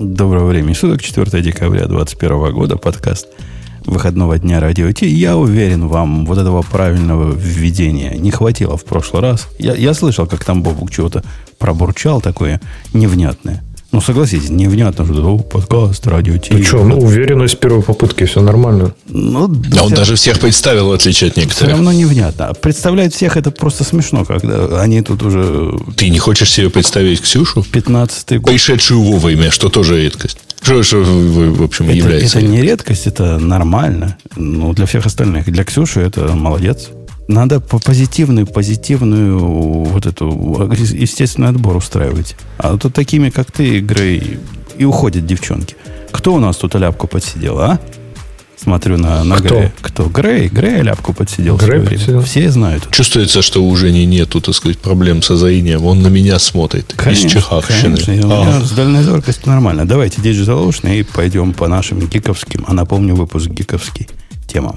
Доброго времени суток, 4 декабря 2021 года, подкаст выходного дня Радио Ти. Я уверен, вам вот этого правильного введения не хватило в прошлый раз. Я, я слышал, как там Бобук чего-то пробурчал такое невнятное. Ну, согласитесь, невнятно, что О, подкаст, радио Ти. Ну что, ну, уверенность первой попытки, все нормально. Ну, да он даже всех представил, в отличие от некоторых. Все равно невнятно. Представлять всех это просто смешно, когда они тут уже... Ты не хочешь себе представить Ксюшу? 15-й год. Пришедшую вовремя, что тоже редкость. Что, что вы, в общем, это, является? Это не редкость, это нормально. Ну, для всех остальных. Для Ксюши это молодец. Надо по позитивную, позитивную вот эту естественный отбор устраивать. А то такими, как ты, Грей, и уходят девчонки. Кто у нас тут ляпку подсидел, а? Смотрю на, на Кто? Грея. Кто? Грей. Грей ляпку подсидел. Грей подсидел. Все знают. Чувствуется, что у Жени нету, так сказать, проблем с озарением. Он на меня смотрит. Конечно, из Чехавщины. Конечно. У меня с дальнозоркостью нормально. Давайте Digital Ocean и пойдем по нашим гиковским. А напомню, выпуск гиковский темам.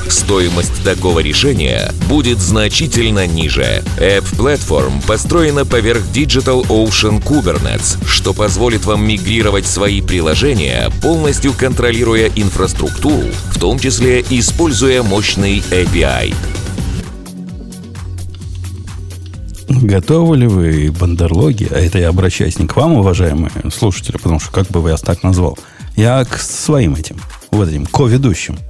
стоимость такого решения будет значительно ниже. App Platform построена поверх Digital Ocean Kubernetes, что позволит вам мигрировать свои приложения, полностью контролируя инфраструктуру, в том числе используя мощный API. Готовы ли вы, бандерлоги, а это я обращаюсь не к вам, уважаемые слушатели, потому что как бы я вас так назвал, я к своим этим, вот этим, ко-ведущим –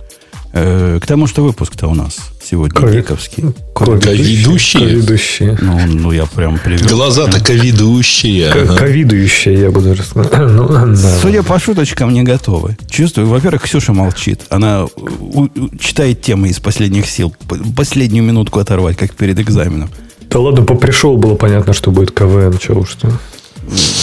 к тому, что выпуск-то у нас сегодня Ковид. гиковский. Ковидущие? Ковидущие. Ну, ну, я прям привел. Глаза-то ковидущие. Ковидующие, я буду рассказать. Ну, да. Судя по шуточкам, не готовы. Чувствую, во-первых, Ксюша молчит. Она у- у- читает темы из последних сил. Последнюю минутку оторвать, как перед экзаменом. Да ладно, попришел, было понятно, что будет КВН, чего уж там.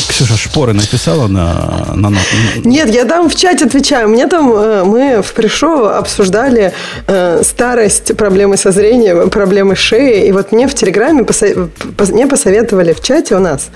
Ксюша шпоры написала на, на, на- Нет, я там в чате отвечаю. Мне там, э, мы в Пришоу обсуждали э, старость, проблемы со зрением, проблемы шеи. И вот мне в Телеграме, посо- пос- мне посоветовали в чате у нас,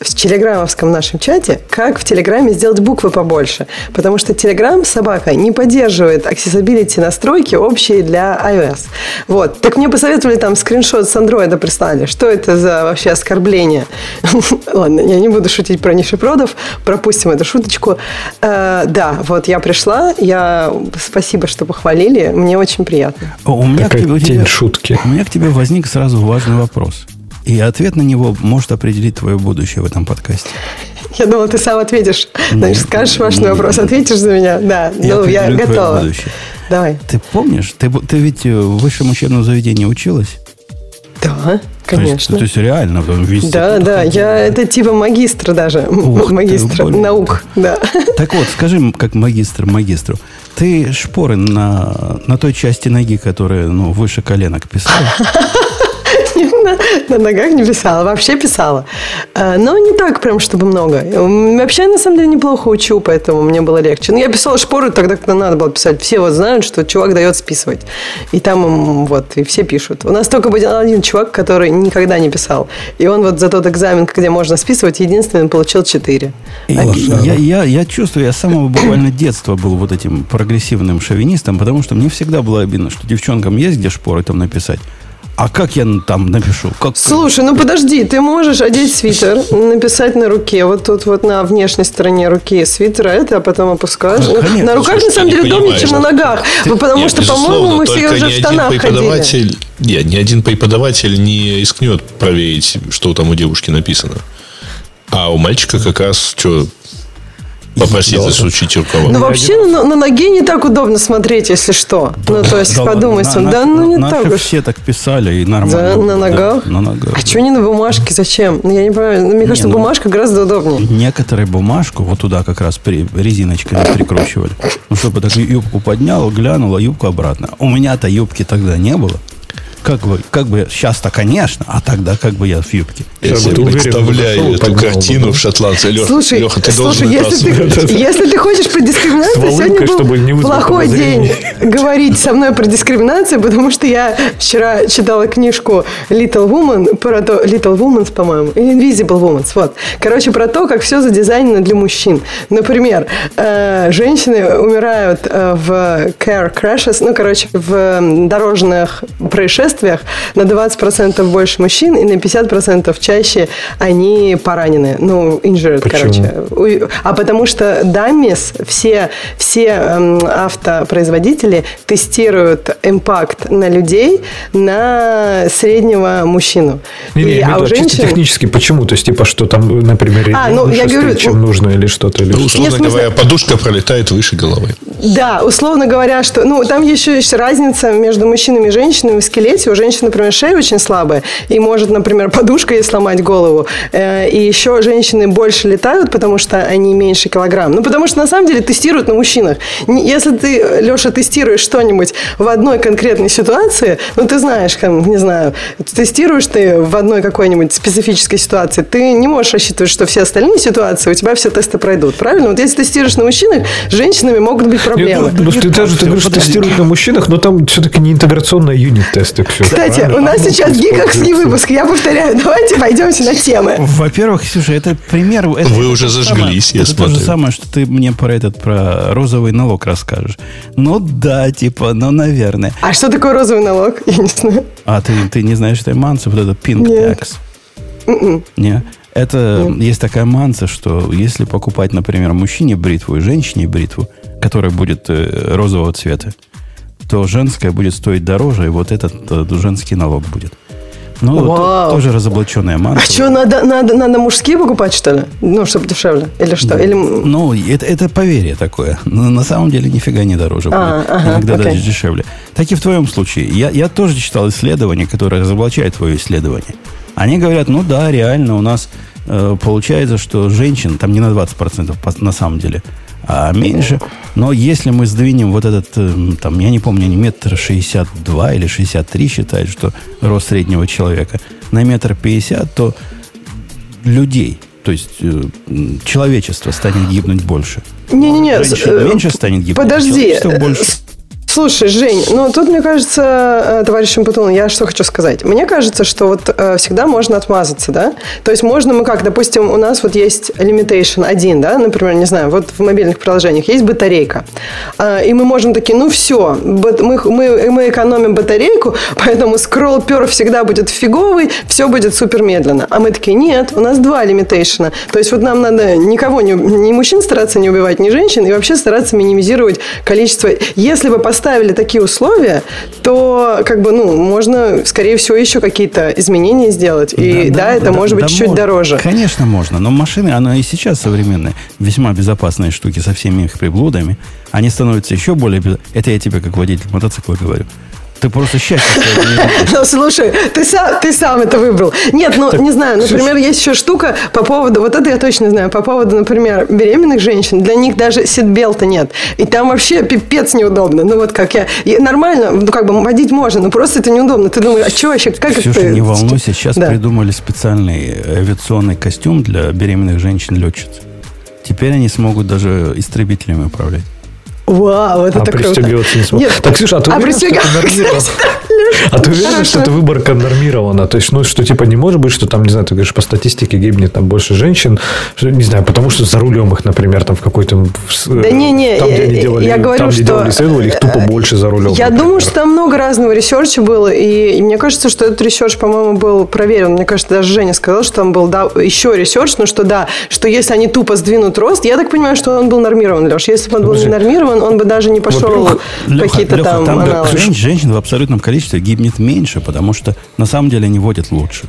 в телеграммовском нашем чате, как в Телеграме сделать буквы побольше. Потому что Телеграм, собака, не поддерживает accessibility настройки общие для iOS. Вот. Так мне посоветовали там скриншот с андроида прислали. Что это за вообще оскорбление? Ладно, я не буду шутить про нишепродов, пропустим эту шуточку. Э, да, вот я пришла, я спасибо, что похвалили, мне очень приятно. О, У меня, к Такая тебе, у тебя- тень шутки. у меня к тебе возник сразу важный вопрос. И ответ на него может определить твое будущее в этом подкасте. Я думала, ты сам ответишь. Значит, скажешь важный нет. вопрос, ответишь за меня. Да, ну я определю твое готова. будущее. Давай. Ты помнишь, ты, ты ведь э, в высшем учебном заведении училась? Да, То есть, конечно. то есть реально в в институт Да, да, я это типа магистр даже, Ух ты, магистр блин. наук, да. Так вот, скажи, как магистр магистру, ты шпоры на, на той части ноги, которая ну, выше коленок писала? на, на ногах не писала, вообще писала. А, Но не так прям, чтобы много. Вообще, я, на самом деле, неплохо учу, поэтому мне было легче. Но я писала шпоры тогда, когда надо было писать. Все вот знают, что чувак дает списывать. И там вот, и все пишут. У нас только был один чувак, который никогда не писал. И он вот за тот экзамен, где можно списывать, единственный получил 4. И Я, я, я чувствую, я с самого буквально детства был вот этим прогрессивным шовинистом, потому что мне всегда было обидно, что девчонкам есть где шпоры там написать. А как я там напишу? Как, Слушай, ну подожди, ты можешь одеть свитер, написать на руке, вот тут вот на внешней стороне руки свитера это, а потом опускаешь. Ну, Конечно. на руках на самом ты деле удобнее, чем на ногах. Ну, потому Нет, что, по-моему, мы все уже в штанах ходили. преподаватель, Нет, ни один преподаватель не рискнет проверить, что там у девушки написано. А у мальчика как раз что попросить засучить рукава. Ну, вообще на, на ноге не так удобно смотреть, если что. Ну, то есть, Да подумай, на- да, ну не так уж. все так писали и нормально. Да, на Да, ногах? на ногах. А что не на бумажке? Зачем? Ну, я не понимаю. Ну, Мне кажется, ну- бумажка гораздо удобнее. Некоторые бумажку вот туда как раз при, резиночками прикручивали. Ну, чтобы так юбку поднял, глянул, а юбку обратно. У меня-то юбки тогда не было. Как бы, как бы сейчас-то, конечно, а тогда как бы я в юбке. Я себе уверен, представляю и эту бы, картину да? в Шотландии. Леха, Слушай, Леха, ты слушай, должен если ты, если ты хочешь про дискриминацию, сегодня был чтобы не вызвать плохой день говорить со мной про дискриминацию, потому что я вчера читала книжку Little Woman, про то, Little Woman, по-моему, или Invisible Woman, вот. Короче, про то, как все задизайнено для мужчин. Например, э, женщины умирают э, в car crashes, ну, короче, в дорожных происшествиях на 20% больше мужчин и на 50% чаще они поранены. Ну, injured, Почему? короче. А потому что Дамис, все, все эм, автопроизводители тестируют импакт на людей на среднего мужчину. Не, не, И- а у виду чисто женщин... технически. Почему? То есть, типа, что там, например, А, ну, я говорю, чем ну, нужно или что-то. Или Ну, что? условно смысле- говоря, подушка пролетает выше головы. Да, условно говоря, что, ну, там еще есть разница между мужчинами и женщинами в скелете. У женщин, например, шея очень слабая, и может, например, подушка ей сломать голову. Э, И еще женщины больше летают, потому что они меньше килограмм. Ну, потому что, на самом деле, тестируют на мужчинах. Если ты, Леша, тестируешь что-нибудь в одной конкретной ситуации, ну, ты знаешь, там, не знаю, тестируешь ты в одной какой-нибудь специфической ситуации, ты не можешь рассчитывать, что все остальные ситуации у тебя все тесты пройдут, правильно? Вот если тестируешь на мужчинах, с женщинами могут быть проблемы. Ну, ты даже ты говоришь, тестируют на мужчинах, но там все-таки не интеграционная юнит-тесты. Всё, Кстати, правильно? у нас сейчас гиковский выпуск. Я повторяю, давайте пойдемте на темы. Во-первых, Ксюша, это пример... это- Вы это уже зажглись, самое- я Это то же смотрю. самое, что ты мне про этот, про розовый налог расскажешь. Ну да, типа, ну, наверное. А что такое розовый налог? Я не знаю. А ты, ты не знаешь этой манцы, вот это pink Нет. tax? Не. Это есть такая манца, что если покупать, например, мужчине бритву и женщине бритву, которая будет э, розового цвета, то женская будет стоить дороже, и вот этот э, женский налог будет. Ну, Вау. тоже разоблаченная манца. А что, надо, надо, надо мужские покупать, что ли? Ну, чтобы дешевле. Или что? Или... Ну, это, это поверье такое. Но на самом деле нифига не дороже будет. А, ага, Иногда окей. даже дешевле. Так и в твоем случае. Я, я тоже читал исследования, которые разоблачают твое исследование. Они говорят, ну да, реально у нас э, получается, что женщин, там не на 20% по- на самом деле, а меньше. Но если мы сдвинем вот этот, э, там, я не помню, они метр шестьдесят два или 63 считают, что рост среднего человека, на метр пятьдесят, то людей, то есть э, человечество станет гибнуть больше. Не-не-не. Женщин э, меньше станет гибнуть, а Подожди. больше. Слушай, Жень, ну тут, мне кажется, э, товарищ Шампутун, я что хочу сказать. Мне кажется, что вот э, всегда можно отмазаться, да? То есть можно мы как, допустим, у нас вот есть limitation один, да, например, не знаю, вот в мобильных приложениях есть батарейка. А, И мы можем такие, ну все, мы, мы, мы экономим батарейку, поэтому скролл пер всегда будет фиговый, все будет супер медленно. А мы такие, нет, у нас два лимитейшена. То есть вот нам надо никого, не, ни мужчин стараться не убивать, ни женщин, и вообще стараться минимизировать количество. Если бы поставили такие условия, то как бы, ну, можно, скорее всего, еще какие-то изменения сделать. И да, это может быть да чуть-чуть дороже. Конечно, можно. Но машины, она и сейчас современные, весьма безопасные штуки со всеми их приблудами. Они становятся еще более... Это я тебе как водитель мотоцикла говорю. Ты просто счастье. Ну, слушай, ты сам, ты сам это выбрал. Нет, ну, не знаю, например, есть еще штука по поводу, вот это я точно знаю, по поводу, например, беременных женщин, для них даже ситбелта нет. И там вообще пипец неудобно. Ну, вот как я, и нормально, ну, как бы водить можно, но просто это неудобно. Ты думаешь, а что вообще, как Ксюша, это? не волнуйся, сейчас Да. придумали специальный авиационный костюм для беременных женщин-летчиц. Теперь они смогут даже истребителями управлять. Вау, вот А это круто. не смогут. Нет, Так, Ксюша, а ты а уверена, что это нормировано? А ты уверена, что эта выборка нормирована? То есть, ну, что типа не может быть, что там, не знаю, ты говоришь, по статистике гибнет там больше женщин, что, не знаю, потому что за рулем их, например, там в какой-то... Да не, не, там, где они делали, я говорю, там, где что, делали исследования, их тупо э, больше за рулем. Я например. думаю, что там много разного research а было, и, и мне кажется, что этот research, по-моему, был проверен. Мне кажется, даже Женя сказал, что там был да, еще research, но что да, что если они тупо сдвинут рост, я так понимаю, что он был нормирован, Леш. Если бы он был не нормирован, он бы даже не пошел в какие-то Леха, там, там аналоги. жен- женщин в абсолютном количестве гибнет меньше, потому что на самом деле они водят лучше.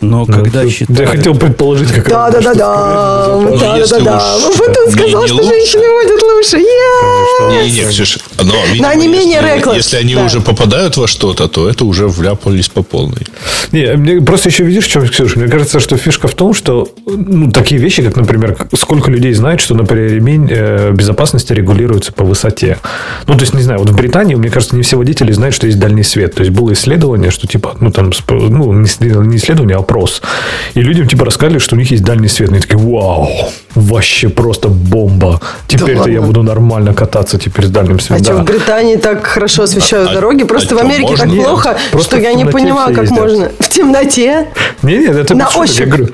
Но когда Ну, считают... Я хотел предположить, как Да, да, да, да, Ну, да, да, да. Вот он не- сказал, не что лучше. женщины водят лучше. Не, не, Ксюша, но, видимо, они менее если, reckless, если они да. уже попадают во что-то, то это уже вляпались по полной. Не, мне просто еще видишь, чем, Ксюша, мне кажется, что фишка в том, что ну, такие вещи, как, например, сколько людей знает, что, например, ремень э, безопасности регулируется по высоте. Ну, то есть, не знаю, вот в Британии, мне кажется, не все водители знают, что есть дальний свет. То есть, было исследование, что, типа, ну, там, ну, не исследование, не исследование, а опрос. И людям, типа, рассказали, что у них есть дальний свет. И они такие, вау, вообще просто бомба. Теперь-то я ладно? буду нормально кататься теперь с дальним А светом. что, Да. в Британии так хорошо освещают А- дороги? а Просто в что, Америке так можно? плохо, Нет, что я в не понимаю, как ездят. можно. В темноте? Не, нет, это На ощупь. Я говорю, Не,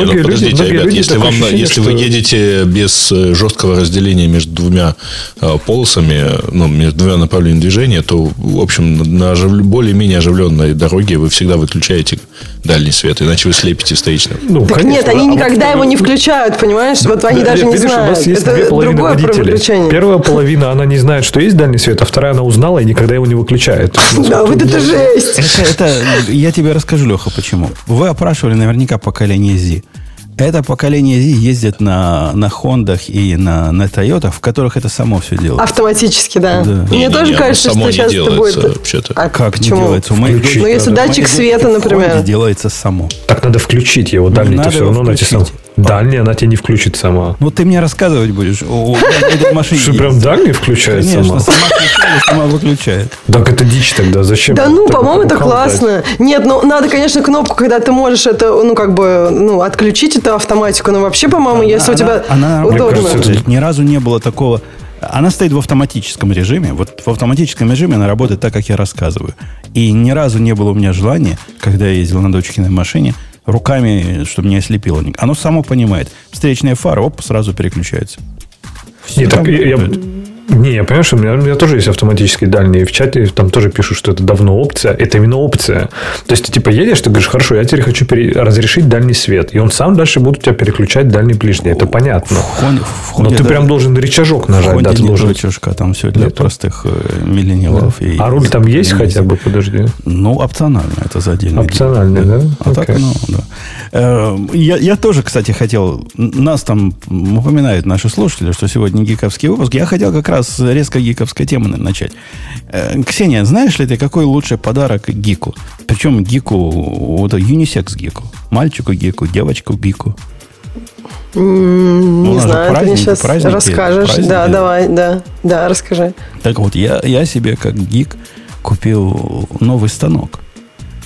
ну многие люди- подождите, многие ребят, люди если, вам, ощущение, если вы что- едете без э, жесткого разделения между двумя э, полосами, ну, между двумя направлениями движения, то, в общем, на ожив- более-менее оживленной дороге вы всегда выключаете дальний свет, иначе вы слепите встречным. Ну, Так конечно, нет, они а вот никогда когда- его не включают, понимаешь? Вот они Да, даже не видишь, У знают. нас есть Это две половины водителей. Первая половина, она не знает, что есть дальний свет, а вторая, она узнала и никогда его не выключает. Да, вот это у жесть. Это, это- я тебе расскажу, Леха, почему. Вы опрашивали наверняка поколение Z. Это поколение Z ездит на, на Хондах и на, на Тойотах, в которых это само все делает. Автоматически, да. Да. Мне Не-не-не, тоже оно кажется, само что не сейчас это делается будет... вообще-то. А как почему? не делается? У моих Включить. дочек- Ну, если датчик света, например. Делается само. Так надо включить его. Ты все равно найти Дальний она тебе не включит сама. Ну, ты мне рассказывать будешь. У, у этой машины Что, прям дальний включает Конечно, сама? сама включает, сама выключает. Так это дичь тогда. Зачем? Да ну, по-моему, это классно. Нет, ну надо, конечно, кнопку, когда ты можешь это, ну, как бы, ну, отключить эту автоматику. Но вообще, по-моему, если у тебя она, удобно. Ни разу не было такого. Она стоит в автоматическом режиме. Вот в автоматическом режиме она работает так, как я рассказываю. И ни разу не было у меня желания, когда я ездил на дочкиной машине, руками, чтобы не ослепило. Оно само понимает. Встречная фара, оп, сразу переключается. Всё Не, так я. Не, я понимаю, что у меня, у меня тоже есть автоматические дальние. В чате там тоже пишут, что это давно опция. Это именно опция. То есть ты типа едешь, ты говоришь, хорошо, я теперь хочу пере- разрешить дальний свет. И он сам дальше будет у тебя переключать дальний ближний. Это понятно. В Хонде- в Но Хонде ты даже- прям должен рычажок в нажать. Хонде Да, ты нет должен... рычажка, там все для Нету? простых э, миллениалов. и- А руль там есть хотя бы? Подожди. Ну, опционально, это за отдельный Опционально, да? А так, ну, да. Э, Я, я тоже, кстати, хотел... Нас там упоминают наши слушатели, что сегодня гиковский выпуск. Я хотел как раз резко гиковской темы на- начать. Э, Ксения, знаешь ли ты, какой лучший подарок гику? Причем гику, вот юнисекс гику. Мальчику гику, девочку гику. У Не знаю, ты мне праздники, сейчас праздники, расскажешь. праздники. Да, давай, да, да, расскажи. Так вот, я, я себе как гик купил новый станок.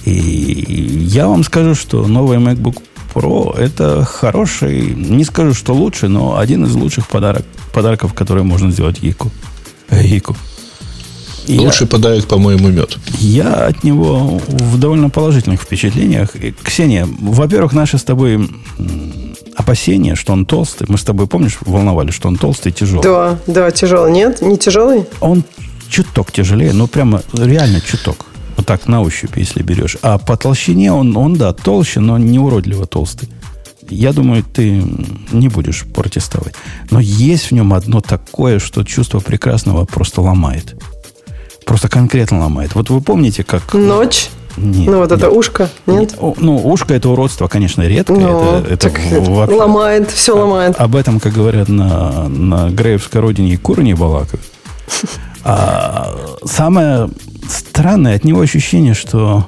И я вам скажу, что новый MacBook Pro это хороший, не скажу, что лучший, но один из лучших подарок, подарков, которые можно сделать гику. Гику. И я- Лучший подарок, по-моему, мед. я от него в довольно положительных впечатлениях. И, Ксения, во-первых, наши с тобой опасения, что он толстый. Мы с тобой, помнишь, волновали, что он толстый и тяжелый. Да, да, тяжелый. Нет, не тяжелый? Он чуток тяжелее, ну прямо реально чуток. Вот так на ощупь, если берешь. А по толщине он, он да, толще, но не уродливо толстый. Я думаю, ты не будешь протестовать. Но есть в нем одно такое, что чувство прекрасного просто ломает. Просто конкретно ломает. Вот вы помните, как... Ночь? Нет, ну, вот это нет. ушко, нет? О, Ну, ушко это уродство, конечно, редкое. Ну, это, это так вообще- ломает, все ломает. об этом, как говорят на, на Греевской родине, и куры не балакают. А самое странное от него ощущение, что...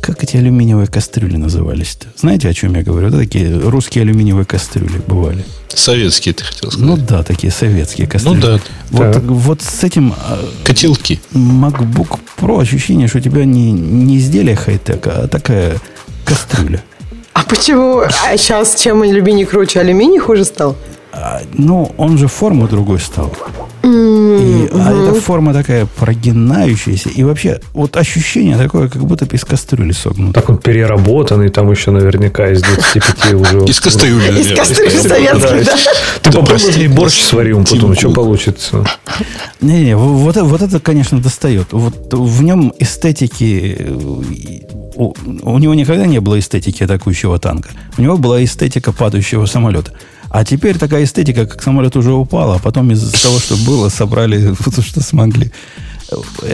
Как эти алюминиевые кастрюли назывались-то? Знаете, о чем я говорю? Это такие русские алюминиевые кастрюли бывали. Советские, ты хотел сказать. Ну да, такие советские кастрюли. Ну да. Вот, Так. вот с этим а, Котелки. MacBook Pro ощущение, что у тебя не, не изделие хай-тек, а такая кастрюля. А почему? А сейчас чем алюминий круче? Алюминий хуже стал? А, ну, он же форму другой стал. И, а эта форма такая прогинающаяся. И вообще, вот ощущение такое, как будто бы из кастрюли согнуто. Так он переработанный, там еще наверняка из 25 уже. Из кастрюли, Из кастрюли советских, да? Ты попробуй борщ сварим потом, что получится? Не-не, вот, это- вот это, конечно, достает. Вот в нем эстетики... э, У, у него никогда не было эстетики атакующего танка. У него была эстетика падающего самолета. А теперь такая эстетика, как самолет уже упал, а потом из того, что было, собрали то, что смогли.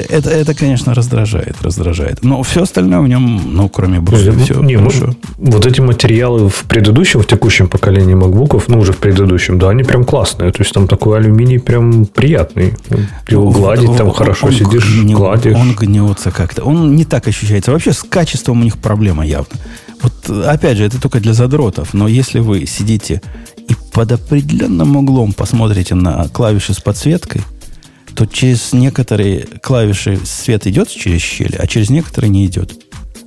Это, это, конечно, раздражает, раздражает. Но все остальное в нем, ну, кроме бруса, Ну, все не, ну, хорошо. вот эти материалы в предыдущем, в текущем поколении MacBook'ов, ну, уже в предыдущем, да, они прям классные. То есть там такой алюминий прям приятный. Его гладить там он- хорошо он сидишь, гнё- гладишь. Он гнется как-то. Он не так ощущается. Вообще с качеством у них проблема явно. Вот опять же, это только для задротов. Но если вы сидите под определенным углом посмотрите на клавиши с подсветкой, то через некоторые клавиши свет идет через щели, а через некоторые не идет.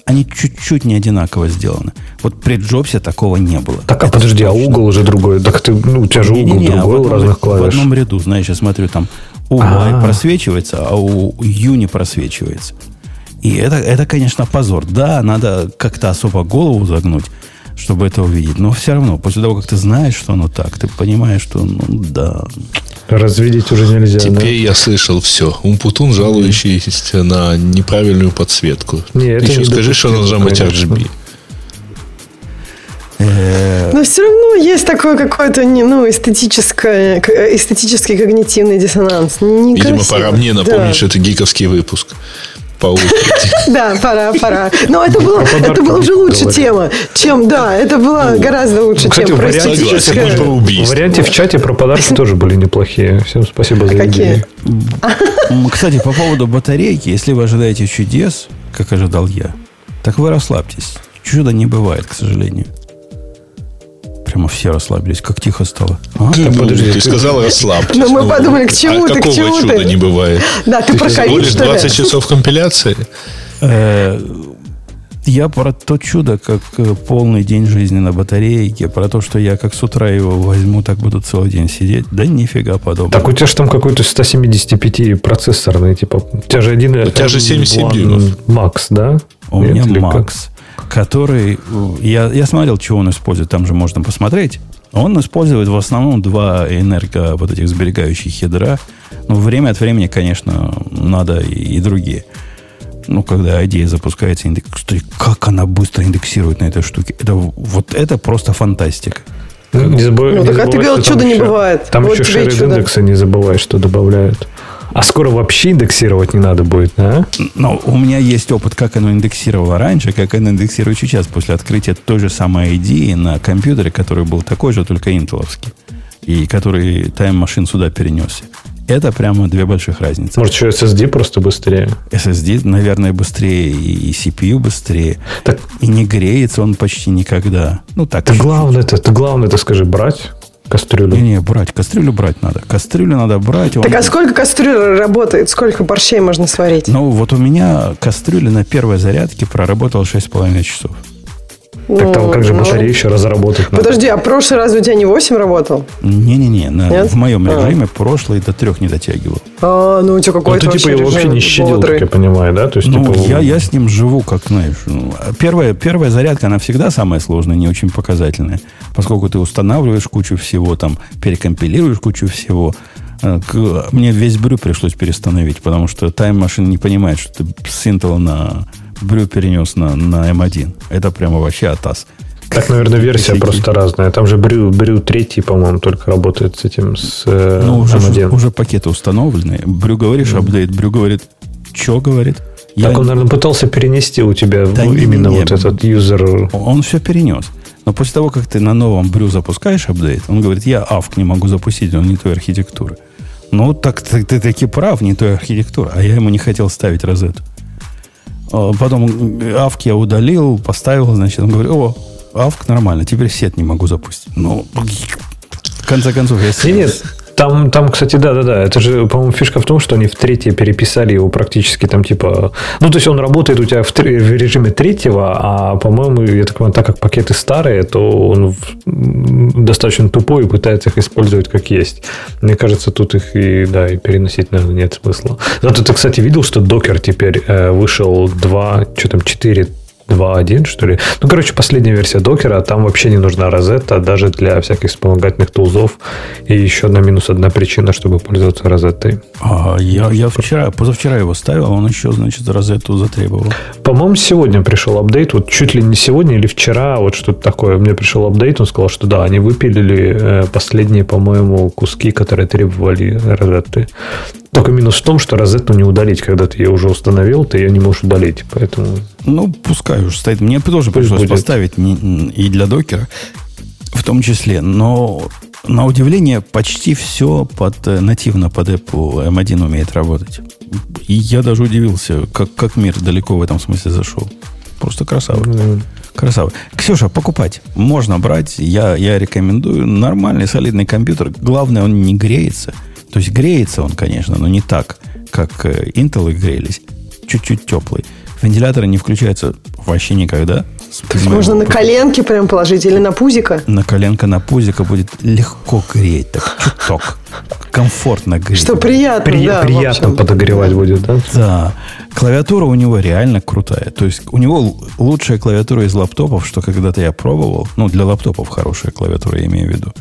Они чуть-чуть не одинаково сделаны. Вот при Джобсе такого не было. Так, а Это подожди, а точно. угол уже другой. Так ты, ну, у тебя же угол Не-не-не, а другой в у одном- разных клавиш. В одном ряду, знаешь, я смотрю, там у А. Y просвечивается, а у U не просвечивается. И это, это, конечно, позор. Да, надо как-то особо голову загнуть, чтобы это увидеть. Но все равно, после того, как ты знаешь, что оно так, ты понимаешь, что, ну, да. Развидеть уже нельзя, да? Теперь я слышал все. Умпутун, жалующийся на неправильную подсветку. Не, это Еще не скажи, что надо нажимать. RGB. Э, Но все равно есть такой какой-то не- ну, эстетическое, к- эстетический когнитивный диссонанс. Видимо, Некрасиво. пора мне напомнить, Да. что это гиковский выпуск. По очереди. Да, пора, пора. Но это было, это была уже лучше тема, чем, да, это была гораздо лучше, чем про вариант- Согласен, эстетическое. может, про В убийство. варианте в чате про подарки тоже были неплохие. Всем спасибо за идеи. Кстати, по поводу батарейки, если вы ожидаете чудес, как ожидал я, так вы расслабьтесь. Чуда не бывает, к сожалению. Прямо все расслабились. Как тихо стало. А? Ну, подожди, ты ты- сказал расслабьтесь. Ну, мы подумали, к чему а ты, к какого чему чуда ты? не бывает? Да, ты про Всего ковид, что ли? 20 часов компиляции? Э, Я про то чудо, как э, полный день жизни на батарейке, про то, что я как с утра его возьму, так буду целый день сидеть. Да нифига подобного. Так у тебя же там какой-то 175 процессорный, типа. У тебя же один... У тебя же 77 M1 дюймов. Макс, да? У Нет, меня или как? Который... э, Я, я смотрел, чего он использует, там же можно посмотреть. Он использует в основном два энерго вот этих сберегающих ядра. Но время от времени, конечно, надо и, и другие. Ну, когда идея запускается, индекс... Кстати, как она быстро индексирует на этой штуке. Это, вот это просто фантастика. Ну, не забывай- Ну, не так а ты забывай, говорил, что чуда не бывает. Там Вот еще чудо. индекса не забывай, что добавляют. А скоро вообще индексировать не надо будет, а? Но у меня есть опыт, как оно индексировало раньше, как оно индексирует сейчас, после открытия той же самой идеи на компьютере, который был такой же, только интеловский, и который Machine сюда перенесся. Это прямо две больших разницы. Может, еще SSD просто быстрее. SSD, наверное, быстрее, и CPU быстрее. Так, И не греется он почти никогда. Ну, так. ты чуть-чуть. главное, ты, ты главное, это скажи, брать кастрюлю. Не, не, брать. Кастрюлю брать надо. Кастрюлю надо брать. Так а сколько кастрюль работает? Сколько борщей можно сварить? Ну, вот у меня кастрюля на первой зарядке проработала 6,5 часов. Так там как же Ну, батарею еще разработать надо. Подожди, а прошлый раз у тебя не 8 работал? Не-не-не, в моем А. режиме прошлый до трех не дотягивал. А, ну у тебя Ну, какой-то ты типа его вообще не щадил, бодрый. как я понимаю, да? То есть, Ну, типа, я, я с ним живу, как, знаешь, ну, первая, первая зарядка, она всегда самая сложная, не очень показательная, поскольку ты устанавливаешь кучу всего, там, перекомпилируешь кучу всего. Э, Мне весь брю пришлось перестановить, потому что Time Machine не понимает, что ты с Intel на брю перенес на, на M1. Это прямо вообще атас. Так, наверное, версия Всякие. просто разная. Там же Брю, Брю 3, по-моему, только работает с этим, с э, Ну, уже, M1. уже пакеты установлены. Брю говоришь, апдейт. Брю говорит, что говорит? Я- Так он, наверное, пытался перенести у тебя Да именно не, вот этот юзер. Он все перенес. Но после того, как ты на новом брю запускаешь апдейт, он говорит, я авк не могу запустить, он не той архитектуры. Ну, так ты, ты таки прав, не той архитектуры. А я ему не хотел ставить розету. А Потом м, авк я удалил, поставил, значит, он говорит, о, авк нормально, теперь сет не могу запустить. Ну, в конце концов, я сел. нет, там, там, кстати, да-да-да, это же, по-моему, фишка в том, что они в третье переписали его практически там типа... Ну, то есть он работает у тебя в, тре- в режиме третьего, а, по-моему, я так понимаю, так как пакеты старые, то он достаточно тупой и пытается их использовать как есть. Мне кажется, тут их и, да, и переносить, наверное, нет смысла. Зато ты, кстати, видел, что докер теперь э, вышел 2, что там, 4 2.1, что ли. Ну, короче, последняя версия докера, там вообще не нужна розетта, даже для всяких вспомогательных тулзов. И еще одна минус одна причина, чтобы пользоваться розеттой. А, я, я вчера, позавчера его ставил, он еще, значит, розету затребовал. По-моему, сегодня пришел апдейт, вот чуть ли не сегодня или вчера, вот что-то такое. Мне пришел апдейт, он сказал, что да, они выпилили э, последние, по-моему, куски, которые требовали розетты. Только минус в том, что розетту не удалить, когда ты ее уже установил, ты ее не можешь удалить. Поэтому... Ну, пускай уж стоит. Мне тоже пришлось будет. поставить и для докера в том числе. Но на удивление, почти все под, э, нативно под Apple M1 умеет работать. И я даже удивился, как, как мир далеко в этом смысле зашел. Просто красава. Mm-hmm. Красава. Ксюша, покупать можно брать. Я, я рекомендую. Нормальный, солидный компьютер. Главное, он не греется. То есть греется он, конечно, но не так, как э, Intel грелись. Чуть-чуть теплый. Вентиляторы не включаются вообще никогда. То есть можно на коленки прям положить или на пузико? На коленка, на пузико будет легко греть, так чуток. Комфортно греть. Что приятно, При, да. Приятно подогревать будет, да? Да. Клавиатура у него реально крутая. То есть у него лучшая клавиатура из лаптопов, что когда-то я пробовал. Ну, для лаптопов хорошая клавиатура, я имею в виду.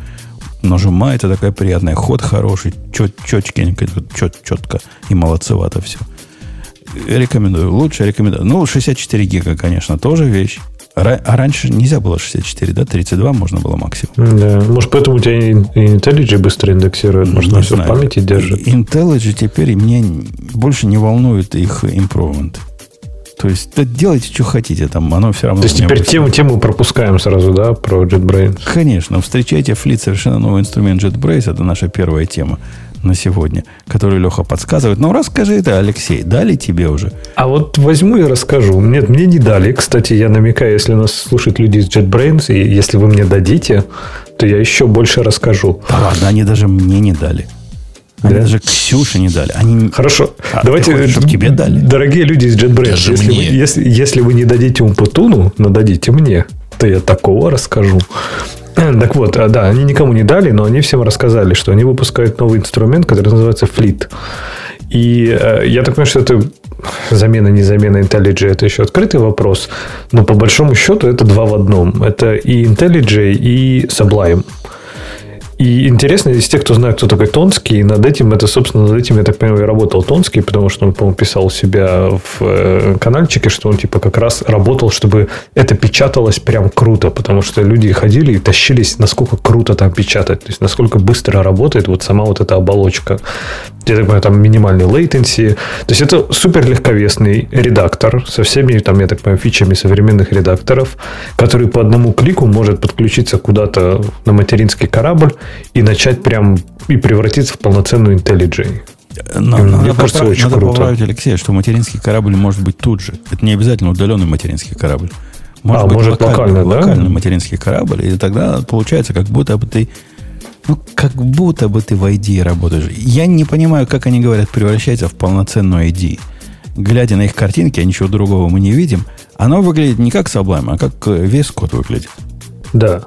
Нажимает, это такая приятная. Ход хороший, чет, четкенько, чет, четко и молодцевато все. Рекомендую. Лучше рекомендую. Ну, 64 гига, конечно, тоже вещь. А раньше нельзя было 64, да? 32 можно было максимум. Да. Может, поэтому у тебя и IntelliJ быстро индексирует? Может, все в памяти держит? IntelliJ теперь мне больше не волнует их improvement. То есть, да, делайте, что хотите, там оно все равно... То есть, теперь тему, тему пропускаем сразу, да, про JetBrains? Конечно. Встречайте флит совершенно новый инструмент JetBrains. Это наша первая тема на сегодня, который Леха подсказывает. Ну, расскажи это, Алексей, дали тебе уже? А вот возьму и расскажу. Нет, мне не дали. Кстати, я намекаю, если нас слушают люди из JetBrains, и если вы мне дадите, то я еще больше расскажу. Да ладно, они даже мне не дали. Они да? даже Ксюше не дали. Они... Хорошо. А, Давайте, хочешь, чтобы тебе дали. Дорогие люди из JetBrains, если вы, если, если вы не дадите Умпутуну, но дадите мне, то я такого расскажу. Так вот, а, да, они никому не дали, но они всем рассказали, что они выпускают новый инструмент, который называется Fleet. И э, я так понимаю, что это замена, не замена IntelliJ, это еще открытый вопрос. Но по большому счету это два в одном. Это и IntelliJ, и Sublime. И интересно, из тех, кто знает, кто такой Тонский, над этим, это, собственно, над этим, я так понимаю, и работал Тонский, потому что он, по-моему, писал у себя в э, каналчике, что он, типа, как раз работал, чтобы это печаталось прям круто, потому что люди ходили и тащились, насколько круто там печатать, то есть, насколько быстро работает вот сама вот эта оболочка. Я так понимаю, там минимальный latency. То есть, это супер легковесный редактор со всеми, там, я так понимаю, фичами современных редакторов, который по одному клику может подключиться куда-то на материнский корабль и начать прям и превратиться в полноценную IntelliJ. Но, Мне надо кажется, поправить, очень надо круто. поправить Алексея, что материнский корабль может быть тут же. Это не обязательно удаленный материнский корабль. Может а, быть может локальный, локальный, да? локальный материнский корабль, и тогда получается, как будто бы ты ну, как будто бы ты в ID работаешь. Я не понимаю, как они говорят, превращается в полноценную ID. Глядя на их картинки, а ничего другого мы не видим, оно выглядит не как Sublime, а как э, весь код выглядит. Да.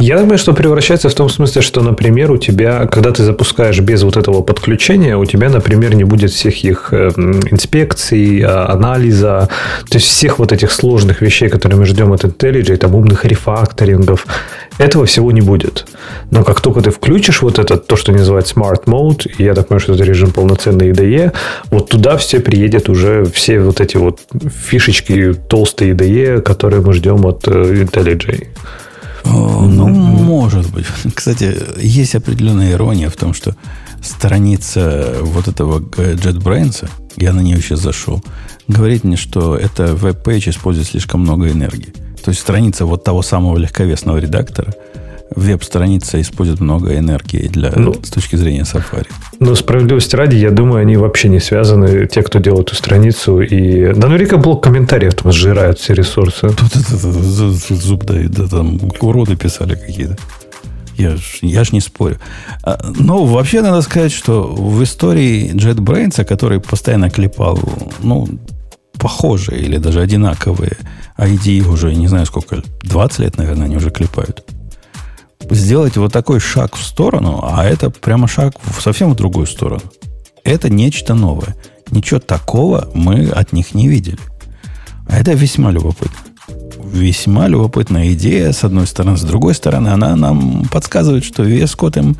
Я думаю, что превращается в том смысле, что, например, у тебя, когда ты запускаешь без вот этого подключения, у тебя, например, не будет всех их э, инспекций, а, анализа, то есть всех вот этих сложных вещей, которые мы ждем от IntelliJ, там умных рефакторингов, этого всего не будет. Но как только ты включишь вот это, то, что называют Smart Mode, я так понимаю, что это режим полноценный IDE, вот туда все приедет уже все вот эти вот фишечки толстые IDE, которые мы ждем от э, IntelliJ. Ну, может быть. Кстати, есть определенная ирония в том, что страница вот этого JetBrains, я на нее сейчас зашел, говорит мне, что это веб-пейдж использует слишком много энергии. То есть страница вот того самого легковесного редактора – веб-страница использует много энергии для, ну, с точки зрения Safari. Ну, справедливости ради, я думаю, они вообще не связаны, те, кто делает эту страницу. И... Да, наверняка блок комментариев там сжирает все ресурсы. Тут зуб дают, да, там уроды писали какие-то. Я ж, я ж не спорю. А, но вообще надо сказать, что в истории JetBrains, который постоянно клепал, ну, похожие или даже одинаковые ID уже, не знаю сколько, 20 лет, наверное, они уже клепают сделать вот такой шаг в сторону, а это прямо шаг в совсем в другую сторону. Это нечто новое. Ничего такого мы от них не видели. А это весьма любопытно. Весьма любопытная идея, с одной стороны. С другой стороны, она нам подсказывает, что вес код им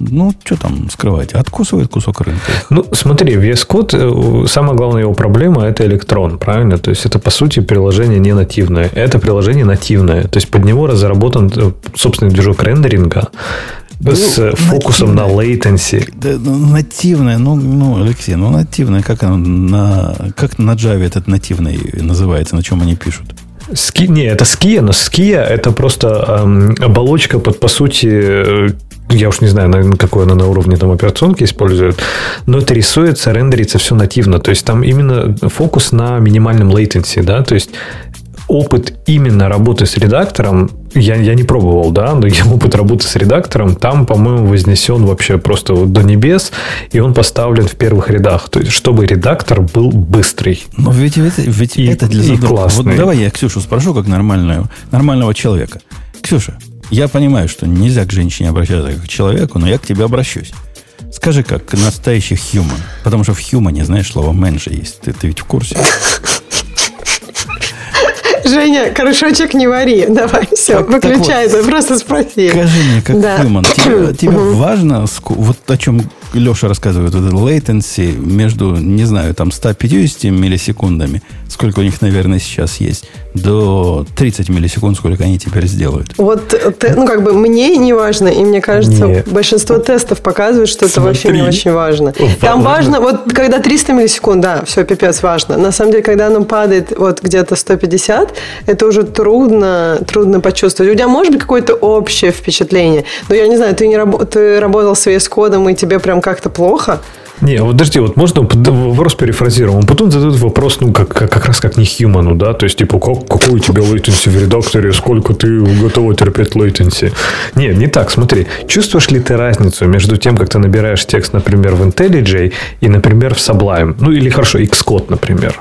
ну, что там скрывать? Откусывает кусок рынка. Ну, смотри, VS Code, э, самая главная его проблема – это электрон, правильно? То есть, это, по сути, приложение не нативное. Это приложение нативное. То есть, под него разработан э, собственный движок рендеринга, с ну, фокусом нативное. на latency. Да, ну, нативное, ну, ну, Алексей, ну нативное, как оно на, как на Java этот нативный называется, на чем они пишут? Ски, не, это Skia, но Skia это просто эм, оболочка под, по сути, э, я уж не знаю, на, какой она на уровне там операционки использует, но это рисуется, рендерится все нативно. То есть там именно фокус на минимальном latency, да, то есть опыт именно работы с редактором, я, я не пробовал, да, но я опыт работы с редактором, там, по-моему, вознесен вообще просто вот до небес, и он поставлен в первых рядах. То есть, чтобы редактор был быстрый. Но ведь, ведь, ведь и, это для задротов. Вот давай я Ксюшу спрошу, как нормального, нормального человека. Ксюша, я понимаю, что нельзя к женщине обращаться как к человеку, но я к тебе обращусь. Скажи, как настоящий human. Потому что в хьюмане, знаешь, слово меньше есть. Ты, ты ведь в курсе? Женя, корешочек не вари. Давай, все, так, выключай. Так вот, просто спроси. Скажи мне, как да. human, тебе, тебе важно, вот о чем Леша рассказывает, это latency между, не знаю, там 150 миллисекундами, сколько у них, наверное, сейчас есть, до 30 миллисекунд, сколько они теперь сделают. Вот, ну, как бы мне не важно, и мне кажется, Нет. большинство тестов показывают, что Смотри. это вообще не очень важно. О, Там важно, вот когда 300 миллисекунд, да, все, пипец, важно. На самом деле, когда оно падает вот где-то 150, это уже трудно, трудно почувствовать. У тебя может быть какое-то общее впечатление, но я не знаю, ты, не раб- ты работал с VS кодом, и тебе прям как-то плохо, не, вот подожди, вот можно вопрос перефразируем. Он потом задает вопрос, ну, как, как, как раз как не human у, да, то есть, типа, как, какой у тебя latency в редакторе, сколько ты готова терпеть latency. Не, не так, смотри. Чувствуешь ли ты разницу между тем, как ты набираешь текст, например, в IntelliJ и, например, в Sublime? Ну, или хорошо, Xcode, например.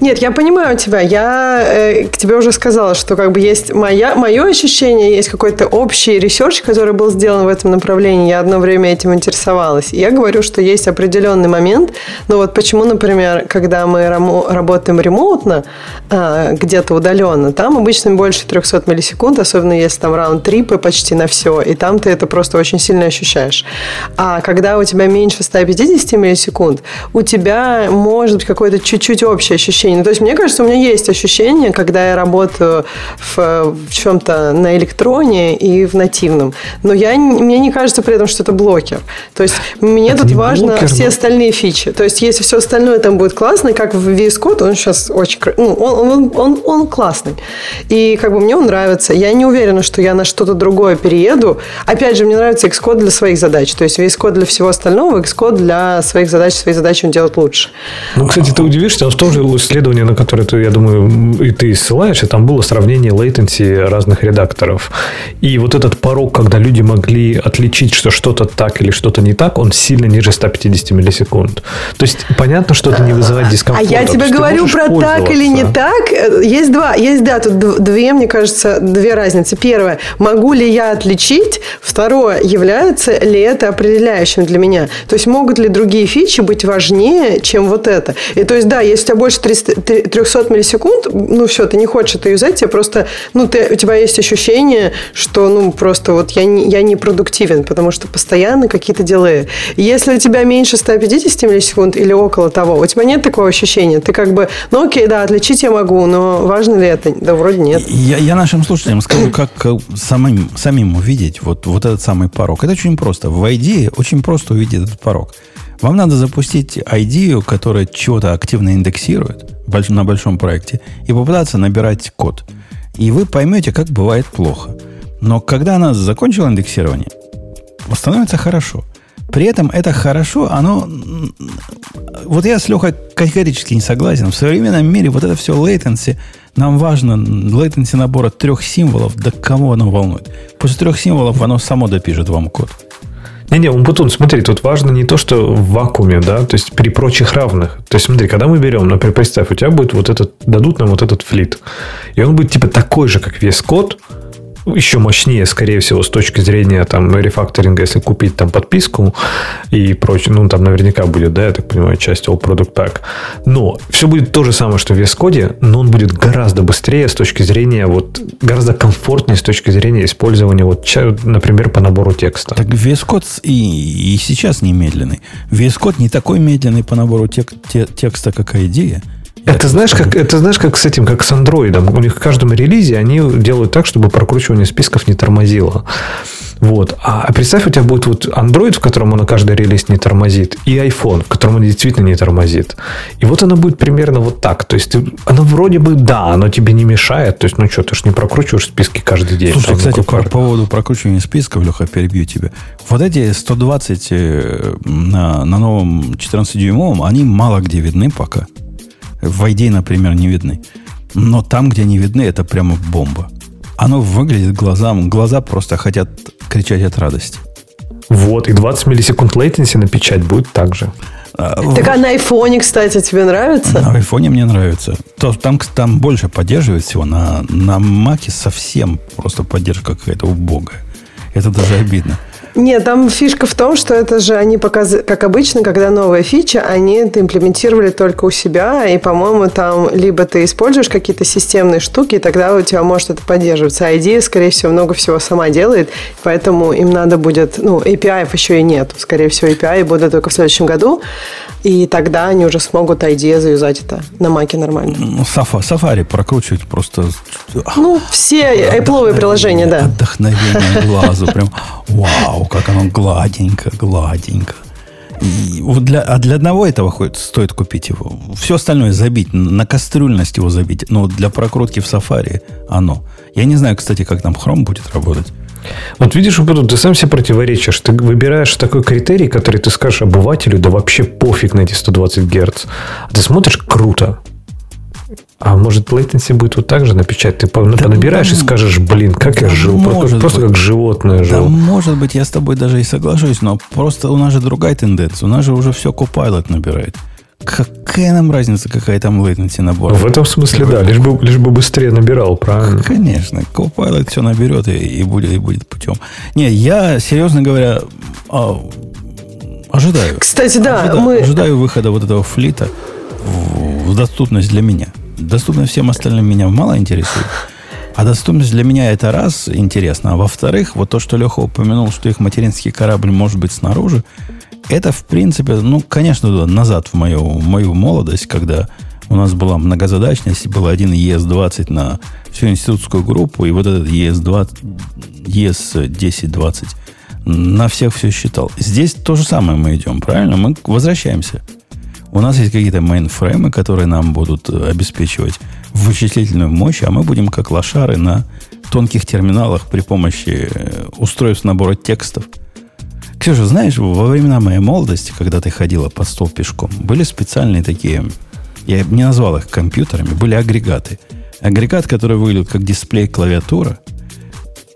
Нет, я понимаю тебя. Я э, к тебе уже сказала, что как бы есть моя, мое ощущение, есть какой-то общий research, который был сделан в этом направлении. Я одно время этим интересовалась. И я говорю, что есть определенный момент. Но вот почему, например, когда мы работаем ремоутно, э, где-то удаленно, там обычно больше 300 миллисекунд, особенно если там раунд-трипы почти на все, и там ты это просто очень сильно ощущаешь. А когда у тебя меньше 150 миллисекунд, у тебя может быть какое-то чуть-чуть общее ощущение ощущение. Ну, то есть, мне кажется, у меня есть ощущение, когда я работаю в, в чем-то на электроне и в нативном. Но я, мне не кажется при этом, что это блокер. То есть, мне это тут важно блокер, все но... остальные фичи. То есть, если все остальное там будет классно, как в VS Code, он сейчас очень... Ну, он, он, он, он классный. И как бы мне он нравится. Я не уверена, что я на что-то другое перееду. Опять же, мне нравится Xcode для своих задач. То есть, VS Code для всего остального, Xcode для своих задач, свои задачи он делает лучше. Ну, кстати, ты удивишься, он в том же исследование, на которое, ты, я думаю, и ты ссылаешься, там было сравнение latency разных редакторов. И вот этот порог, когда люди могли отличить, что что-то так или что-то не так, он сильно ниже 150 миллисекунд. То есть, понятно, что это не вызывает дискомфорта. А я тебе говорю про так или не так. Есть два. Есть, да, тут две, мне кажется, две разницы. Первое, могу ли я отличить? Второе, является ли это определяющим для меня? То есть, могут ли другие фичи быть важнее, чем вот это? И то есть, да, если у тебя больше 300, 300 миллисекунд, ну все, ты не хочешь это юзать, тебе просто, ну, ты, у тебя есть ощущение, что, ну, просто вот я не, я не продуктивен, потому что постоянно какие-то дела. Если у тебя меньше 150 миллисекунд или около того, у тебя нет такого ощущения, ты как бы, ну, окей, да, отличить я могу, но важно ли это? Да, вроде нет. Я, я нашим слушателям скажу, как самим, самим увидеть вот, вот этот самый порог. Это очень просто. В ID очень просто увидеть этот порог. Вам надо запустить ID, которая чего-то активно индексирует на большом проекте, и попытаться набирать код. И вы поймете, как бывает плохо. Но когда она закончила индексирование, становится хорошо. При этом это хорошо, оно... Вот я с Лехой категорически не согласен. В современном мире вот это все latency, нам важно latency набора трех символов, да кого оно волнует. После трех символов оно само допишет вам код. Не-не, Умпутун, смотри, тут важно не то, что в вакууме, да, то есть при прочих равных. То есть смотри, когда мы берем, например, представь, у тебя будет вот этот, дадут нам вот этот флит, и он будет типа такой же, как весь код, еще мощнее, скорее всего, с точки зрения там рефакторинга, если купить там подписку и прочее. Ну, там наверняка будет, да, я так понимаю, часть All Product Pack. Но все будет то же самое, что в VS Code, но он будет гораздо быстрее с точки зрения, вот, гораздо комфортнее с точки зрения использования, вот, например, по набору текста. Так VS Code и, и сейчас не медленный. VS Code не такой медленный по набору тек, те, текста, как идея. Это знаешь, как, это знаешь, как с этим, как с андроидом. У них в каждом релизе они делают так, чтобы прокручивание списков не тормозило. Вот. А представь, у тебя будет вот Android, в котором он каждый релиз не тормозит, и iPhone, в котором он действительно не тормозит. И вот она будет примерно вот так. То есть, оно вроде бы, да, оно тебе не мешает. То есть, ну что, ты же не прокручиваешь списки каждый день. Слушай, кстати, по поводу прокручивания списков, Леха, перебью тебя. Вот эти 120 э, на, на новом 14-дюймовом, они мало где видны пока. В ID, например, не видны. Но там, где не видны, это прямо бомба. Оно выглядит глазам. Глаза просто хотят кричать от радости. Вот, и 20 миллисекунд latency на печать будет так же. А, так а на айфоне, кстати, тебе нравится? На айфоне мне нравится. То, там, там больше поддерживает всего. На, на маке совсем просто поддержка какая-то убогая. Это даже обидно. Нет, там фишка в том, что это же они показывают, как обычно, когда новая фича, они это имплементировали только у себя, и, по-моему, там либо ты используешь какие-то системные штуки, и тогда у тебя может это поддерживаться. А идея, скорее всего, много всего сама делает, поэтому им надо будет, ну, API еще и нет. Скорее всего, API будут только в следующем году, и тогда они уже смогут ID заюзать это на маке нормально. Ну, Safari прокручивать просто... Ну, все Apple приложения, да. Отдохновение глазу, прям вау, как оно гладенько, гладенько. И вот для, а для одного этого хоть стоит купить его. Все остальное забить, на кастрюльность его забить. Но для прокрутки в Safari оно. Я не знаю, кстати, как там Chrome будет работать. Вот видишь, ты сам себе противоречишь. Ты выбираешь такой критерий, который ты скажешь обывателю, да вообще пофиг на эти 120 Гц. А ты смотришь, круто. А может, latency будет вот так же на печать? Ты да, набираешь да, и скажешь, блин, как да, я жил. Просто, просто как животное жил. Да, может быть, я с тобой даже и соглашусь, но просто у нас же другая тенденция. У нас же уже все Copilot набирает. Какая нам разница, какая там latency набора? В этом смысле, да, лишь бы, лишь бы быстрее набирал, правильно? Конечно, Copilot все наберет и, и, будет, и будет путем. Не, я, серьезно говоря, а, ожидаю. Кстати, да, ожидаю, мы... Ожидаю выхода вот этого флита в, в доступность для меня. Доступность всем остальным меня мало интересует. А доступность для меня это раз интересно. А во-вторых, вот то, что Леха упомянул, что их материнский корабль может быть снаружи, это, в принципе, ну, конечно, назад в мою, в мою молодость, когда у нас была многозадачность, был один ES-20 на всю институтскую группу, и вот этот ES-20, ES-10-20 на всех все считал. Здесь то же самое мы идем, правильно? Мы возвращаемся. У нас есть какие-то мейнфреймы, которые нам будут обеспечивать вычислительную мощь, а мы будем как лошары на тонких терминалах при помощи э, устройств набора текстов – Ксюша, знаешь, во времена моей молодости, когда ты ходила под стол пешком, были специальные такие, я не назвал их компьютерами, были агрегаты. Агрегат, который выглядел как дисплей клавиатура,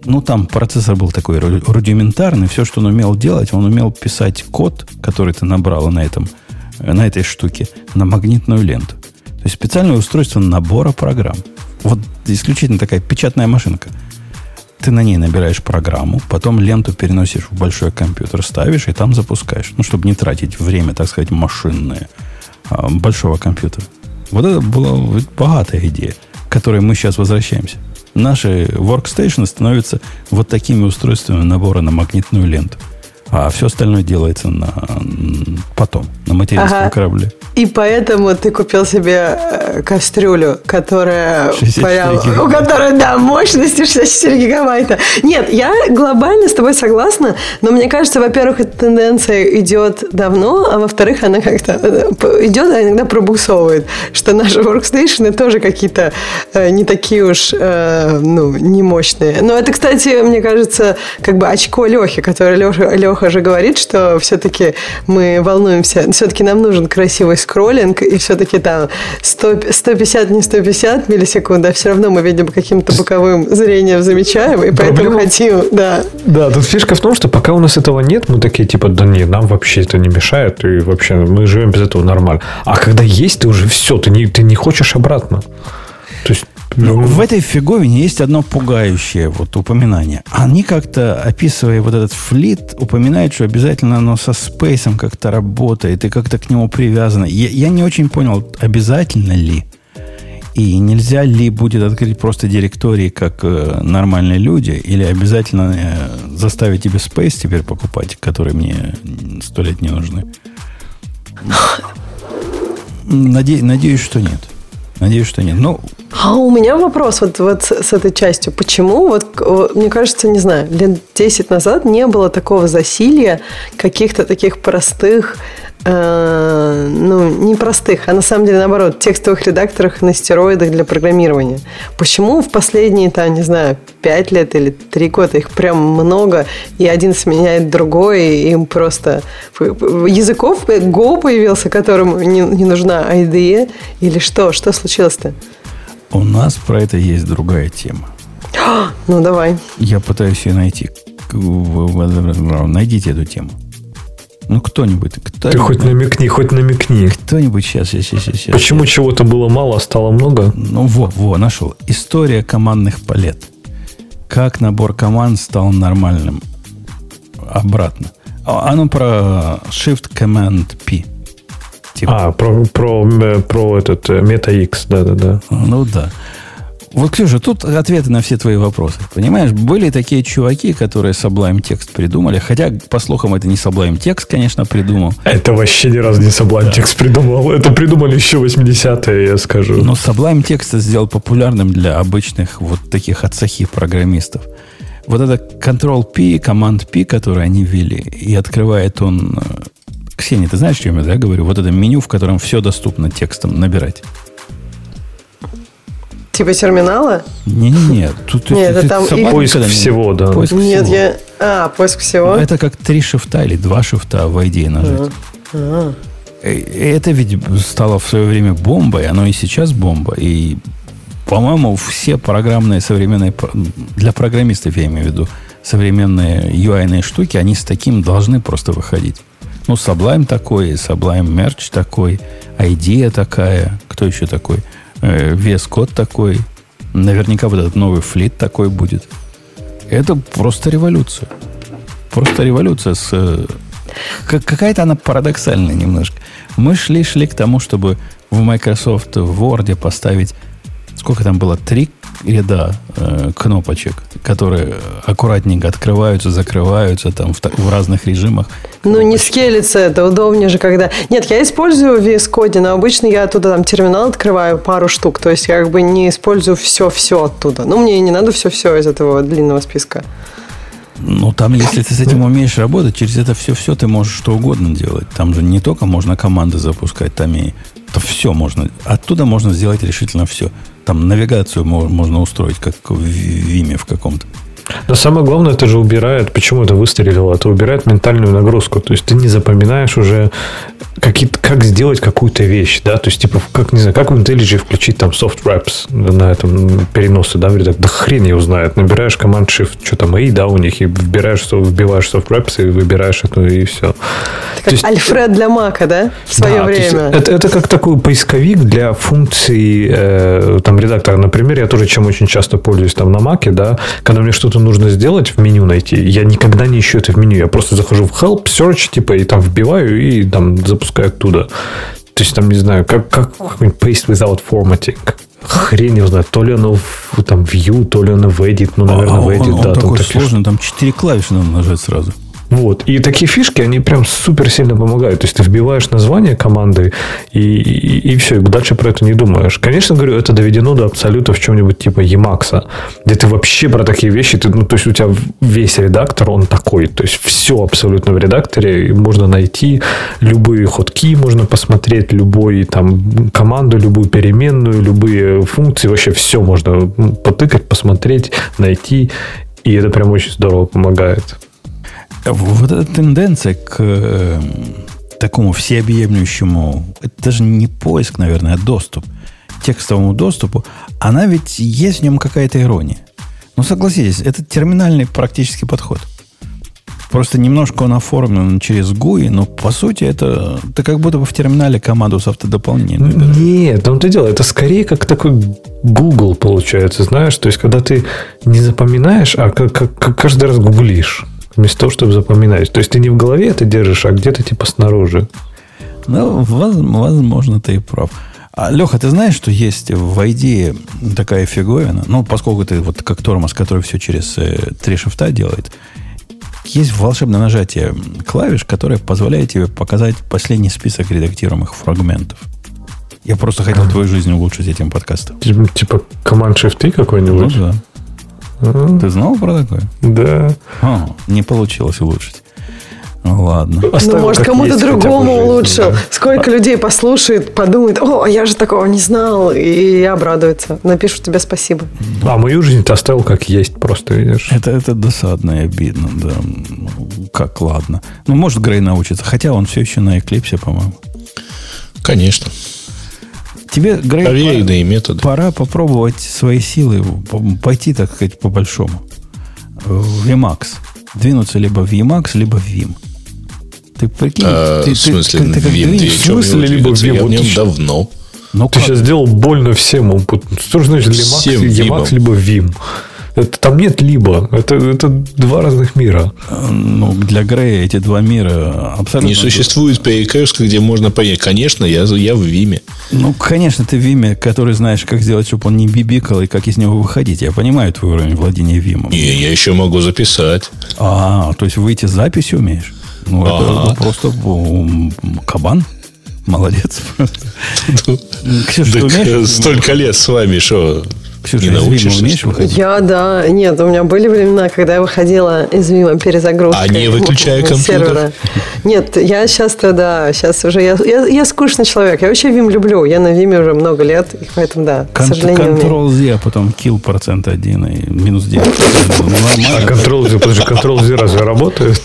ну, там процессор был такой рудиментарный, все, что он умел делать, он умел писать код, который ты набрала на, этом, на этой штуке, на магнитную ленту. То есть специальное устройство набора программ. Вот исключительно такая печатная машинка – ты на ней набираешь программу, потом ленту переносишь в большой компьютер, ставишь и там запускаешь. Ну, чтобы не тратить время, так сказать, машинное а, большого компьютера. Вот это была богатая идея, к которой мы сейчас возвращаемся. Наши workstation становятся вот такими устройствами набора на магнитную ленту а все остальное делается на, потом, на материнском ага. корабле. И поэтому ты купил себе э, кастрюлю, которая, прям, у которой, да, мощности 64 гигабайта. Нет, я глобально с тобой согласна, но мне кажется, во-первых, эта тенденция идет давно, а во-вторых, она как-то э, идет, а иногда пробуксовывает, что наши workstations тоже какие-то э, не такие уж, ну, не мощные. Но это, кстати, мне кажется, как бы очко Лехи, который Леха, Леха Леха же говорит, что все-таки мы волнуемся, все-таки нам нужен красивый скроллинг, и все-таки там 100, 150, не 150 миллисекунд, а все равно мы, видим каким-то боковым зрением замечаем, и поэтому Проблема... хотим, да. Да, тут фишка в том, что пока у нас этого нет, мы такие типа, да нет, нам вообще это не мешает, и вообще мы живем без этого нормально. А когда есть, ты уже все, ты не, ты не хочешь обратно. Ну, в этой фиговине есть одно пугающее вот упоминание. Они как-то, описывая вот этот флит, упоминают, что обязательно оно со спейсом как-то работает и как-то к нему привязано. Я, я не очень понял, обязательно ли. И нельзя ли будет открыть просто директории, как э, нормальные люди, или обязательно э, заставить тебе Space теперь покупать, которые мне сто лет не нужны? Наде, надеюсь, что нет. Надеюсь, что нет. Ну, А у меня вопрос вот, вот с, этой частью. Почему, вот, мне кажется, не знаю, лет 10 назад не было такого засилия каких-то таких простых, э, ну, не простых, а на самом деле, наоборот, текстовых редакторах на стероидах для программирования. Почему в последние, там, не знаю, 5 лет или 3 года их прям много, и один сменяет другой, и им просто... Языков Go появился, которому не, не нужна IDE, или что? Что случилось-то? у нас про это есть другая тема. Ну, давай. Я пытаюсь ее найти. Найдите эту тему. Ну, кто-нибудь. кто Ты хоть намекни, хоть намекни. Кто-нибудь сейчас, сейчас, сейчас, сейчас. Почему чего-то было мало, а стало много? Ну, во, во, нашел. История командных палет. Как набор команд стал нормальным. Обратно. А, Оно про Shift Command P. Типа, А, про, про, э, про этот э, MetaX, да-да-да. Ну да. Вот, Ксюша, тут ответы на все твои вопросы. Понимаешь, были такие чуваки, которые Sublime текст придумали. Хотя, по слухам, это не Sublime текст, конечно, придумал. Это вообще ни разу не Sublime Text придумал. Это придумали еще 80-е, я скажу. Но Sublime текст сделал популярным для обычных вот таких отсахи программистов. Вот это Ctrl-P, команд P, который они ввели, и открывает он... э, Ксения, ты знаешь, о чем я да, говорю? Вот это меню, в котором все доступно текстом набирать. Типа терминала? Не-не-не. Тут Не, это там Поиск не- всего, да. Поиск Нет, всего. я... А, поиск всего. Это как три шифта или два шифта в ID нажать. А. Э, Это ведь стало в свое время бомбой, оно и сейчас бомба. И, по-моему, все программные современные, для программистов я имею в виду, современные UI-ные штуки, они с таким должны просто выходить. Ну, Sublime такой, Sublime Merge такой, IDEA такая, кто еще такой? Э, VS Code такой. Наверняка вот этот новый флит такой будет. Это просто революция. Просто революция с... э, как- Какая-то она парадоксальная немножко. Мы шли-шли к тому, чтобы в Microsoft в Word поставить... Сколько там было? Три ряда э, кнопочек, которые аккуратненько открываются, закрываются там в, в разных режимах. Ну, не скелется это, удобнее же, когда... Нет, я использую VS Code, но обычно я оттуда там терминал открываю пару штук, то есть я как бы не использую все-все оттуда. Ну, мне не надо все-все из этого длинного списка. Ну, там, если ты с этим умеешь работать, через это все-все ты можешь что угодно делать. Там же не только можно команды запускать, там и то все можно. Оттуда можно сделать решительно все. Там навигацию мо- можно устроить, как в Виме в каком-то. Но самое главное, это же убирает, почему это выстрелило, это убирает ментальную нагрузку. То есть ты не запоминаешь уже, какие как сделать какую-то вещь, да, то есть типа, как, не знаю, как в IntelliJ включить там soft wraps на этом переносе, да, в редак- да хрен его знает, набираешь команд shift, что там, и да, у них, и вбираешь, что- вбиваешь soft wraps, и выбираешь это, и все. Это как есть- Альфред для Мака, да? В свое Да, время. Это, это как такой поисковик для функций э, там, редактора. Например, я тоже чем очень часто пользуюсь там на Маке, да, когда мне что-то нужно сделать в меню найти, я никогда не ищу это в меню. Я просто захожу в Help, Search, типа, и там вбиваю, и там запускаю оттуда. То есть, там, не знаю, как, как какой-нибудь paste without formatting. Хрень его знает. То ли оно в, там, view, то ли оно в edit. Ну, наверное, А в он, edit, он да. там такой такие сложный, там четыре клавиши надо нажать сразу. Вот. И такие фишки, они прям супер сильно помогают. То есть ты вбиваешь название команды, и, и, и все, и дальше про это не думаешь. Конечно, говорю, это доведено до абсолюта в чем-нибудь типа Emacs, где ты вообще про такие вещи, ты, ну, то есть у тебя весь редактор, он такой. То есть все абсолютно в редакторе и можно найти, любые ходки можно посмотреть, любой там команду, любую переменную, любые функции, вообще все можно потыкать, посмотреть, найти. И это прям очень здорово помогает. Вот эта тенденция к э, такому всеобъемлющему, это даже не поиск, наверное, а доступ, текстовому доступу, она ведь есть в нем какая-то ирония. Ну, согласитесь, это терминальный практически подход. Просто немножко он оформлен через GUI, но по сути это, это как будто бы в терминале команду с автодополнением. Нет, том-то и дело. Это скорее как такой Google получается, знаешь. То есть, когда ты не запоминаешь, а как, как- как каждый раз гуглишь. Вместо того, чтобы запоминать. То есть, ты не в голове это держишь, а где-то типа снаружи. Ну, воз- возможно, ты и прав. А, Леха, ты знаешь, что есть в ID такая фиговина? Ну, поскольку ты вот как тормоз, который все через э, три шифта делает, есть волшебное нажатие клавиш, которое позволяет тебе показать последний список редактируемых фрагментов. Я просто хотел твою жизнь улучшить этим подкастом. Типа- Типа Command Shift T Ну какой-нибудь? да. А, Ты знал про такое? Да. А, не получилось улучшить. Ну, ладно. Ну, Оставил может, как кому-то другому жизнь, улучшил. да. Сколько людей послушает, подумает, о, а я же такого не знал, и обрадуется. Напишут тебе спасибо. А мою жизнь ты оставил как есть, просто видишь. Это, это досадно и обидно, да. Ну, Как ладно. Ну, может, Грей научится. Хотя он все еще на Эклипсе, по-моему. Конечно. Тебе, Грей, Проверенные методы. пора попробовать свои силы, по- пойти, так сказать, по-большому. В Emacs. Двинуться либо в Emacs, либо в Vim. Ты прикинь, А, ты, в смысле, ты, ты как Vim, ты в смысле, либо двигаться? Vim? Я в нем ты давно. Ну, Ты как? сейчас сделал больно всем. Что же значит. Emacs либо Vim? Это, там нет либо. Это, это два разных мира. Ну, для Грея эти два мира абсолютно... Не существует перекрестка, где можно понять. Конечно, я, я в Виме. Ну, конечно, ты в Виме, который знаешь, как сделать, чтобы он не бибикал и как из него выходить. Я понимаю твой уровень владения Вимом. Не, я еще могу записать. А, то есть выйти с записью умеешь? Ну, это Ага. ну, просто кабан. Молодец. Ксюша, ты Так, э, умеешь? столько лет с вами, что Ксюша, не из Вима научишься? умеешь выходить? Я, да, нет, у меня были времена, когда я выходила из Вима перезагрузкой. А не выключая компьютер? сервера. Нет, я сейчас-то, да, сейчас уже, я, я, я скучный человек, я вообще Вим люблю, я на Виме уже много лет, и поэтому, да, к Кон- сожалению, умею. Ctrl-Z, а потом kill процент один и минус 9. Ну, А. Ctrl-Z, подожди, Ctrl-Z разве работает?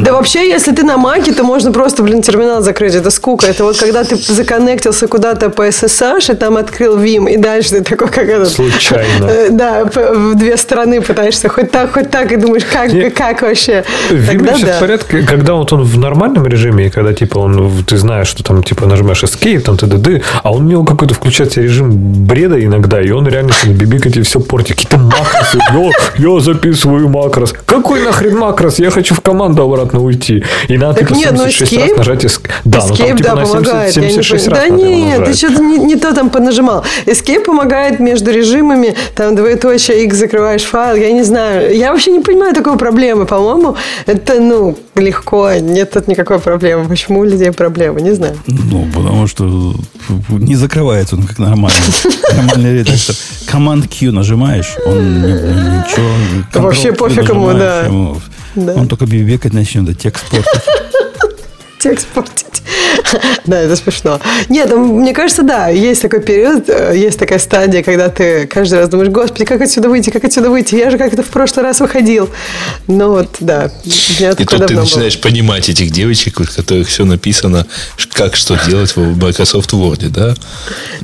Да вообще, если ты на Маке, то можно просто, блин, терминал закрыть. Это скука. Это вот когда ты законнектился куда-то по SSH, и там открыл Vim, и дальше ты такой, как этот... Случайно. э, Да, в две стороны пытаешься хоть так, хоть так, и думаешь, как, Не- как вообще? Тогда да. в порядке, когда вот он в нормальном режиме, и когда типа он, ты знаешь, что там типа нажимаешь escape, там т.д., а он у него какой-то включается режим бреда иногда, и он реально себе бибикать и все портит. Какие-то макросы. Я, я записываю макрос. Какой нахрен макрос? Я хочу в команду обратно уйти. И надо Так типа нет, ну 76 escape- раз нажать escape. Да, ну там Escape, типа да, на 70 помогает. Я не 76 понимаю. раз да нет, ты что-то не, не то там понажимал. Escape помогает между режимами, там двоеточие X закрываешь файл, я не знаю. Я вообще не понимаю такой проблемы. По-моему, это, ну, легко. Нет тут никакой проблемы. Почему у людей проблемы? Не знаю. Ну, потому что не закрывается он как нормальный, нормальный редактор. Команд Q нажимаешь, он ни- ни- ничего. Вообще пофиг ему, да. Он только бибекать начнет, да текст портить. Текст портить. Да, это смешно. Нет, ну, мне кажется, да, есть такой период, э, есть такая стадия, когда ты каждый раз думаешь, господи, как отсюда выйти, как отсюда выйти? Я же как-то в прошлый раз выходил. Ну вот, да. И тут ты начинаешь понимать этих девочек, у которых все написано, как что делать в Microsoft Word, да?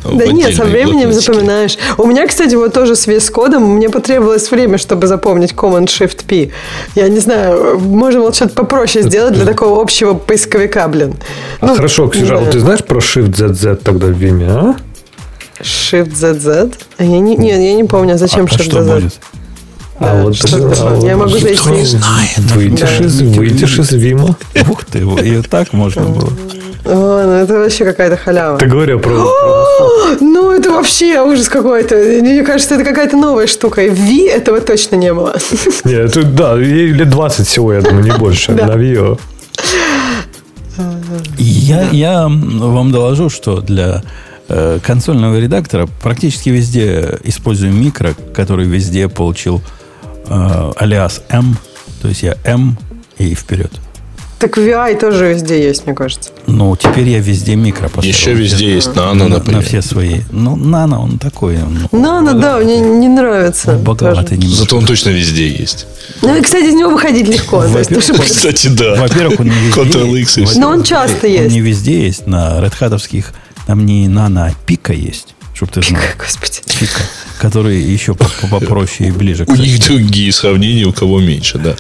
Да В нет, со временем запоминаешь. У меня, кстати, вот тоже с VS кодом мне потребовалось время, чтобы запомнить Command-Shift-P. Я не знаю, можно было что-то попроще сделать для такого общего поисковика, блин. А Ну, хорошо, не Ксюша, а вот знаю. ты знаешь про Shift-ZZ тогда в Vim, а? Shift-ZZ? А я не, нет, я не помню, зачем А что Shift-ZZ. будет? А вот, что а такое? вот- Я могу зайти. Никто не знает. Выйдешь, Да. из, выйдешь из Вима. Ух ты, и так можно было. О, ну это вообще какая-то халява. Ты говоря про, про- Ну, это вообще ужас какой-то. Мне кажется, это какая-то новая штука. И в Ви этого точно не было. Нет, это, да, ей лет 20 всего, я думаю, не больше. Да. На Вио. Я, я вам доложу, что для э, консольного редактора практически везде использую микро, который везде получил э, алиас M. То есть я M и вперед. Так VI тоже везде есть, мне кажется. Ну, теперь я везде микро поставил. Еще везде есть Nano, на, на например. все свои. Ну, нано, он такой. Он, Нано, да, мне не нравится. он боговатый немножко. Зато он точно везде есть. Ну, и, кстати, из него выходить легко. тоже- Кстати, да. Во-первых, он не везде. Есть. Но он часто Он есть. не везде есть. На Red Hat там не нано, а пика есть. Чтоб ты знал. Господи. Пика. Который еще по- по- попроще и ближе. У них другие сравнения, у кого меньше, да.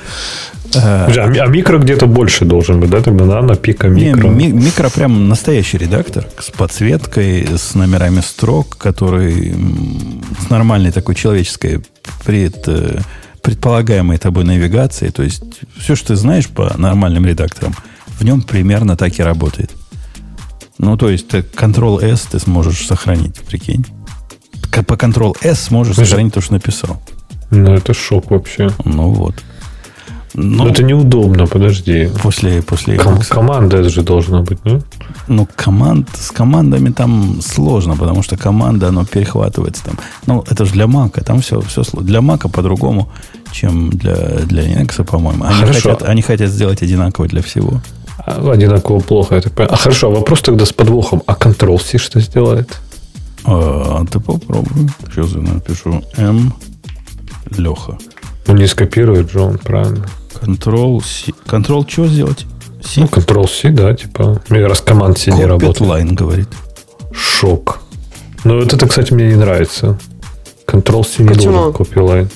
Подожди, А, а микро где-то больше должен быть, да? Тогда нано, пика, Не, микро. ми- микро прям настоящий редактор с подсветкой, с номерами строк, который с нормальной такой человеческой пред, э, предполагаемой тобой навигацией. То есть все, что ты знаешь по нормальным редакторам, в нем примерно так и работает. Ну, то есть ты Ctrl-S ты сможешь сохранить, прикинь. По Ctrl-S сможешь Слушай, сохранить то, что написал. Ну, это шок вообще. Ну вот. Но Ну, это неудобно, подожди. после, после Ком- команда это же должна быть, ну? Ну, команд, с командами там сложно, потому что команда, оно перехватывается там. Ну, это же для Мака, там все, все сложно. Для Мака по-другому, чем для, для Linux, по-моему. Они Хорошо. хотят, они хотят сделать одинаково для всего. А, Одинаково плохо, я так понимаю. А хорошо, вопрос тогда с подвохом. А Control-C что сделает? А, ты попробуй. Сейчас я напишу М. Леха. Ну, не скопирует же он, правильно. Control C. Control что сделать? C. Ну, Control-C, да, типа. Мне раз команд C не работает. line говорит. Шок. Ну, вот это, кстати, мне не нравится. Control-C не Почему? должен copy-line.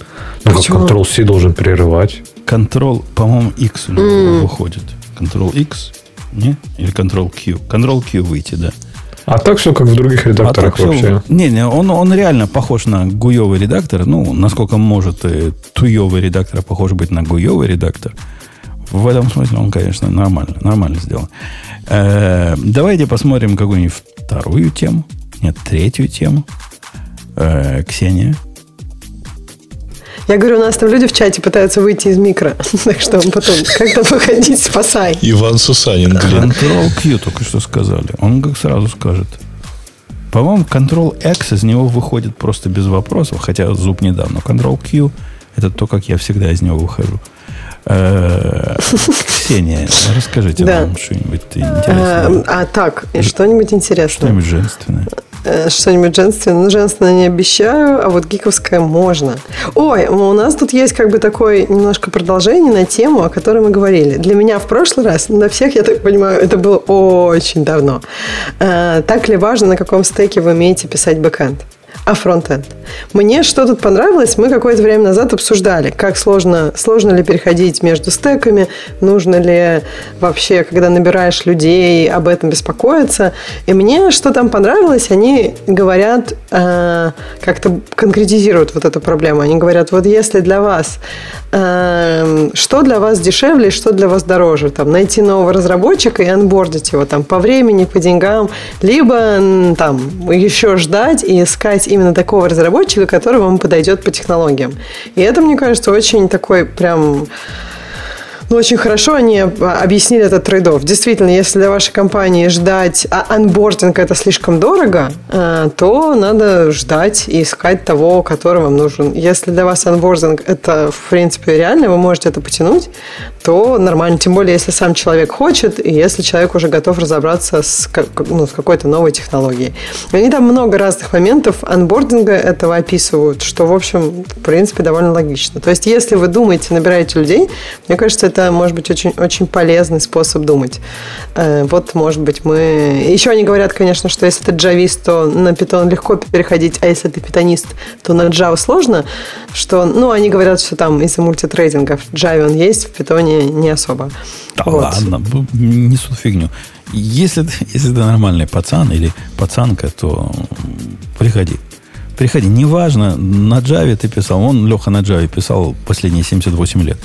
Ну, как? Control-C должен прерывать. Control, по-моему, X у него выходит. Control X? Не? Или Control Q? Control Q выйти, да. А так все как в других А редакторах всё- вообще. Не, не, он, он реально похож на гуевый редактор. Ну, насколько может и туевый редактор похож быть на гуевый редактор. В этом смысле он, конечно, нормально, нормально сделан. Э, давайте посмотрим какую-нибудь вторую тему. Нет, третью тему. Э, Ксения. Я говорю, у нас там люди в чате пытаются выйти из микро. Так что потом, как там выходить, спасай. Иван Сусанин, блин. Control Q только что сказали. Он как сразу скажет. По-моему, Control X из него выходит просто без вопросов, хотя зуб недавно. Control Q это то, как я всегда из него выхожу. Э, Ксения, расскажите нам что-нибудь А, интересное. а так, и что-нибудь интересное. Что-нибудь женственное. Э, Что-нибудь женственное. Ну, женственное не обещаю, а вот гиковское можно. Ой, у нас тут есть как бы такое немножко продолжение на тему, о которой мы говорили. Для меня в прошлый раз, на всех, я так понимаю, это было очень давно. Э, Так ли важно, на каком стеке вы умеете писать бэкэнд? А фронтенд. Мне что тут понравилось, мы какое-то время назад обсуждали, как сложно, сложно ли переходить между стеками, нужно ли вообще, когда набираешь людей, об этом беспокоиться. И мне что там понравилось, они говорят, э, как-то конкретизируют вот эту проблему. Они говорят, вот если для вас, э, что для вас дешевле, что для вас дороже, там, найти нового разработчика и анбордить его там по времени, по деньгам, либо там еще ждать и искать именно такого разработчика, который вам подойдет по технологиям. И это, мне кажется, очень такой прям ну, очень хорошо они объяснили этот трейдов. Действительно, если для вашей компании ждать а анбординг это слишком дорого, э, то надо ждать и искать того, который вам нужен. Если для вас анбординг это, в принципе, реально, вы можете это потянуть, то нормально. Тем более, если сам человек хочет, и если человек уже готов разобраться с, ну, с какой-то новой технологией. Они там много разных моментов анбординга этого описывают, что, в общем, в принципе, довольно логично. То есть, если вы думаете, набираете людей, мне кажется, это может быть очень, очень полезный способ думать. Э, Вот, может быть, мы... Еще они говорят, конечно, что если ты джавист, то на Python легко переходить, а если ты питонист, то на Java сложно. Что, ну, они говорят, что там из-за мультитрейдинга в Java он есть, в Python не особо. Да Вот. ладно, несут фигню. Если, ты- если ты нормальный пацан или пацанка, то приходи. Приходи. Неважно, на Java ты писал. Он, Леха, на Java писал последние 78 лет.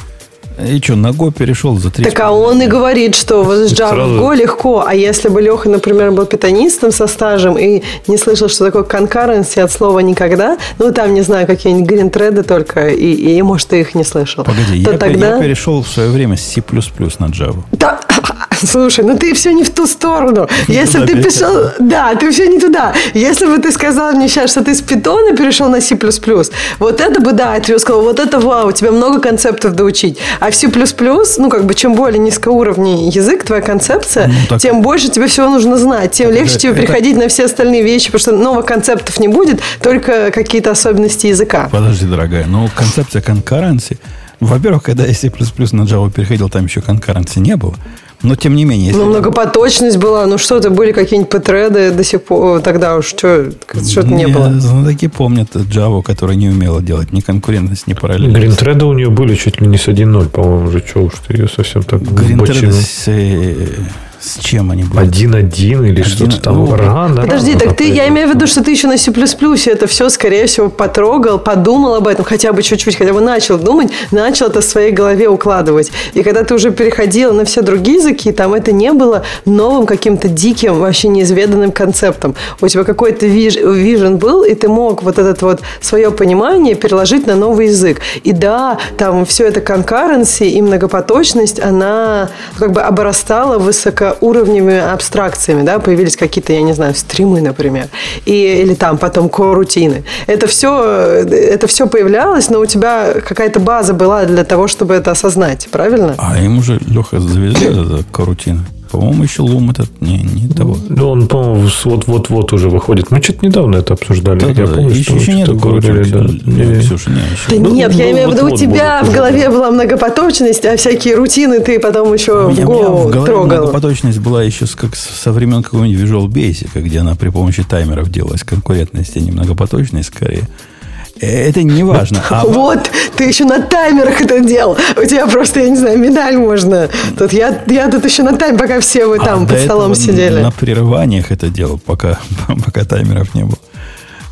И что, на Go перешел за 30 Так а он и говорит, что вот с Java Сразу- в Go легко, а если бы Леха, например, был питанистом со стажем и не слышал, что такое concurrency от слова никогда, ну там, не знаю, какие-нибудь грин-треды только, и, и, может, ты их не слышал, Погоди, то я, тогда... я перешел в свое время с C++ на Java. Да, слушай, ну ты все не в ту сторону. Если ты писал... Да, ты все не туда. Если бы ты сказал мне сейчас, что ты с питона перешел на C++, вот это бы, да, я тебе сказал, вот это вау, у тебя много концептов доучить. А в C++, ну, как бы, чем более низкоуровневый язык, твоя концепция, Ну, так- тем больше тебе всего нужно знать, тем легче это- тебе это- переходить на все остальные вещи, потому что новых концептов не будет, только какие-то особенности языка. Подожди, дорогая, но концепция конкуренции... Во-первых, когда я C++ на Java переходил, там еще конкуренции не было. Но, тем не менее, если... Ну, многопоточность была, ну что-то, были какие-нибудь петреды до сих пор, тогда уж что- что-то не было. Знатоки помнят Java, которая не умела делать ни конкурентность, ни параллельность. Гринтреды у нее были чуть ли не с 1.0, по-моему, уже что уж ты ее совсем так Гринтреды с, э, С чем они будут? Один-один или что-то там. ну, Рано, Подожди, рано так ты, я имею в виду, что ты еще на C++ это все, скорее всего, потрогал, подумал об этом, хотя бы чуть-чуть, хотя бы начал думать, начал это в своей голове укладывать. И когда ты уже переходил на все другие языки, там это не было новым каким-то диким, вообще неизведанным концептом. У тебя какой-то вижен был, и ты мог вот этот вот свое понимание переложить на новый язык. И да, там все это concurrency и многопоточность, она как бы обрастала высокоуровневыми абстракциями, да, появились какие-то, я не знаю, стримы, например, и, или там потом корутины. Это все, это все появлялось, но у тебя какая-то база была для того, чтобы это осознать, правильно? А им уже, Леха, завезли это карутины. По-моему, еще лум этот не, не того. Ну, он, по-моему, вот-вот-вот уже выходит. Мы что-то недавно это обсуждали. Да, Я да, да. помню, еще, что еще нет говорили. Да. Не, Не. Ксюша, не, еще. Да Ну, нет, я ну, имею в виду, у тебя будет в голове уже. была многопоточность, а всякие рутины ты потом еще У в меня, в голову голове трогал. многопоточность была еще с, как со времен какого-нибудь Visual Basic, где она при помощи таймеров делалась конкурентность, а не многопоточность скорее. Это не важно. А Вот, ты еще на таймерах это делал. У тебя просто, я не знаю, медаль можно. Тут я, я тут еще на тайм, пока все вы а там до под столом сидели. На прерываниях это делал, пока, пока таймеров не было.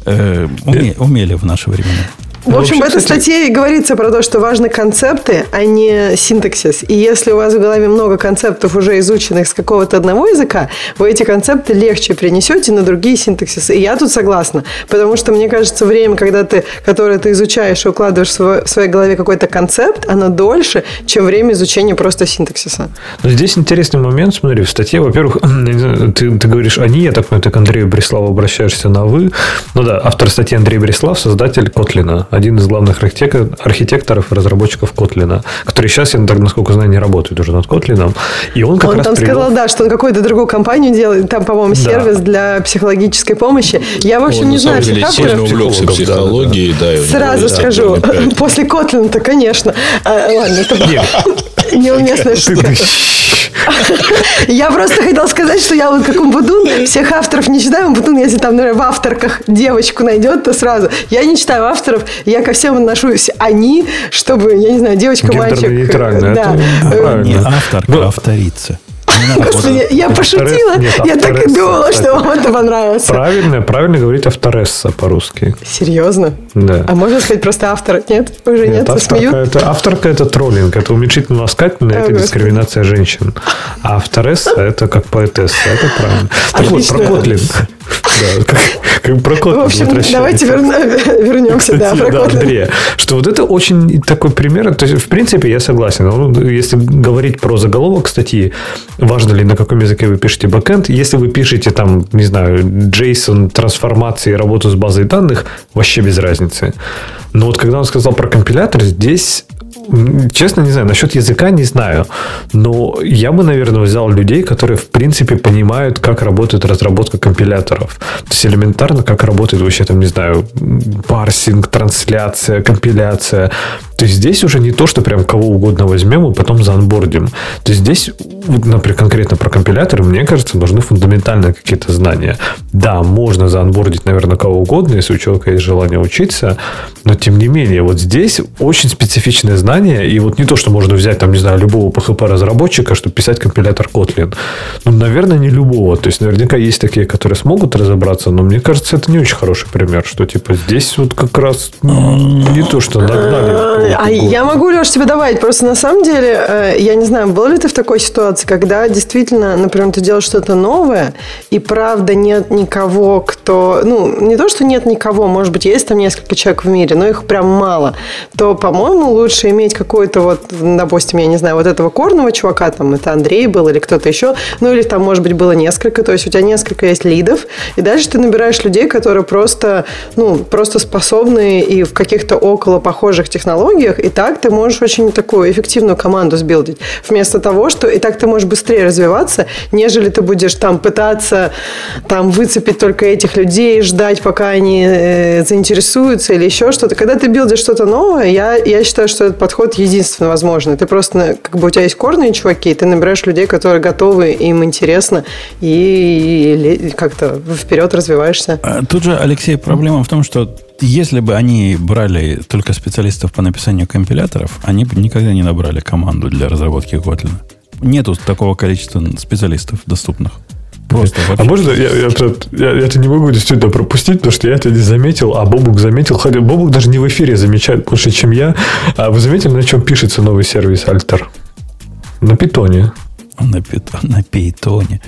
Э, уме- умели в наши времена. В Ну, общем, в этой кстати- статье и говорится про то, что важны концепты, а не синтаксис. И если у вас в голове много концептов, уже изученных с какого-то одного языка, вы эти концепты легче перенесете на другие синтаксисы. И я тут согласна. Потому что, мне кажется, время, когда ты, которое ты изучаешь и укладываешь в, своей голове какой-то концепт, оно дольше, чем время изучения просто синтаксиса. Но здесь интересный момент, смотри, в статье, во-первых, ты, ты говоришь они, я так понимаю, ты к Андрею Бреславу обращаешься на вы. Ну да, автор статьи Андрей Бреслав, создатель Котлина, один из главных архитек- архитекторов и разработчиков Котлина, который сейчас, я так, насколько знаю, не работает уже над Котлином. И он как он раз там привел- сказал, да, что он какую-то другую компанию делает, там, по-моему, Да. сервис для психологической помощи. Я, в общем, Он, не знаю деле, сильно увлекся да, психологией, да. и у него Сразу скажу, после Котлина-то, конечно. А, ладно, это неуместная шутка. Я просто хотела сказать, что я вот как Умбудун, всех авторов не читаю. Умбудун, если там, например, в авторках девочку найдет, то сразу. Я не читаю авторов, я ко всем отношусь они, чтобы, я не знаю, девочка, мальчик. Да. Э, правильно. Не авторка, Ну, авторица. Господи, я пошутила. Я так и думала, что вам это понравится. Правильно, правильно говорить авторесса по-русски. Серьезно? Да. А можно сказать просто автор? Нет? Уже нет? авторка, Смеют? это, авторка это троллинг, это уменьшительно ласкательное, это дискриминация женщин. А авторесса это как поэтесса, это правильно. Так вот, про Котлин. Да, как, как про В общем, давайте вернемся, да, про да. Андрея, что вот это очень такой пример. То есть, в принципе, я согласен. Ну, если говорить про заголовок статьи, важно ли на каком языке вы пишете бэкэнд, если вы пишете там, не знаю, JSON, трансформации, работу с базой данных, вообще без разницы. Но вот когда он сказал про компилятор, здесь Честно, не знаю, насчет языка не знаю. Но я бы, наверное, взял людей, которые, в принципе, понимают, как работает разработка компиляторов. То есть элементарно, как работает вообще, там, не знаю, парсинг, трансляция, компиляция. То есть здесь уже не то, что прям кого угодно возьмем и потом заонбордим. То есть здесь, например, конкретно про компиляторы, мне кажется, нужны фундаментальные какие-то знания. Да, можно заонбордить, наверное, кого угодно, если у человека есть желание учиться, но тем не менее, вот здесь очень специфичное знание, и вот не то, что можно взять, там, не знаю, любого PHP-разработчика, чтобы писать компилятор Kotlin. Ну, наверное, не любого. То есть, наверняка есть такие, которые смогут разобраться, но мне кажется, это не очень хороший пример, что, типа, здесь вот как раз не то, что А я могу, Леш, тебе добавить. Просто на самом деле, э, я не знаю, был ли ты в такой ситуации, когда действительно, например, ты делаешь что-то новое, и правда нет никого, кто... Ну, не то, что нет никого, может быть, есть там несколько человек в мире, но их прям мало, то, по-моему, лучше иметь какой-то вот, допустим, я не знаю, вот этого корного чувака, там, это Андрей был или кто-то еще, ну, или там, может быть, было несколько, то есть у тебя несколько есть лидов, и дальше ты набираешь людей, которые просто, ну, просто способны и в каких-то около похожих технологиях, и так ты можешь очень такую эффективную команду сбилдить. Вместо того, что и так ты можешь быстрее развиваться, нежели ты будешь там пытаться там выцепить только этих людей, ждать, пока они э, заинтересуются или еще что-то. Когда ты билдишь что-то новое, я, я считаю, что этот подход единственно возможный. Ты просто, как бы у тебя есть корные чуваки, и ты набираешь людей, которые готовы, им интересно, и, и как-то вперед развиваешься. А Тут же, Алексей, проблема в том, что если бы они брали только специалистов по написанию компиляторов, они бы никогда не набрали команду для разработки Kotlin. нету такого количества специалистов доступных. Просто а можно я, я, я, я это не могу действительно пропустить, потому что я это не заметил, а Бобук заметил. Хотя Бобук даже не в эфире замечает больше, чем я. А вы заметили, на чем пишется новый сервис Альтер? На питоне. На, питон, на питоне.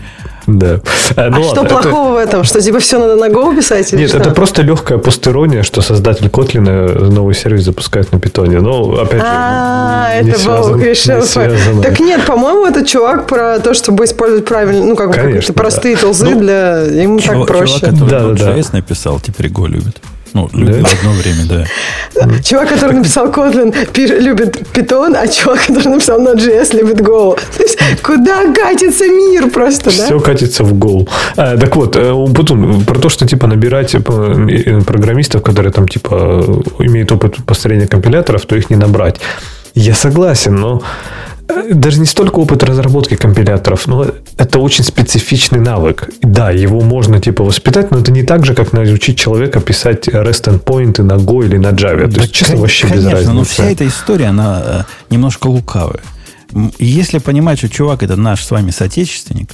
Да. А, ну, а ладно, что плохого это... в этом? Что типа все надо на Go писать? Нет, что? это просто легкая постерония, что создатель Kotlin новый сервис запускает на питоне. Но опять же, а, это был. Так нет, по-моему, это чувак про то, чтобы использовать правильно, ну как бы простые тулзы ну, для ему так проще. Чувак, который написал, теперь Go любит. Ну, любит да? в одно время, да. Чувак, который написал Kotlin, любит Python, а чувак, который написал Node.js, любит Go. То есть, куда катится мир просто, да? Все катится в Go. А, так вот, э, потом про то, что, типа, набирать э, программистов, которые там, типа, имеют опыт построения компиляторов, то их не набрать. Я согласен, но даже не столько опыт разработки компиляторов, но это очень специфичный навык. Да, его можно типа воспитать, но это не так же, как научить человека писать REST endpoint на Go или на Java. То да есть, честно, вообще конечно, без разницы. но вся эта история, она э, немножко лукавая. Если понимать, что чувак это наш с вами соотечественник,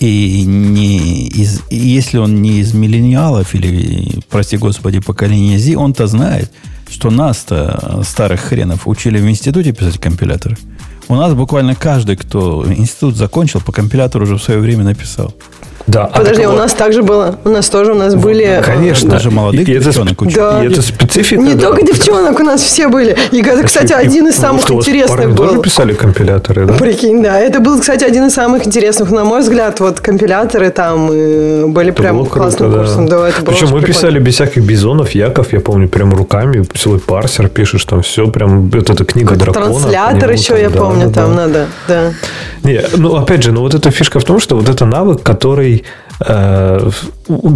и, не из, и если он не из миллениалов или, прости господи, поколения Z, он-то знает, что нас-то, старых хренов, учили в институте писать компиляторы. У нас буквально каждый, кто институт закончил, по компилятору уже в свое время написал. Да, а Подожди, а у нас также было. У нас тоже у нас вот, были... Конечно. Даже молодых и девчонок это, да. И это специфика. Не да. только девчонок у нас все были. И это, кстати, один из самых что, интересных был. тоже писали компиляторы, да? Прикинь, да. Это был, кстати, один из самых интересных. На мой взгляд, вот компиляторы там э, были это прям классным круто, курсом. Да. Да, это Причем мы писали без всяких бизонов, Яков, я помню, прям руками, свой парсер пишешь, там все прям, вот эта книга дракона. Транслятор еще, там, я да, помню, да, там да. надо, да. Не, ну, опять же, ну вот эта фишка в том, что вот это навык, который Э,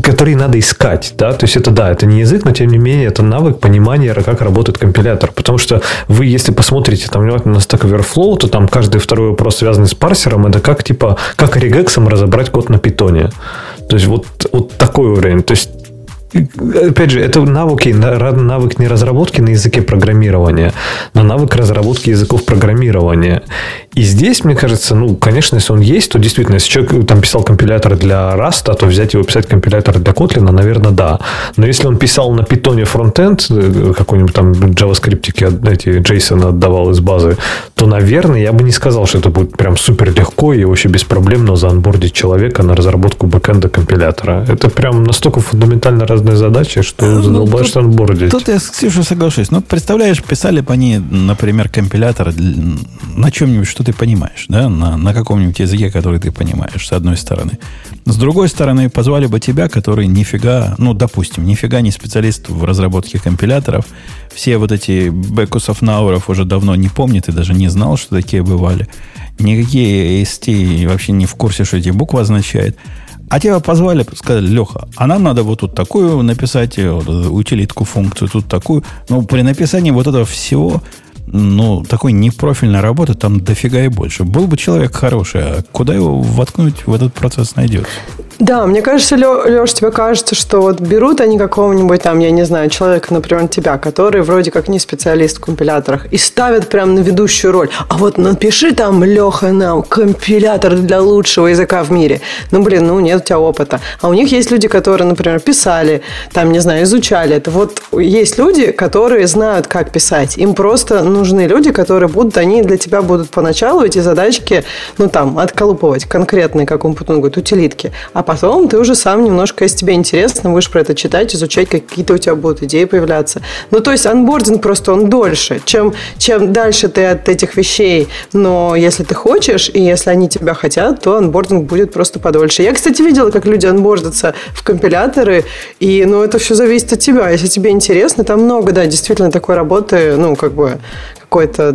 который надо искать, да, то есть это да, это не язык, но тем не менее это навык понимания, как работает компилятор, потому что вы, если посмотрите там на Stack Overflow, то там каждый второй вопрос, связанный с парсером, это как типа, как регексом разобрать код на питоне, то есть вот, вот такой уровень, то есть опять же, это навыки, навык не разработки на языке программирования, но навык разработки языков программирования. И здесь, мне кажется, ну, конечно, если он есть, то действительно, если человек там писал компилятор для Rust, то взять его писать компилятор для Kotlin, наверное, да. Но если он писал на питоне фронтенд, э, какой-нибудь там JavaScript, эти JSON отдавал из базы, то, наверное, я бы не сказал, что это будет прям супер легко и вообще беспроблемно заонбордить человека на разработку бэкэнда компилятора. Это прям настолько фундаментально разные задачи, что ну, задолбаешься анбордить. Тут я с Ксюшей соглашусь. Ну, представляешь, писали бы они, например, компилятор на чем-нибудь, что что ты понимаешь, да, на, на каком-нибудь языке, который ты понимаешь, с одной стороны. С другой стороны, позвали бы тебя, который нифига, ну, допустим, нифига не специалист в разработке компиляторов, все вот эти бэкусов науров уже давно не помнит и даже не знал, что такие бывали. Никакие AST вообще не в курсе, что эти буквы означают. А тебя позвали, сказали, Леха, а нам надо вот тут такую написать, э, вот, утилитку функцию, тут такую. Ну, при написании вот этого всего ну, такой непрофильной работы там дофига и больше. Был бы человек хороший, а куда его воткнуть в этот процесс найдется? Да, мне кажется, Леш, тебе кажется, что вот берут они какого-нибудь там, я не знаю, человека, например, тебя, который вроде как не специалист в компиляторах, и ставят прям на ведущую роль. А вот напиши там, Леха, нам компилятор для лучшего языка в мире. Ну, блин, ну нет у тебя опыта. А у них есть люди, которые, например, писали, там, не знаю, изучали это. Вот есть люди, которые знают, как писать. Им просто нужны люди, которые будут, они для тебя будут поначалу эти задачки, ну, там, отколупывать конкретные, как он потом говорит, утилитки. А потом ты уже сам немножко, если тебе интересно, будешь про это читать, изучать, какие-то у тебя будут идеи появляться. Ну, то есть анбординг просто он дольше. Чем, чем дальше ты от этих вещей, но если ты хочешь, и если они тебя хотят, то анбординг будет просто подольше. Я, кстати, видела, как люди анбордятся в компиляторы, и, ну, это все зависит от тебя. Если тебе интересно, там много, да, действительно такой работы, ну, как бы, какой-то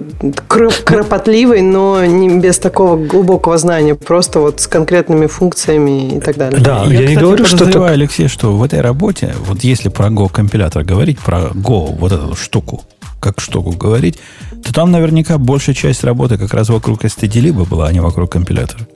кропотливый, но не без такого глубокого знания, просто вот с конкретными функциями и так далее. Да, я, я не говорю, что это... Алексей, что в этой работе, вот если про Go компилятор говорить, про Go, вот эту штуку, как штуку говорить, то там наверняка большая часть работы как раз вокруг std была, а не вокруг компилятора.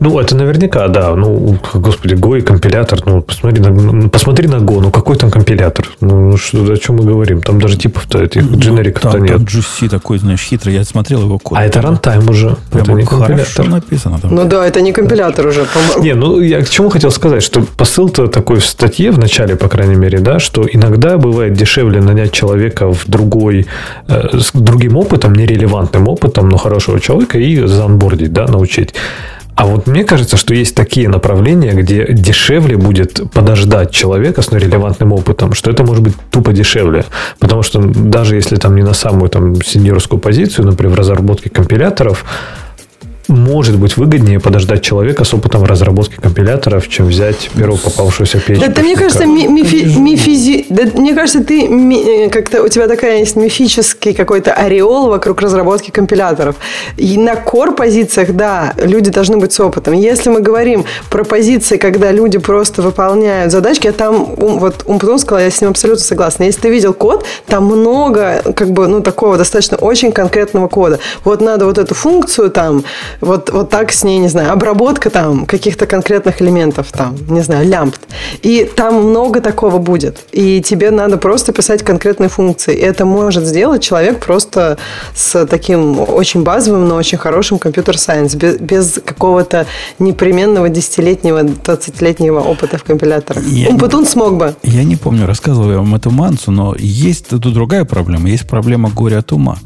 Ну, это наверняка, да. Ну, господи, Go и компилятор. Ну, посмотри на, посмотри на Go. Ну, какой там компилятор? Ну, что, о чем мы говорим? Там даже типов-то этих ну, дженериков-то там, нет. Там GC такой, знаешь, хитрый. Я смотрел его код. А это рантайм уже. Прямо это не компилятор. написано. Там. Ну да, это не компилятор уже, по-моему. Не, ну я к чему хотел сказать, что посыл-то такой в статье, в начале, по крайней мере, да, что иногда бывает дешевле нанять человека в другой, с другим опытом, нерелевантным опытом, но хорошего человека и заонбордить, да, научить. А вот мне кажется, что есть такие направления, где дешевле будет подождать человека с релевантным опытом, что это может быть тупо дешевле. Потому что даже если там не на самую там сеньорскую позицию, например, в разработке компиляторов, может быть выгоднее подождать человека с опытом разработки компиляторов, чем взять первого попавшегося печь. Да, мне кажется, ми- мифи- мифизи... да, мне кажется, ты ми- как-то у тебя такая есть мифический какой-то ореол вокруг разработки компиляторов. И на кор позициях, да, люди должны быть с опытом. Если мы говорим про позиции, когда люди просто выполняют задачки, а там вот Умпутун сказал, я с ним абсолютно согласна. Если ты видел код, там много как бы ну такого достаточно очень конкретного кода. Вот надо вот эту функцию там вот, вот так с ней, не знаю, обработка там каких-то конкретных элементов, там, не знаю, лямбд. И там много такого будет. И тебе надо просто писать конкретные функции. И это может сделать человек просто с таким очень базовым, но очень хорошим компьютер-сайенс, без, без какого-то непременного десятилетнего, двадцатилетнего опыта в компиляторах. Я Умпутун смог бы. Я не помню, рассказывал я вам эту мансу, но есть тут другая проблема. Есть проблема горя от ума.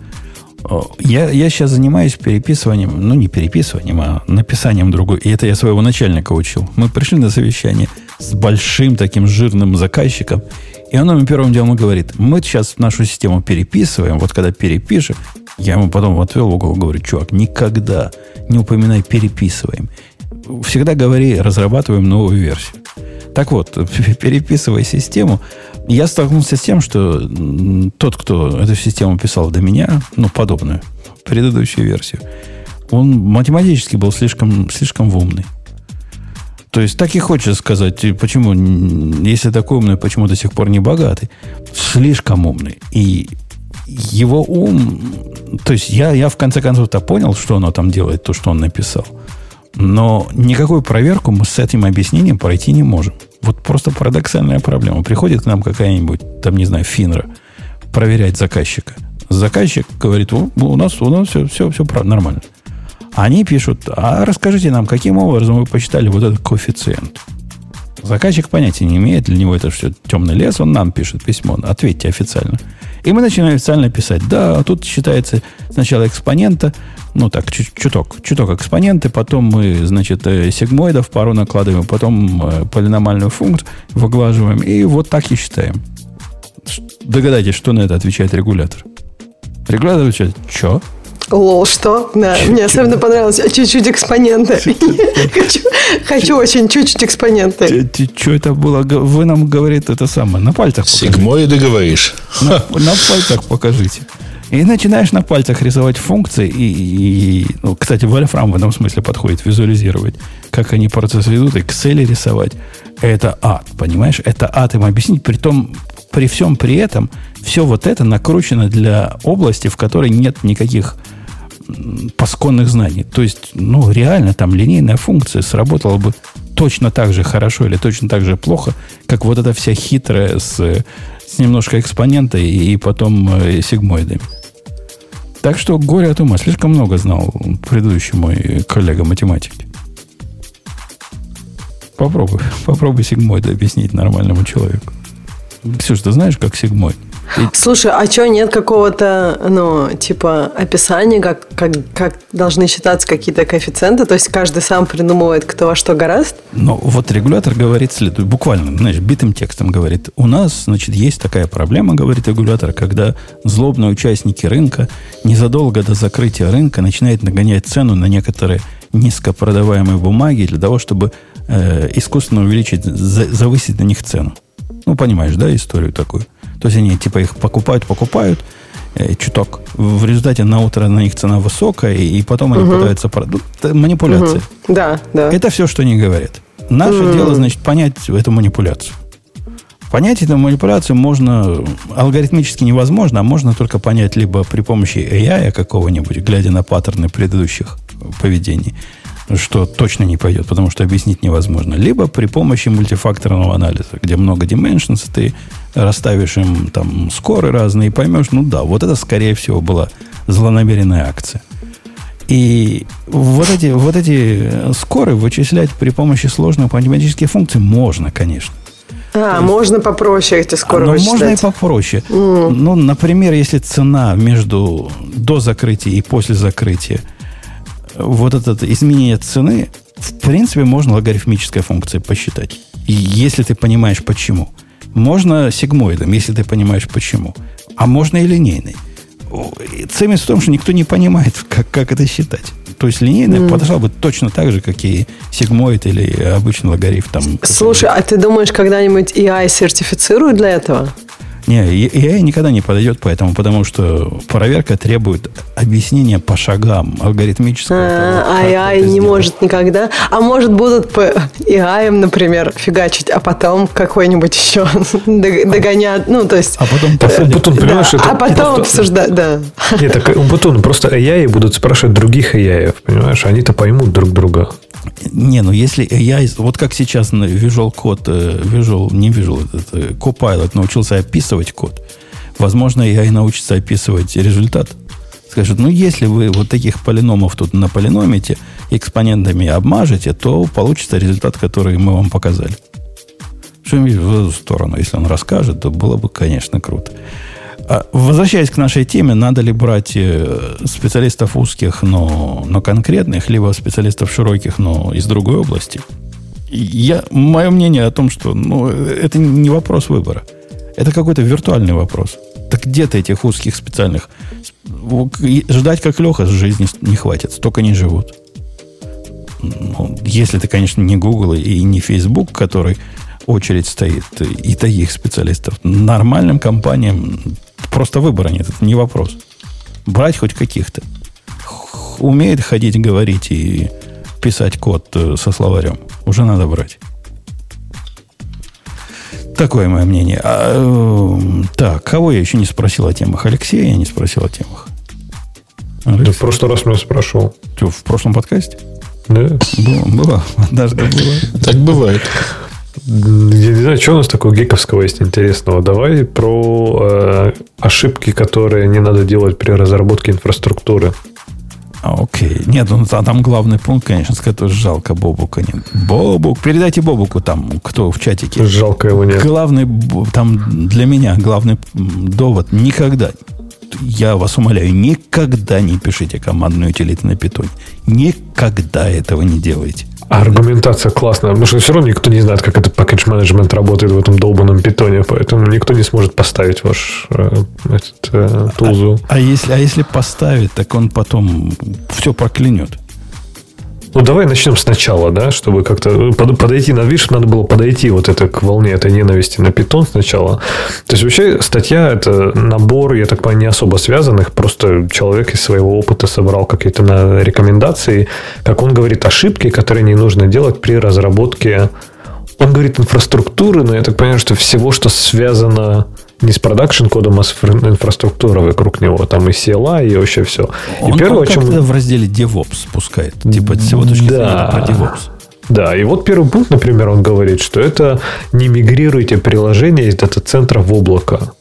Я, я сейчас занимаюсь переписыванием, ну не переписыванием, а написанием другой. И это я своего начальника учил. Мы пришли на совещание с большим таким жирным заказчиком, и он нам первым делом говорит, мы сейчас нашу систему переписываем, вот когда перепишем, я ему потом отвел в угол, говорю, чувак, никогда не упоминай переписываем. Всегда говори, разрабатываем новую версию. Так вот, переписывая систему, я столкнулся с тем, что тот, кто эту систему писал до меня, ну, подобную, предыдущую версию, он математически был слишком, слишком умный. То есть так и хочется сказать, почему, если такой умный, почему до сих пор не богатый? Слишком умный. И его ум... То есть я, я в конце концов-то понял, что оно там делает, то, что он написал. Но никакую проверку мы с этим объяснением пройти не можем. Вот просто парадоксальная проблема. Приходит к нам какая-нибудь, там, не знаю, Финра, проверять заказчика. Заказчик говорит, у, у нас, у нас все, все, все нормально. Они пишут, а расскажите нам, каким образом вы посчитали вот этот коэффициент. Заказчик понятия не имеет, для него это все темный лес, он нам пишет письмо, ответьте официально. И мы начинаем официально писать, да, тут считается сначала экспонента, ну так, чуток, чуток экспоненты, потом мы, значит, э, сигмоидов пару накладываем, потом э, полиномальную функцию выглаживаем, и вот так и считаем. Догадайтесь, что на это отвечает регулятор. Регулятор отвечает, что? Лол, что? Да, чуть, мне особенно понравилось чуть-чуть экспоненты. хочу, очень чуть-чуть экспоненты. Что это было? Вы нам, говорит, это самое, на пальцах покажите. Сигмоиды говоришь. На, пальцах покажите. И начинаешь на пальцах рисовать функции. И, и ну, кстати, Вольфрам в этом смысле подходит визуализировать, как они процессы идут, Excel рисовать. Это ад, понимаешь? Это ад им объяснить. При том, при всем при этом, все вот это накручено для области, в которой нет никаких пасконных знаний. То есть, ну, реально там линейная функция сработала бы точно так же хорошо или точно так же плохо, как вот эта вся хитрая с, с немножко экспонентой и потом э, сигмоидами. Так что горе от ума. Слишком много знал предыдущий мой коллега математики. Попробуй. Попробуй сигмоид объяснить нормальному человеку. Ксюш, ты знаешь, как сигмоид? Слушай, а что, нет какого-то, ну, типа, описания, как, как, как должны считаться какие-то коэффициенты? То есть каждый сам придумывает, кто во что гораст? Ну, вот регулятор говорит следует, буквально, знаешь, битым текстом говорит, у нас, значит, есть такая проблема, говорит регулятор, когда злобные участники рынка незадолго до закрытия рынка начинают нагонять цену на некоторые низкопродаваемые бумаги для того, чтобы э, искусственно увеличить, за, завысить на них цену. Ну, понимаешь, да, историю такую? То есть они типа их покупают, покупают, э, чуток. В результате на утро на них цена высокая, и потом они угу. пытаются продать. Манипуляция. Угу. Да, да. Это все, что они говорят. Наше угу. дело, значит, понять эту манипуляцию. Понять эту манипуляцию можно алгоритмически невозможно, а можно только понять либо при помощи AI какого-нибудь, глядя на паттерны предыдущих поведений, что точно не пойдет, потому что объяснить невозможно. Либо при помощи мультифакторного анализа, где много dimensions, ты расставишь им там скоры разные и поймешь, ну да, вот это, скорее всего, была злонамеренная акция. И вот эти, вот эти скоры вычислять при помощи сложных математических функций можно, конечно. А, есть, можно попроще эти скоро ну, Можно и попроще. Mm. Ну, например, если цена между до закрытия и после закрытия, вот это изменение цены, в принципе, можно логарифмической функцией посчитать. И если ты понимаешь, почему. Можно сигмоидом, если ты понимаешь, почему. А можно и линейной. Цемис в том, что никто не понимает, как, как это считать. То есть линейная mm. подошла бы точно так же, как и сигмоид или обычный логарифм. Там, Слушай, а ты думаешь, когда-нибудь AI сертифицируют для этого? Не, AI никогда не подойдет поэтому, потому что проверка требует объяснения по шагам алгоритмического. А, AI не сделать. может никогда. А может будут по AI, например, фигачить, а потом какой-нибудь еще догонят. Ну, то есть... А потом, потом, потом понимаешь, да, это... А потом обсуждать, да. Нет, так потом просто AI будут спрашивать других AI, понимаешь? Они-то поймут друг друга. Не, ну если я, вот как сейчас Visual Code, э, Visual, не Visual, это э, Copilot научился описывать код, возможно, я и научится описывать результат. Скажет, ну если вы вот таких полиномов тут на полиномите экспонентами обмажете, то получится результат, который мы вам показали. Что-нибудь в эту сторону, если он расскажет, то было бы, конечно, круто. А, возвращаясь к нашей теме, надо ли брать э, специалистов узких, но, но конкретных, либо специалистов широких, но из другой области? Я, мое мнение о том, что ну, это не вопрос выбора. Это какой-то виртуальный вопрос. Так где то этих узких специальных? Ждать, как Леха, жизни не хватит. Столько не живут. Ну, если ты, конечно, не Google и не Facebook, который очередь стоит, и таких специалистов. Нормальным компаниям Просто выбора нет, это не вопрос. Брать хоть каких-то. Умеет ходить, говорить и писать код э, со словарем. Уже надо брать. Такое мое мнение. А, э, так, кого я еще не спросил о темах? Алексея я не спросил о темах. Алексей. Да в прошлый раз меня спрашивал. Что, в прошлом подкасте? Да. Было, было. Даже было. Так бывает. Я не знаю, что у нас такого гиковского есть интересного. Давай про э, ошибки, которые не надо делать при разработке инфраструктуры. А, окей. Нет, ну там главный пункт, конечно, сказать, что жалко Бобука нет. Бобук, передайте Бобуку там, кто в чатике. Жалко его нет. Главный, там для меня главный довод никогда, я вас умоляю, никогда не пишите командную утилиту на питоне. Никогда этого не делайте. Аргументация классная, потому что все равно никто не знает, как этот package management работает в этом долбанном питоне, поэтому никто не сможет поставить ваш э, этот, э, тулзу. А, а, если, а если поставить, так он потом все проклянет. Ну, давай начнем сначала, да, чтобы как-то подойти, на видишь, надо было подойти вот это к волне этой ненависти на питон сначала. То есть, вообще, статья – это набор, я так понимаю, не особо связанных, просто человек из своего опыта собрал какие-то на рекомендации, как он говорит, ошибки, которые не нужно делать при разработке он говорит инфраструктуры, но я так понимаю, что всего, что связано не с продакшн кодом, а с инфраструктурой вокруг него. Там и CLI, и вообще все. Он, и первое, он чем... в разделе DevOps спускает. Типа с его точки да. зрения про DevOps. Да, и вот первый пункт, например, он говорит, что это не мигрируйте приложение из дата-центра в облако.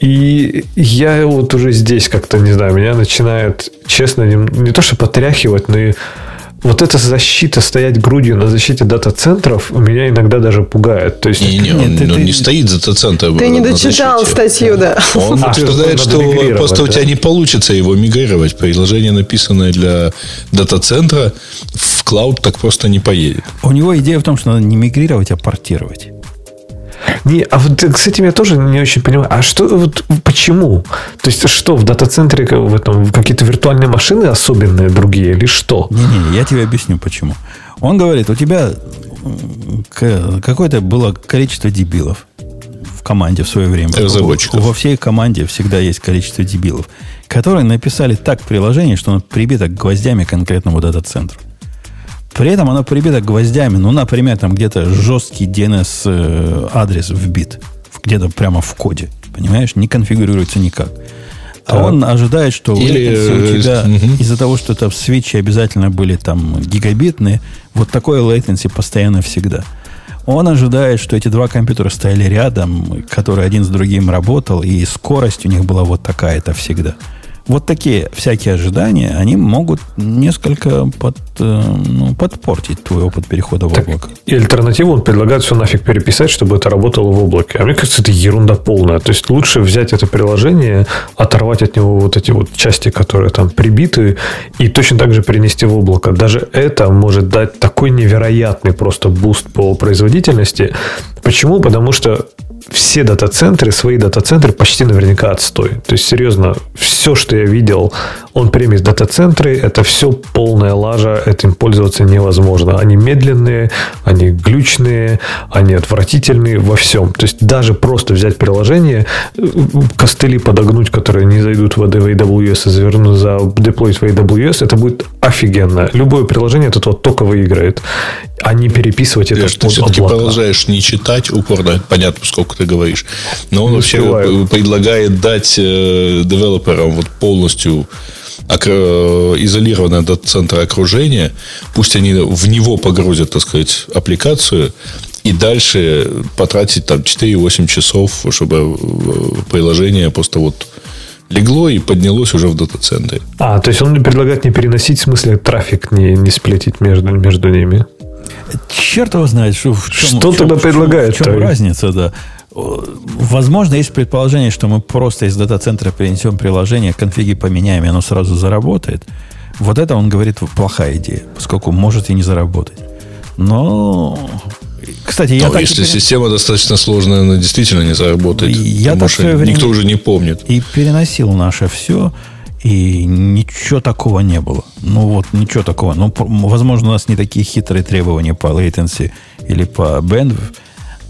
И я вот уже здесь как-то, не знаю, меня начинает, честно, не, не то что потряхивать, но и вот эта защита, стоять грудью на защите дата-центров, меня иногда даже пугает. То есть, не, не, он, ты, он ты, не стоит за дата-центром. Ты не дочитал статью, да. Он а, утверждает, что, что просто да? у тебя не получится его мигрировать. Приложение, написанное для дата-центра, в клауд так просто не поедет. У него идея в том, что надо не мигрировать, а портировать. Не, а вот с этим я тоже не очень понимаю. А что, вот почему? То есть, что в дата-центре в этом какие-то виртуальные машины особенные другие или что? Не-не, я тебе объясню почему. Он говорит, у тебя какое-то было количество дебилов в команде в свое время. Разработчиков. Во всей команде всегда есть количество дебилов, которые написали так приложение, что оно прибито гвоздями к конкретному дата-центру. При этом оно прибито гвоздями. Ну, например, там где-то жесткий DNS-адрес э, вбит. Где-то прямо в коде. Понимаешь? Не конфигурируется никак. А он ожидает, что Или, у тебя мгм. из-за того, что это свечи обязательно были там гигабитные, вот такое latency постоянно всегда. Он ожидает, что эти два компьютера стояли рядом, которые один с другим работал, и скорость у них была вот такая-то всегда. Вот такие всякие ожидания, они могут несколько под, э, ну, подпортить твой опыт перехода в Так, облако. и альтернативу он предлагает все нафиг переписать, чтобы это работало в облаке. А мне кажется, это ерунда полная. То есть лучше взять это приложение, оторвать от него вот эти вот части, которые там прибиты, и точно так же перенести в облако. Даже это может дать такой невероятный просто boost по производительности. Почему? Потому что все дата-центры, свои дата-центры почти наверняка отстой. То есть, серьезно, все, что я видел, on-premise дата-центры, это все полная лажа, этим пользоваться невозможно. Они медленные, они глючные, они отвратительные во всем. То есть, даже просто взять приложение, костыли подогнуть, которые не зайдут в AWS и завернуть за деплоить в AWS, это будет офигенно. Любое приложение от этого только выиграет, а не переписывать это Леш, ты все-таки облака. продолжаешь не читать упорно, понятно, сколько ты говоришь. Но он Не вообще успеваю. предлагает дать э, девелоперам вот полностью э, изолированное от центра окружения. Пусть они в него погрузят, так сказать, аппликацию. И дальше потратить там 4-8 часов, чтобы э, приложение просто вот легло и поднялось уже в дата-центре. А, то есть он мне предлагает не переносить, в смысле, трафик не, не сплетить между, между ними. Черт его знает, что, в чем, Что в чем- тогда в чем-? В чем разница, да. Возможно, есть предположение, что мы просто из дата-центра перенесем приложение, конфиги поменяем, и оно сразу заработает. Вот это, он говорит, плохая идея, поскольку может и не заработать. Но, кстати, я Но так если пере- система достаточно сложная, она действительно не заработает. Я потому так свое время- никто уже не помнит. и переносил наше все, и ничего такого не было. Ну вот, ничего такого. Ну, возможно, у нас не такие хитрые требования по latency или по bandwidth,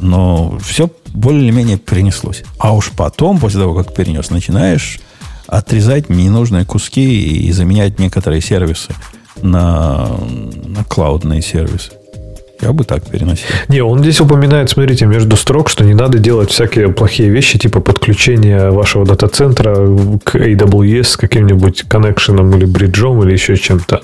но все более-менее перенеслось. А уж потом, после того, как перенес, начинаешь отрезать ненужные куски и заменять некоторые сервисы на, на клаудные сервисы. Я бы так переносил. Не, он здесь упоминает, смотрите, между строк, что не надо делать всякие плохие вещи, типа подключения вашего дата-центра к AWS с каким-нибудь коннекшеном или бриджом или еще чем-то.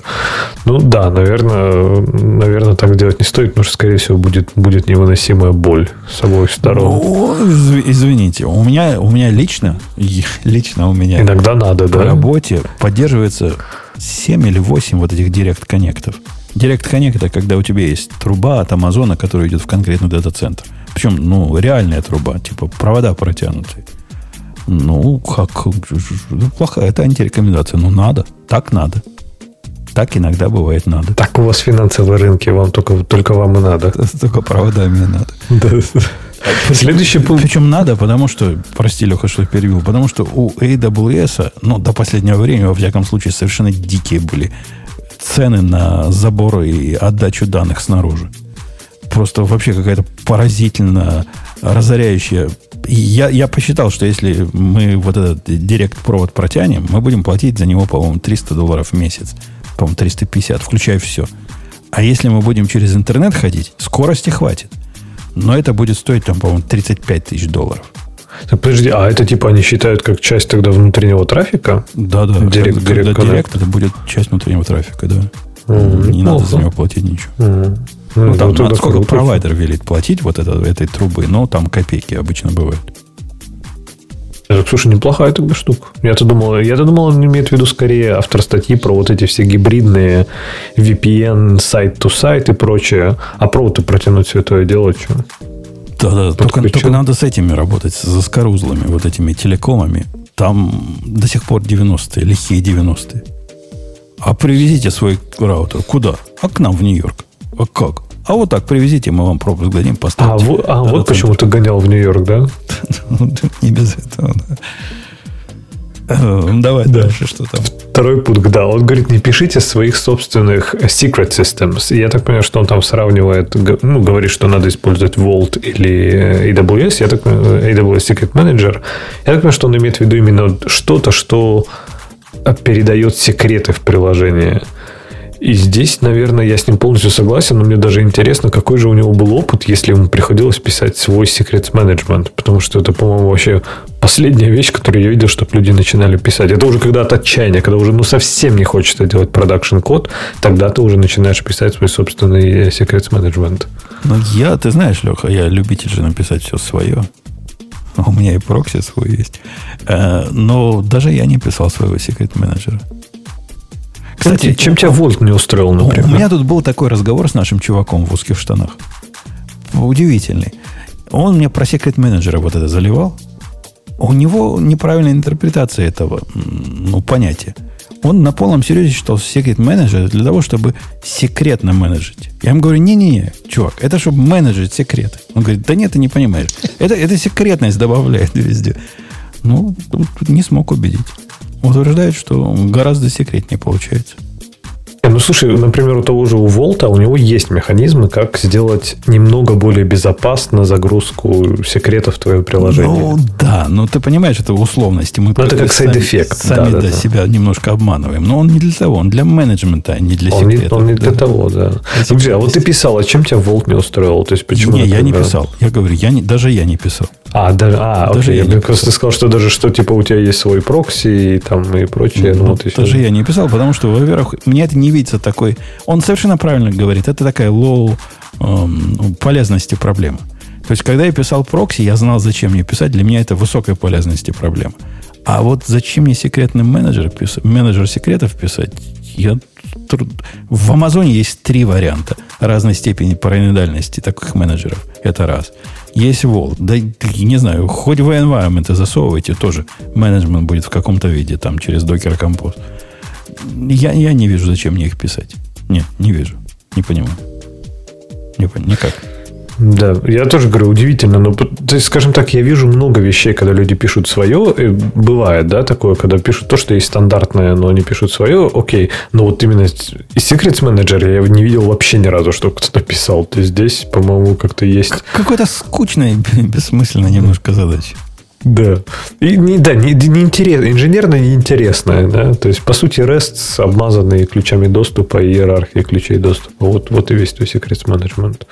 Ну да, наверное, наверное, так делать не стоит, потому что, скорее всего, будет, будет невыносимая боль с обоих сторон. Изв- извините, у меня, у меня лично, лично у меня Иногда надо, по да? работе поддерживается 7 или 8 вот этих директ-коннектов. Директ-коннект это когда у тебя есть труба от Амазона, которая идет в конкретный дата-центр. Причем, ну, реальная труба, типа провода протянутые. Ну, как... ну, Плохая, это антирекомендация. Ну, надо. Так надо. Так иногда бывает надо. Так у вас финансовые рынки, вам только, только вам и надо. Только проводами надо. Следующий пункт. Причем надо, потому что, прости, Леха, что перебил, потому что у AWS, ну, до последнего времени, во всяком случае, совершенно дикие были цены на заборы и отдачу данных снаружи. Просто вообще какая-то поразительно разоряющая. Я, я посчитал, что если мы вот этот директ-провод протянем, мы будем платить за него, по-моему, 300 долларов в месяц. По-моему, 350, включая все. А если мы будем через интернет ходить, скорости хватит. Но это будет стоить, там, по-моему, 35 тысяч долларов. Так, подожди, а это типа они считают как часть тогда внутреннего трафика? Да, да. Директ- когда, директ директ, это будет часть внутреннего трафика, да. М, Не надо неплохо. за него платить ничего. Мгм. Ну, там, вот круто. провайдер велит платить вот это, этой трубы, но там копейки обычно бывают. Э, Слушай, неплохая тогда штука. Я-то думал, я-то думал, он имеет в виду скорее автор статьи про вот эти все гибридные VPN, сайт-то-сайт и прочее. А провод протянуть все это дело, что? Да, да, только, только надо с этими работать, с заскорузлыми, вот этими телекомами. Там до сих пор 90-е, лихие 90-е. А привезите свой раутер. Куда? А к нам в Нью-Йорк. А как? А вот так привезите, мы вам пропуск дадим, А, поставьте. во- а Да, вот почему ты гонял в Нью-Йорк, да? Ну, Не без этого, да. Э, Давай дальше, что там. Второй пункт, да. Он говорит, не пишите своих собственных secret systems. Я так понимаю, что он там сравнивает, ну, говорит, что надо использовать Vault или э, AWS. Я так понимаю, AWS Secret Manager. Я так понимаю, что он имеет в виду именно что-то, что э, передает секреты в приложение. И здесь, наверное, я с ним полностью согласен, но мне даже интересно, какой же у него был опыт, если ему приходилось писать свой secret management, потому что это, по-моему, вообще последняя вещь, которую я видел, чтобы люди начинали писать. Это уже когда от отчаяния, когда уже ну совсем не хочется делать продакшн код, тогда ты уже начинаешь писать свой собственный секрет менеджмент. Ну, я, ты знаешь, Леха, я любитель же написать все свое. У меня и прокси свой есть. Э, но даже я не писал своего секрет менеджера. Кстати, чем тебя Волт не устроил, например? У меня тут был такой разговор с нашим чуваком в узких штанах. Удивительный. Он мне про секрет менеджера вот это заливал. У него неправильная интерпретация этого ну, понятия. Он на полном серьезе считал секрет менеджер для того, чтобы секретно менеджить. Я ему говорю, не-не-не, чувак, это чтобы менеджить секреты. Он говорит, да нет, ты не понимаешь. Это, это секретность добавляет везде. Ну, не смог убедить утверждает, что гораздо секретнее получается. Ну, слушай, например, у того же у Vault а у него есть механизмы, как сделать немного более безопасно загрузку секретов в твое приложение. Ну, да, но ты понимаешь, это условности. Мы ну, это как side effect. Сами, сами да, да, да. себя немножко обманываем. Но он не для того, он для менеджмента, а не для он секретов. Не, он не для да. того, да. Слушай, а вот ты писал, а чем тебя Vault не устроил? То есть, почему? Не, я не писал. Я говорю, я не, даже я не писал. А, даже, а, даже окей. я, я просто сказал, что даже что типа у тебя есть свой прокси и там и прочее. Ну, ну, вот даже я не писал, потому что, во-первых, мне это не видится такой он совершенно правильно говорит. Это такая low эм, полезности проблема. То есть, когда я писал прокси, я знал, зачем мне писать. Для меня это высокой полезности проблема. А вот зачем мне секретный менеджер писать, менеджер секретов писать, я в Амазоне есть три варианта разной степени параноидальности таких менеджеров. Это раз. Есть Vault. Да, не знаю, хоть в environment засовывайте, тоже менеджмент будет в каком-то виде, там, через Docker Compose. Я, я не вижу, зачем мне их писать. Нет, не вижу. Не понимаю. Не, никак. Да, я тоже говорю, удивительно, но, то есть, скажем так, я вижу много вещей, когда люди пишут свое, и бывает, да, такое, когда пишут то, что есть стандартное, но они пишут свое, окей, но вот именно из Secrets Manager я не видел вообще ни разу, что кто-то писал, то здесь, по-моему, как-то есть... Какой-то скучный, бессмысленная немножко задача. Да. И, не, да, не, не интерес, инженерно неинтересное. Да? То есть, по сути, REST обмазанный ключами доступа и иерархией ключей доступа. Вот, вот и весь твой секрет менеджмент.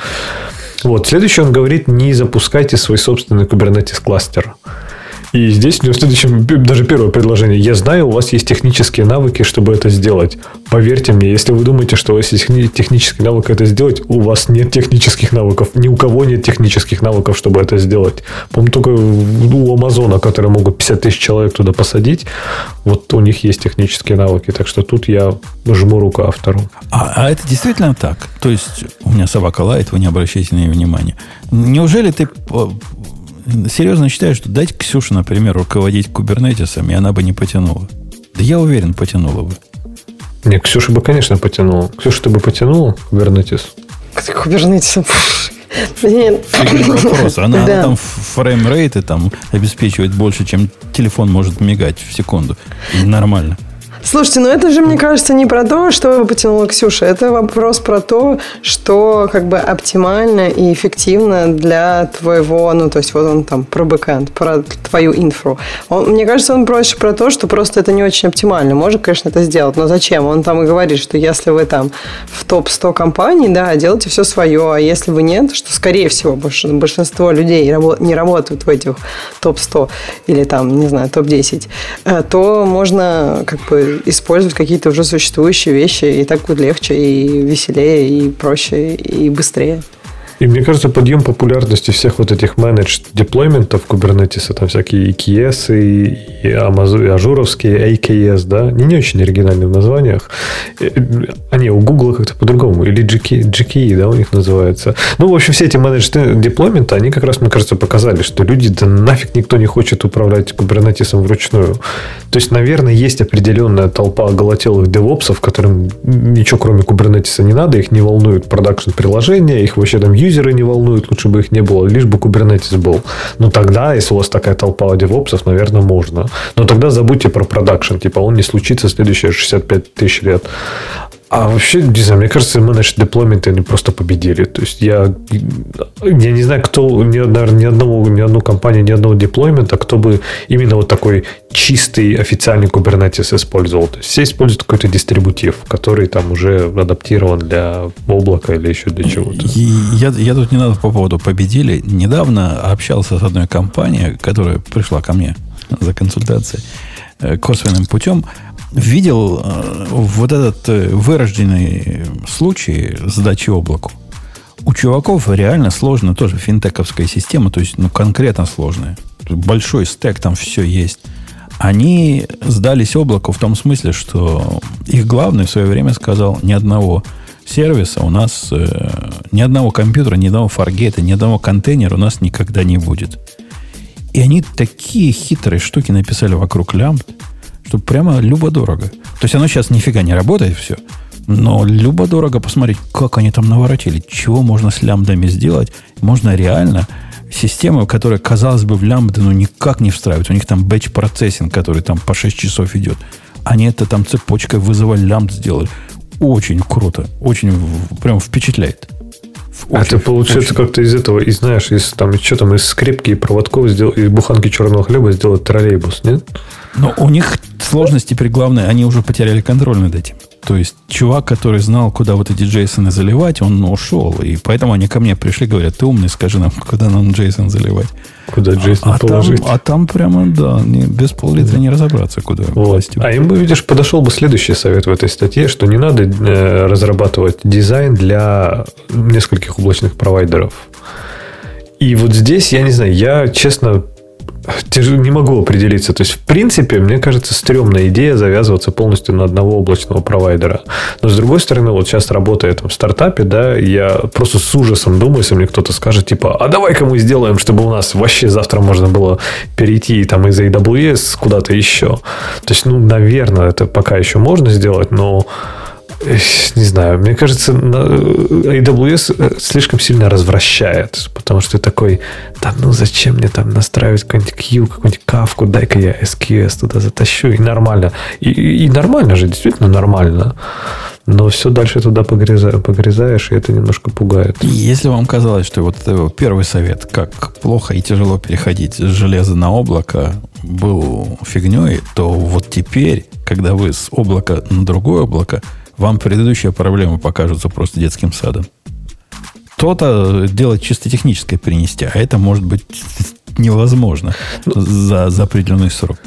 Вот. Следующий он говорит, не запускайте свой собственный Kubernetes кластер. И здесь у него в следующем, даже первое предложение. Я знаю, у вас есть технические навыки, чтобы это сделать. Поверьте мне, если вы думаете, что у вас есть технический навык это сделать, у вас нет технических навыков. Ни у кого нет технических навыков, чтобы это сделать. По-моему, только у Амазона, которые могут 50 тысяч человек туда посадить, вот у них есть технические навыки. Так что тут я жму руку автору. А, а это действительно так? То есть, у меня собака лает, вы не обращайте на нее внимания. Неужели ты серьезно считаю, что дать Ксюше, например, руководить кубернетисом, и она бы не потянула. Да я уверен, потянула бы. Не, Ксюша бы, конечно, потянула. Ксюша, ты бы потянула кубернетис? Кубернетисом? Нет. Вопрос. Она, да. она там фреймрейты там обеспечивает больше, чем телефон может мигать в секунду. И нормально. Слушайте, ну это же, мне кажется, не про то, что потянула Ксюша. Это вопрос про то, что как бы оптимально и эффективно для твоего, ну, то есть вот он там про бэкэнд, про твою инфру. Он, мне кажется, он проще про то, что просто это не очень оптимально. Можно, конечно, это сделать, но зачем? Он там и говорит, что если вы там в топ-100 компаний, да, делайте все свое, а если вы нет, что, скорее всего, большинство людей не работают в этих топ-100 или там, не знаю, топ-10, э, то можно как бы использовать какие-то уже существующие вещи, и так будет легче, и веселее, и проще, и быстрее. И мне кажется, подъем популярности всех вот этих managed деплойментов Kubernetes, там всякие EKS и, и, Amazon, и ажуровские AKS, да, не, не очень оригинальные в названиях. Они у Google как-то по-другому, или GK, GKE, да, у них называется. Ну, в общем, все эти managed деплойменты, они как раз, мне кажется, показали, что люди, да нафиг никто не хочет управлять Kubernetes вручную. То есть, наверное, есть определенная толпа голотелых девопсов, которым ничего кроме Kubernetes не надо, их не волнует продакшн приложения, их вообще там юзеры не волнуют, лучше бы их не было, лишь бы Kubernetes был. Но тогда, если у вас такая толпа девопсов, наверное, можно. Но тогда забудьте про продакшн, типа он не случится следующие 65 тысяч лет. А вообще, не знаю, мне кажется, Managed Deployment они просто победили. То есть я, я не знаю, кто, ни, наверное, ни, одного, ни одну компанию, ни одного деплоймента, кто бы именно вот такой чистый официальный Kubernetes использовал. То есть все используют какой-то дистрибутив, который там уже адаптирован для облака или еще для чего-то. Я, я тут не надо по поводу победили. Недавно общался с одной компанией, которая пришла ко мне за консультацией э, косвенным путем видел э, вот этот э, вырожденный случай сдачи облаку. У чуваков реально сложная тоже финтековская система, то есть ну, конкретно сложная. Большой стек, там все есть. Они сдались облаку в том смысле, что их главный в свое время сказал, ни одного сервиса у нас, э, ни одного компьютера, ни одного Fargate а, ни одного контейнера у нас никогда не будет. И они такие хитрые штуки написали вокруг лямбд, что прямо любо-дорого. То есть оно сейчас нифига не работает все, но любо-дорого посмотреть, как они там наворотили, чего можно с лямбдами сделать. Можно реально систему, которая, казалось бы, в лямбды ну, никак не встраивает. У них там batch processing, который там по 6 часов идет. Они это там цепочкой вызывали лямбд сделали. Очень круто. Очень прям впечатляет. Очень, а это получается очень... как-то из этого, и знаешь, из там что там, из скрепки и проводков сделал, из буханки черного хлеба сделать троллейбус, нет? Но у них сложность теперь главная, они уже потеряли контроль над этим. То есть чувак, который знал, куда вот эти Джейсоны заливать, он ушел. И поэтому они ко мне пришли, говорят, ты умный, скажи нам, куда нам Джейсон заливать. Куда Джейсон а, положить. Там, а там прямо, да, не, без пол-литра не разобраться, куда вот. А им бы, видишь, подошел бы следующий совет в этой статье, что не надо э, разрабатывать дизайн для нескольких облачных провайдеров. И вот здесь, я не знаю, я, честно, не могу определиться. То есть, в принципе, мне кажется, стрёмная идея завязываться полностью на одного облачного провайдера. Но, с другой стороны, вот сейчас работая там, в стартапе, да, я просто с ужасом думаю, если мне кто-то скажет, типа, а давай-ка мы сделаем, чтобы у нас вообще завтра можно было перейти там из AWS куда-то еще. То есть, ну, наверное, это пока еще можно сделать, но не знаю, мне кажется, AWS э, слишком сильно развращает, потому что ты такой, да ну зачем мне там настраивать какой-нибудь Q, какую-нибудь кавку, дай-ка я SQS туда затащу, и нормально. И, и, и нормально же, действительно нормально. Но все дальше туда погрязаешь, погрязаешь, и это немножко пугает. Если вам казалось, что вот первый совет, как плохо и тяжело переходить с железа на облако, был фигней, то вот теперь, когда вы с облака на другое облако, вам предыдущие проблемы покажутся просто детским садом. То-то делать чисто техническое перенести, а это может быть невозможно за, за определенный срок.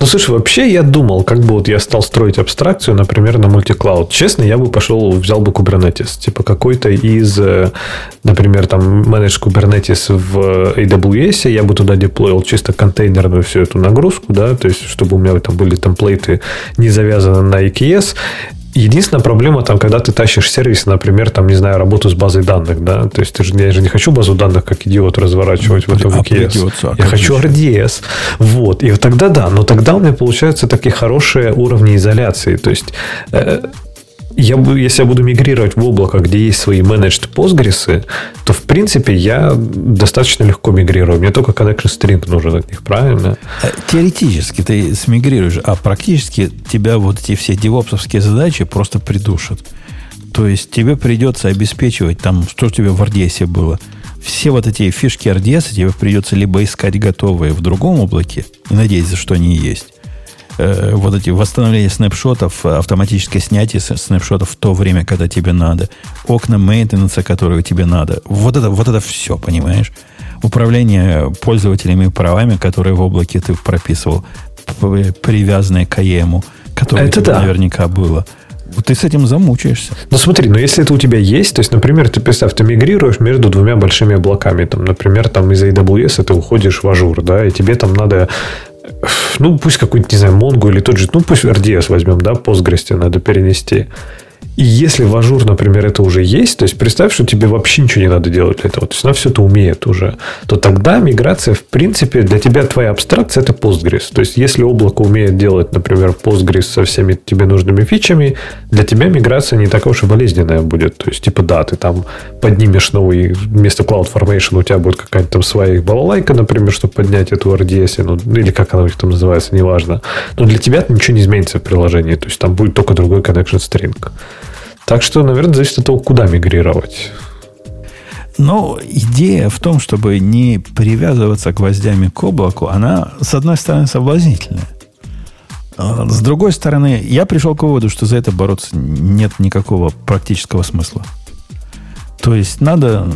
Ну, слушай, вообще я думал, как бы вот я стал строить абстракцию, например, на мультиклауд. Честно, я бы пошел, взял бы Kubernetes. Типа какой-то из, э, например, там, менедж Kubernetes в AWS, я бы туда деплоил чисто контейнерную всю эту нагрузку, да, то есть, чтобы у меня там были темплейты не завязаны на EKS. Единственная проблема там, когда ты тащишь сервис, например, там, не знаю, работу с базой данных, да, то есть ты же, я же не хочу базу данных как идиот разворачивать в этом EKS. А я хочу RDS. Вот. И тогда да, но тогда у меня получаются такие хорошие уровни изоляции. То есть э, я, если я буду мигрировать в облако, где есть свои managed Postgres, то, в принципе, я достаточно легко мигрирую. Мне только connection string нужен от них, правильно? Э, теоретически ты смигрируешь, а практически тебя вот эти все девопсовские задачи просто придушат. То есть тебе придется обеспечивать там, что у тебя в RDS было. Все вот эти фишки RDS тебе придется либо искать готовые в другом облаке и надеяться, что они есть, э, вот эти восстановления снапшотов, автоматическое снятие снапшотов в то время, когда тебе надо, окна мейнтенанса, которые тебе надо. Вот это, вот это все, понимаешь? Управление пользователями правами, которые в облаке ты прописывал, привязанные к IAM у, которое это да. наверняка было ты с этим замучаешься. Ну смотри, но если это у тебя есть, то есть, например, ты представь, ты мигрируешь между двумя большими облаками, там, например, там из AWS ты уходишь в Azure, да, и тебе там надо ну, пусть какой-нибудь, не знаю, Mongo или тот же, ну, пусть RDS возьмем, да, Postgres надо перенести. И если в Azure, например, это уже есть, то есть представь, что тебе вообще ничего не надо делать для этого, то есть она все это умеет уже, то тогда миграция, в принципе, для тебя твоя абстракция это Postgres. То есть если облако умеет делать, например, Postgres со всеми тебе нужными фичами, для тебя миграция не такая уж и болезненная будет. То есть, типа, да, ты там поднимешь новый, вместо CloudFormation у тебя будет какая-то там своя балалайка, например, чтобы поднять эту RDS, ну, или как она у них там называется, неважно. Но для тебя ничего не изменится в приложении. То есть там будет только другой connection string. Так что, наверное, зависит от того, куда мигрировать. Но идея в том, чтобы не привязываться гвоздями к облаку, она, с одной стороны, соблазнительная. А с другой стороны, я пришел к выводу, что за это бороться нет никакого практического смысла. То есть надо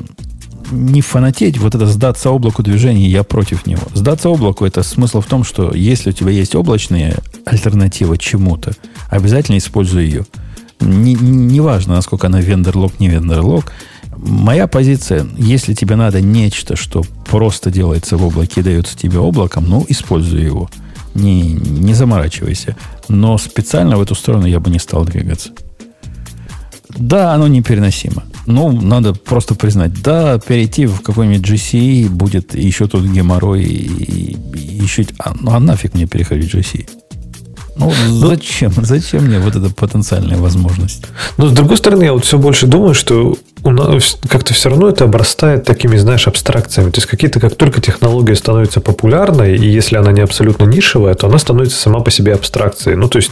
не фанатеть, вот это сдаться облаку движения, я против него. Сдаться облаку, это смысл в том, что если у тебя есть облачная альтернатива чему-то, обязательно используй ее – не, не важно, насколько она вендерлог, не вендерлог. Моя позиция, если тебе надо нечто, что просто делается в облаке и дается тебе облаком, ну, используй его. Не, не заморачивайся. Но специально в эту сторону я бы не стал двигаться. Да, оно непереносимо. Ну, надо просто признать, да, перейти в какой-нибудь GCE будет еще тут геморрой и, и еще... А, ну, а нафиг мне переходить в GCE? Ну, ну, зачем? Зачем мне вот эта потенциальная возможность? Но, с другой стороны, я вот все больше думаю, что у нас как-то все равно это обрастает такими, знаешь, абстракциями. То есть, какие-то, как только технология становится популярной, и если она не абсолютно нишевая, то она становится сама по себе абстракцией. Ну, то есть,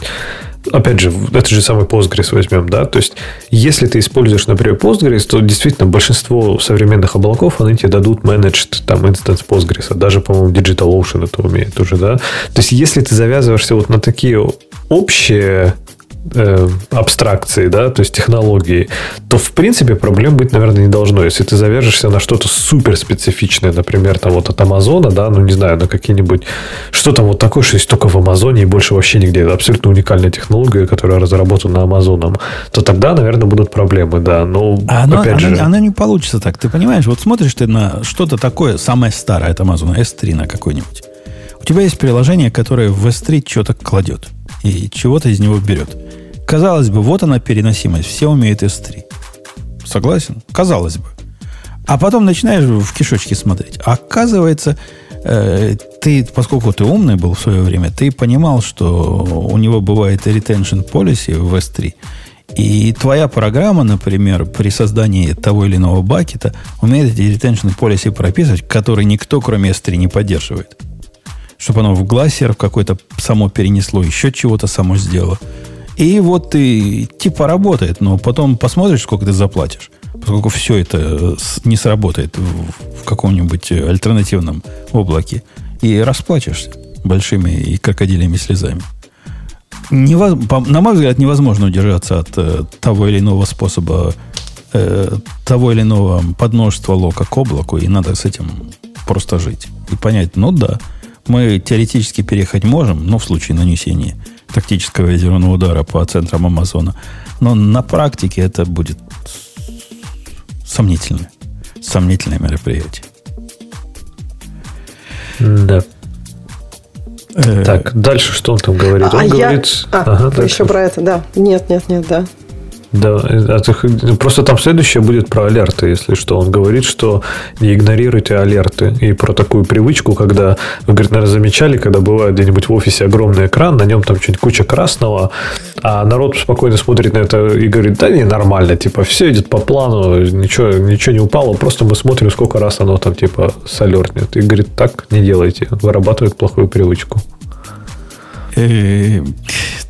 опять же, это же самый Postgres возьмем, да, то есть, если ты используешь, например, Postgres, то действительно большинство современных облаков, они тебе дадут managed там инстанс Postgres, даже, по-моему, DigitalOcean это умеет уже, да, то есть, если ты завязываешься вот на такие общие э, абстракции, да, то есть технологии, то в принципе проблем быть, наверное, не должно. Если ты завяжешься на что-то супер специфичное, например, там вот от Амазона, да, ну не знаю, на какие-нибудь, что там вот такое, что есть только в Амазоне и больше вообще нигде. Это абсолютно уникальная технология, которая разработана Амазоном, то тогда, наверное, будут проблемы, да. Но а опять она, же... она не получится так. Ты понимаешь, вот смотришь ты на что-то такое, самое старое от Амазона, S3 на какой-нибудь. У тебя есть приложение, которое в S3 что-то кладет и чего-то из него берет. Казалось бы, вот она переносимость. Все умеют S3. Согласен? Казалось бы. А потом начинаешь в кишочки смотреть. Оказывается, э, ты, поскольку ты умный был в свое время, ты понимал, что у него бывает retention policy в S3. И твоя программа, например, при создании того или иного бакета умеет эти retention policy прописывать, которые никто, кроме S3, не поддерживает. Чтобы оно в глассер какой-то само перенесло, еще чего-то само сделало. И вот ты типа работает, но потом посмотришь, сколько ты заплатишь. Поскольку все это э, не сработает в каком-нибудь альтернативном облаке. И расплачешься большими и крокодилями слезами. Невоз... На мой взгляд, невозможно удержаться от э, того или иного способа, э, того или иного подмножества лока к облаку, и надо с этим просто жить. И понять, ну да, мы теоретически переехать можем, но в случае нанесения тактического ядерного удара по центрам Амазона. Но на практике это будет сомнительное. Сомнительное мероприятие. Да. Э, так, дальше что он там говорит? А он я... говорит... А, ага, еще про это, да. Нет, нет, нет, да. Да, а просто там следующее будет про алерты, если что. Он говорит, что не игнорируйте алерты. И про такую привычку, когда, вы, говорит, наверное, замечали, когда бывает где-нибудь в офисе огромный экран, на нем там что-нибудь куча красного, а народ спокойно смотрит на это и говорит, да не, нормально, типа, все идет по плану, ничего, ничего не упало, просто мы смотрим, сколько раз оно там, типа, солернет. И говорит, так не делайте, вырабатывает плохую привычку. Э,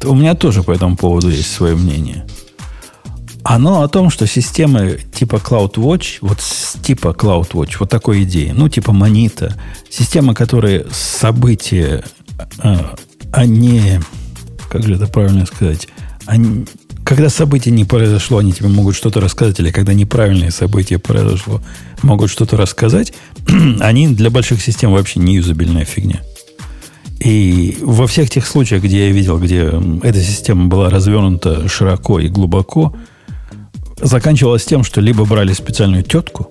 у меня тоже по этому поводу есть свое мнение. Оно о том, что системы типа CloudWatch, вот типа CloudWatch, вот такой идеи, ну, типа Monita, системы, которые события, а, а не, как же это правильно сказать, они, когда событие не произошло, они тебе могут что-то рассказать, или когда неправильное событие произошло, могут что-то рассказать, они для больших систем вообще не юзабельная фигня. И во всех тех случаях, где я видел, где эта система была развернута широко и глубоко, заканчивалось тем, что либо брали специальную тетку,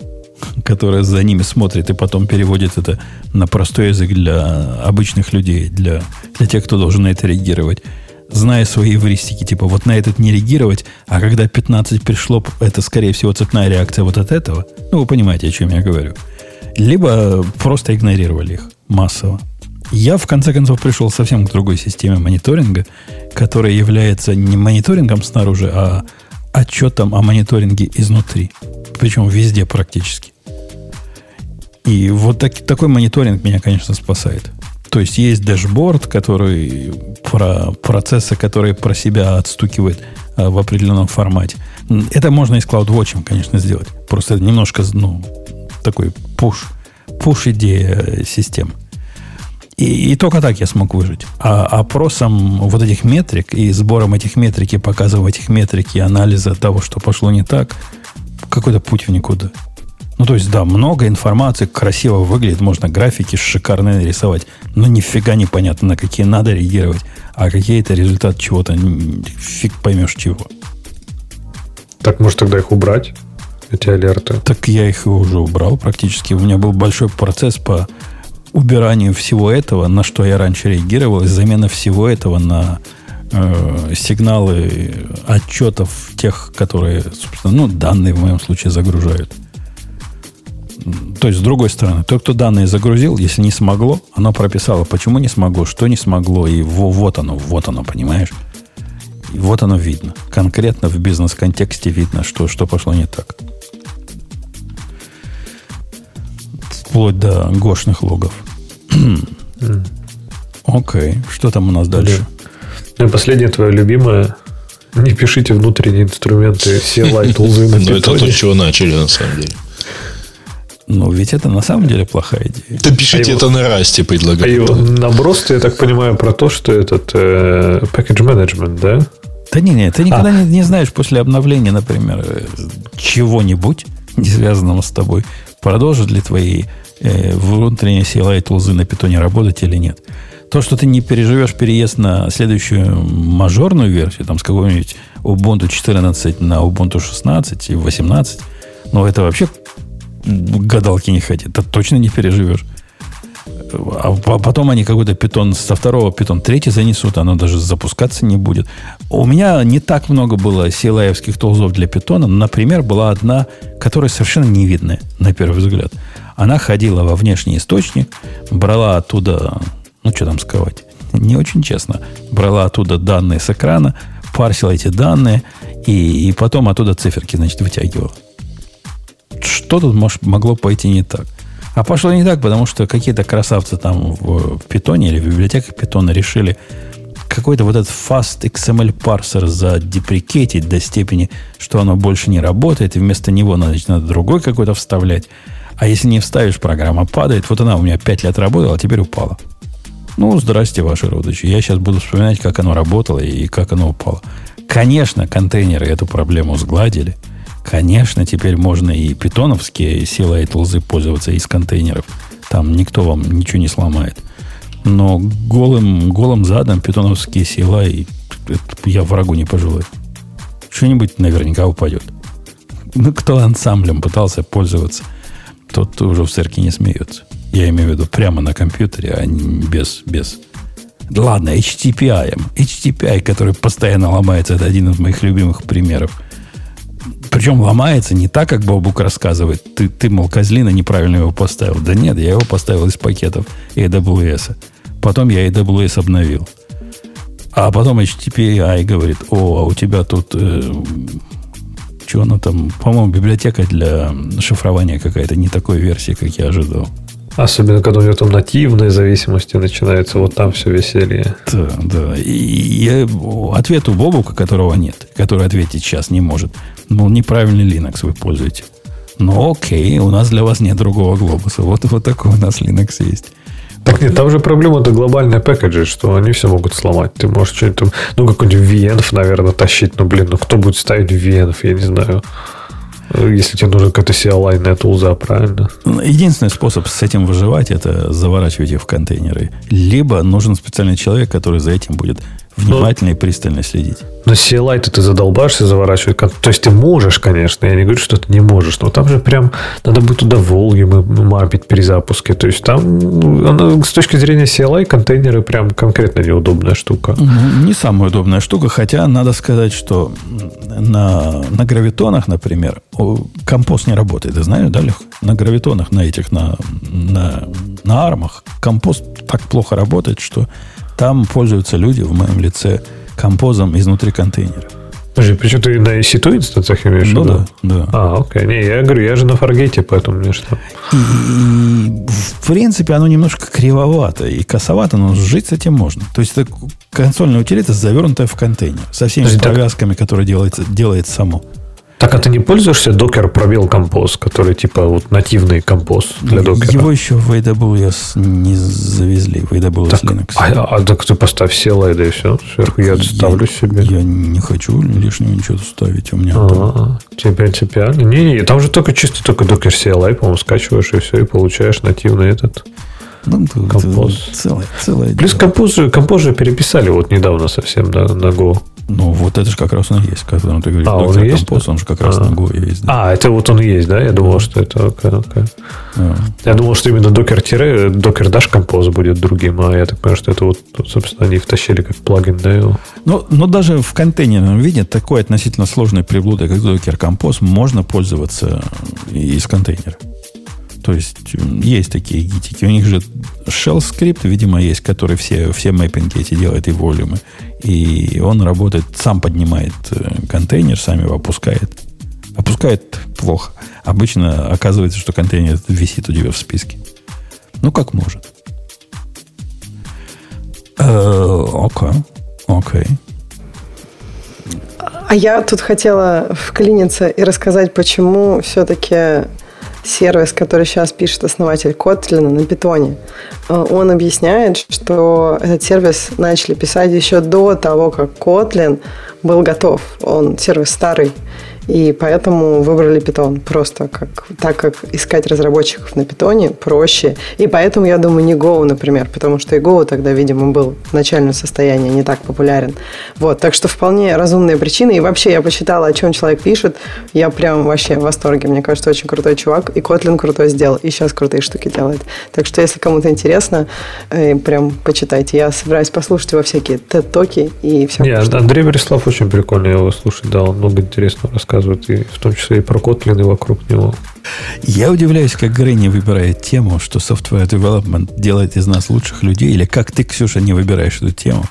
которая за ними смотрит и потом переводит это на простой язык для обычных людей, для, для тех, кто должен на это реагировать. зная свои эвристики, типа вот на этот не реагировать, а когда 15 пришло, это, скорее всего, цепная реакция вот от этого. Ну, вы понимаете, о чем я говорю. Либо просто игнорировали их массово. Я, в конце концов, пришел совсем к другой системе мониторинга, которая является не мониторингом снаружи, а отчетом о мониторинге изнутри. Причем везде практически. И вот так, такой мониторинг меня, конечно, спасает. То есть есть дашборд, который про процессы, которые про себя отстукивает а, в определенном формате. Это можно и с CloudWatch, конечно, сделать. Просто немножко, ну, такой пуш, пуш идея системы. И, и только так я смог выжить. А опросом вот этих метрик и сбором этих метрик и показываем этих метрик и анализа того, что пошло не так, какой-то путь в никуда. Ну, то есть, да, много информации, красиво выглядит, можно графики шикарные нарисовать, но нифига не понятно, на какие надо реагировать, а какие это результат чего-то, фиг поймешь чего. Так, может, тогда их убрать, эти алерты? Так я их уже убрал практически. У меня был большой процесс по убиранию всего этого, на что я раньше реагировал, замена всего этого на э, сигналы отчетов тех, которые, собственно, ну, данные в моем случае загружают. То есть, с другой стороны, тот, кто данные загрузил, если не смогло, оно прописало, почему не смогло, что не смогло, и во, вот оно, вот оно, понимаешь? И вот оно видно. Конкретно в бизнес-контексте видно, что, что пошло не так. Вплоть до гошных логов. Окей, okay. что там у нас дальше? Ну, последнее твое любимое. Не пишите внутренние инструменты CLI тулзы на Ну, это то, чего начали, на самом деле. Ну, ведь это на самом деле плохая идея. Да пишите а это его, на расте, предлагаю. А его наброс, я так понимаю, про то, что этот э, package management, да? Да не, не, ты никогда а. не, не знаешь после обновления, например, э, чего-нибудь, не связанного с тобой, продолжат ли твои э, внутренние CLI тулзы на питоне работать или нет. То, что ты не переживешь переезд на следующую мажорную версию, там с какого-нибудь Ubuntu 14 на Ubuntu 16 и 18, ну, это вообще гадалки не ходи. Это точно не переживешь. А потом они какой-то питон со второго питон третий занесут, оно даже запускаться не будет. У меня не так много было силаевских тулзов для питона. Например, была одна, которая совершенно не видная, на первый взгляд. Она ходила во внешний источник, брала оттуда, ну, что там сказать, не очень честно, брала оттуда данные с экрана, парсила эти данные, и, и потом оттуда циферки, значит, вытягивала что тут может, могло пойти не так? А пошло не так, потому что какие-то красавцы там в, питоне или в библиотеках питона решили какой-то вот этот fast XML парсер задеприкетить до степени, что оно больше не работает, и вместо него надо, надо другой какой-то вставлять. А если не вставишь, программа падает. Вот она у меня 5 лет работала, а теперь упала. Ну, здрасте, ваши родичи. Я сейчас буду вспоминать, как оно работало и как оно упало. Конечно, контейнеры эту проблему сгладили – Конечно, теперь можно и питоновские CLI тулзы пользоваться из контейнеров. Там никто вам ничего не сломает. Но голым, голым задом питоновские CLI я врагу не пожелаю. Что-нибудь наверняка упадет. Ну, кто ансамблем пытался пользоваться, тот уже в церкви не смеется. Я имею в виду прямо на компьютере, а не без, без. Ладно, HTTPI. HTTPI, который постоянно ломается, это один из моих любимых примеров – причем ломается не так, как Бобук рассказывает. Ты, ты, мол, козлина неправильно его поставил. Да нет, я его поставил из пакетов AWS. Потом я AWS обновил. А потом HTTPI говорит, о, а у тебя тут... Э, что оно там? По-моему, библиотека для шифрования какая-то не такой версии, как я ожидал. Особенно, когда у него там нативные зависимости начинаются, вот там все веселье. Да, да. И я, ответ у Бобука, которого нет, который ответить сейчас не может, мол, неправильный Linux вы пользуете. Ну, окей, у нас для вас нет другого глобуса. Вот, вот такой у нас Linux есть. Так нет, там же проблема-то глобальная пэкэджи, что они все могут сломать. Ты можешь что-нибудь там, ну, какой-нибудь VN, наверное, тащить. Ну, блин, ну кто будет ставить VN, я не знаю. Если тебе нужен какой-то CLI тулза, правильно? Единственный способ с этим выживать, это заворачивать их в контейнеры. Либо нужен специальный человек, который за этим будет внимательно и пристально следить. Но CLI ты, ты задолбаешься заворачивать. То есть ты можешь, конечно. Я не говорю, что ты не можешь. Но там же прям надо будет туда волги мапить при запуске. То есть там она, с точки зрения CLI контейнеры прям конкретно неудобная штука. Ну, не самая удобная штука. Хотя надо сказать, что на, на гравитонах, например, компост не работает. Ты знаешь, да, Лех? На гравитонах, на этих, на, на, на армах компост так плохо работает, что там пользуются люди в моем лице композом изнутри контейнера. Подожди, причем ты на EC2 инстанциях имеешь ну, да, да. А, окей. Не, я говорю, я же на Fargate, поэтому мне что. И, в принципе, оно немножко кривовато и косовато, но жить с этим можно. То есть, это консольная утилита, завернутая в контейнер. Со всеми Подожди, повязками, так... которые делается, делает само. Так, а ты не пользуешься докер пробел композ, который типа вот нативный композ для докера? Его еще в AWS не завезли, в AWS так, Linux. А, а так ты поставь все лайды и все, сверху я ставлю себе. Я не хочу лишнего ничего ставить, у меня а, там... Тебе принципиально? Не, не, там же только чисто только докер CLI, по-моему, скачиваешь и все, и получаешь нативный этот ну, композ. Целое, целое Плюс композ же, композ же переписали вот недавно совсем на, на Go. Ну, вот это же как раз он есть, который ты говоришь, а, он есть? Компост, он же как раз а. на Go есть. Да. А, это вот он и есть, да? Я думал, что это... Okay, okay. А. Я думал, что именно докер тире, докер даш композ будет другим, а я так понимаю, что это вот, собственно, они втащили как плагин, да, его. Ну, но даже в контейнерном виде такой относительно сложной приблудой, как докер композ, можно пользоваться из контейнера. То есть есть такие гитики. У них же shell скрипт, видимо, есть, который все, все мэппинги эти делает и волюмы. И он работает, сам поднимает э, контейнер, сам его опускает. Опускает плохо. Обычно оказывается, что контейнер висит у тебя в списке. Ну, как может. Э, окей. Окей. А я тут хотела вклиниться и рассказать, почему все-таки сервис, который сейчас пишет основатель Kotlin на питоне, э, он объясняет, что этот сервис начали писать еще до того, как Kotlin был готов. Он сервис старый. И поэтому выбрали питон. Просто как, так как искать разработчиков на питоне проще. И поэтому, я думаю, не Go, например, потому что и Go тогда, видимо, был в начальном состоянии не так популярен. Вот, так что вполне разумные причины. И вообще я почитала, о чем человек пишет. Я прям вообще в восторге. Мне кажется, очень крутой чувак. И Kotlin крутой сделал. И сейчас крутые штуки делает. Так что, если кому-то интересно, э, прям почитайте. Я собираюсь послушать его всякие TED-токи и все. Нет, Андрей Борислав очень прикольно его слушать. Да, он много интересного рассказывает рассказывают, и в том числе и про Kotlin, вокруг него. Я удивляюсь, как Грей выбирает тему, что software development делает из нас лучших людей, или как ты, Ксюша, не выбираешь эту тему.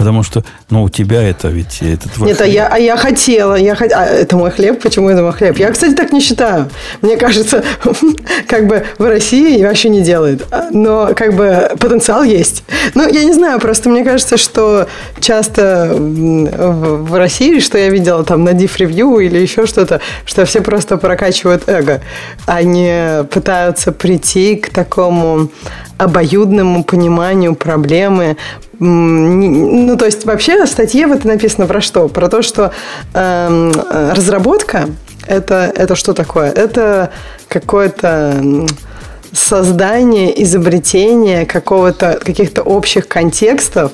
Потому что, ну, у тебя это ведь это твой Нет, а хлеб. а я, а я хотела. Я хот... а, это мой хлеб. Почему это мой хлеб? Я, кстати, так не считаю. Мне кажется, как бы в России вообще не делают. Но как бы потенциал есть. Ну, я не знаю, просто мне кажется, что часто в России, что я видела там на Diff Review или еще что-то, что все просто прокачивают эго. Они пытаются прийти к такому обоюдному пониманию проблемы. Ну, то есть, вообще в статье в это написано про что? Про то, что эм, разработка это, это что такое? Это какое-то создание, изобретение какого-то, каких-то общих контекстов,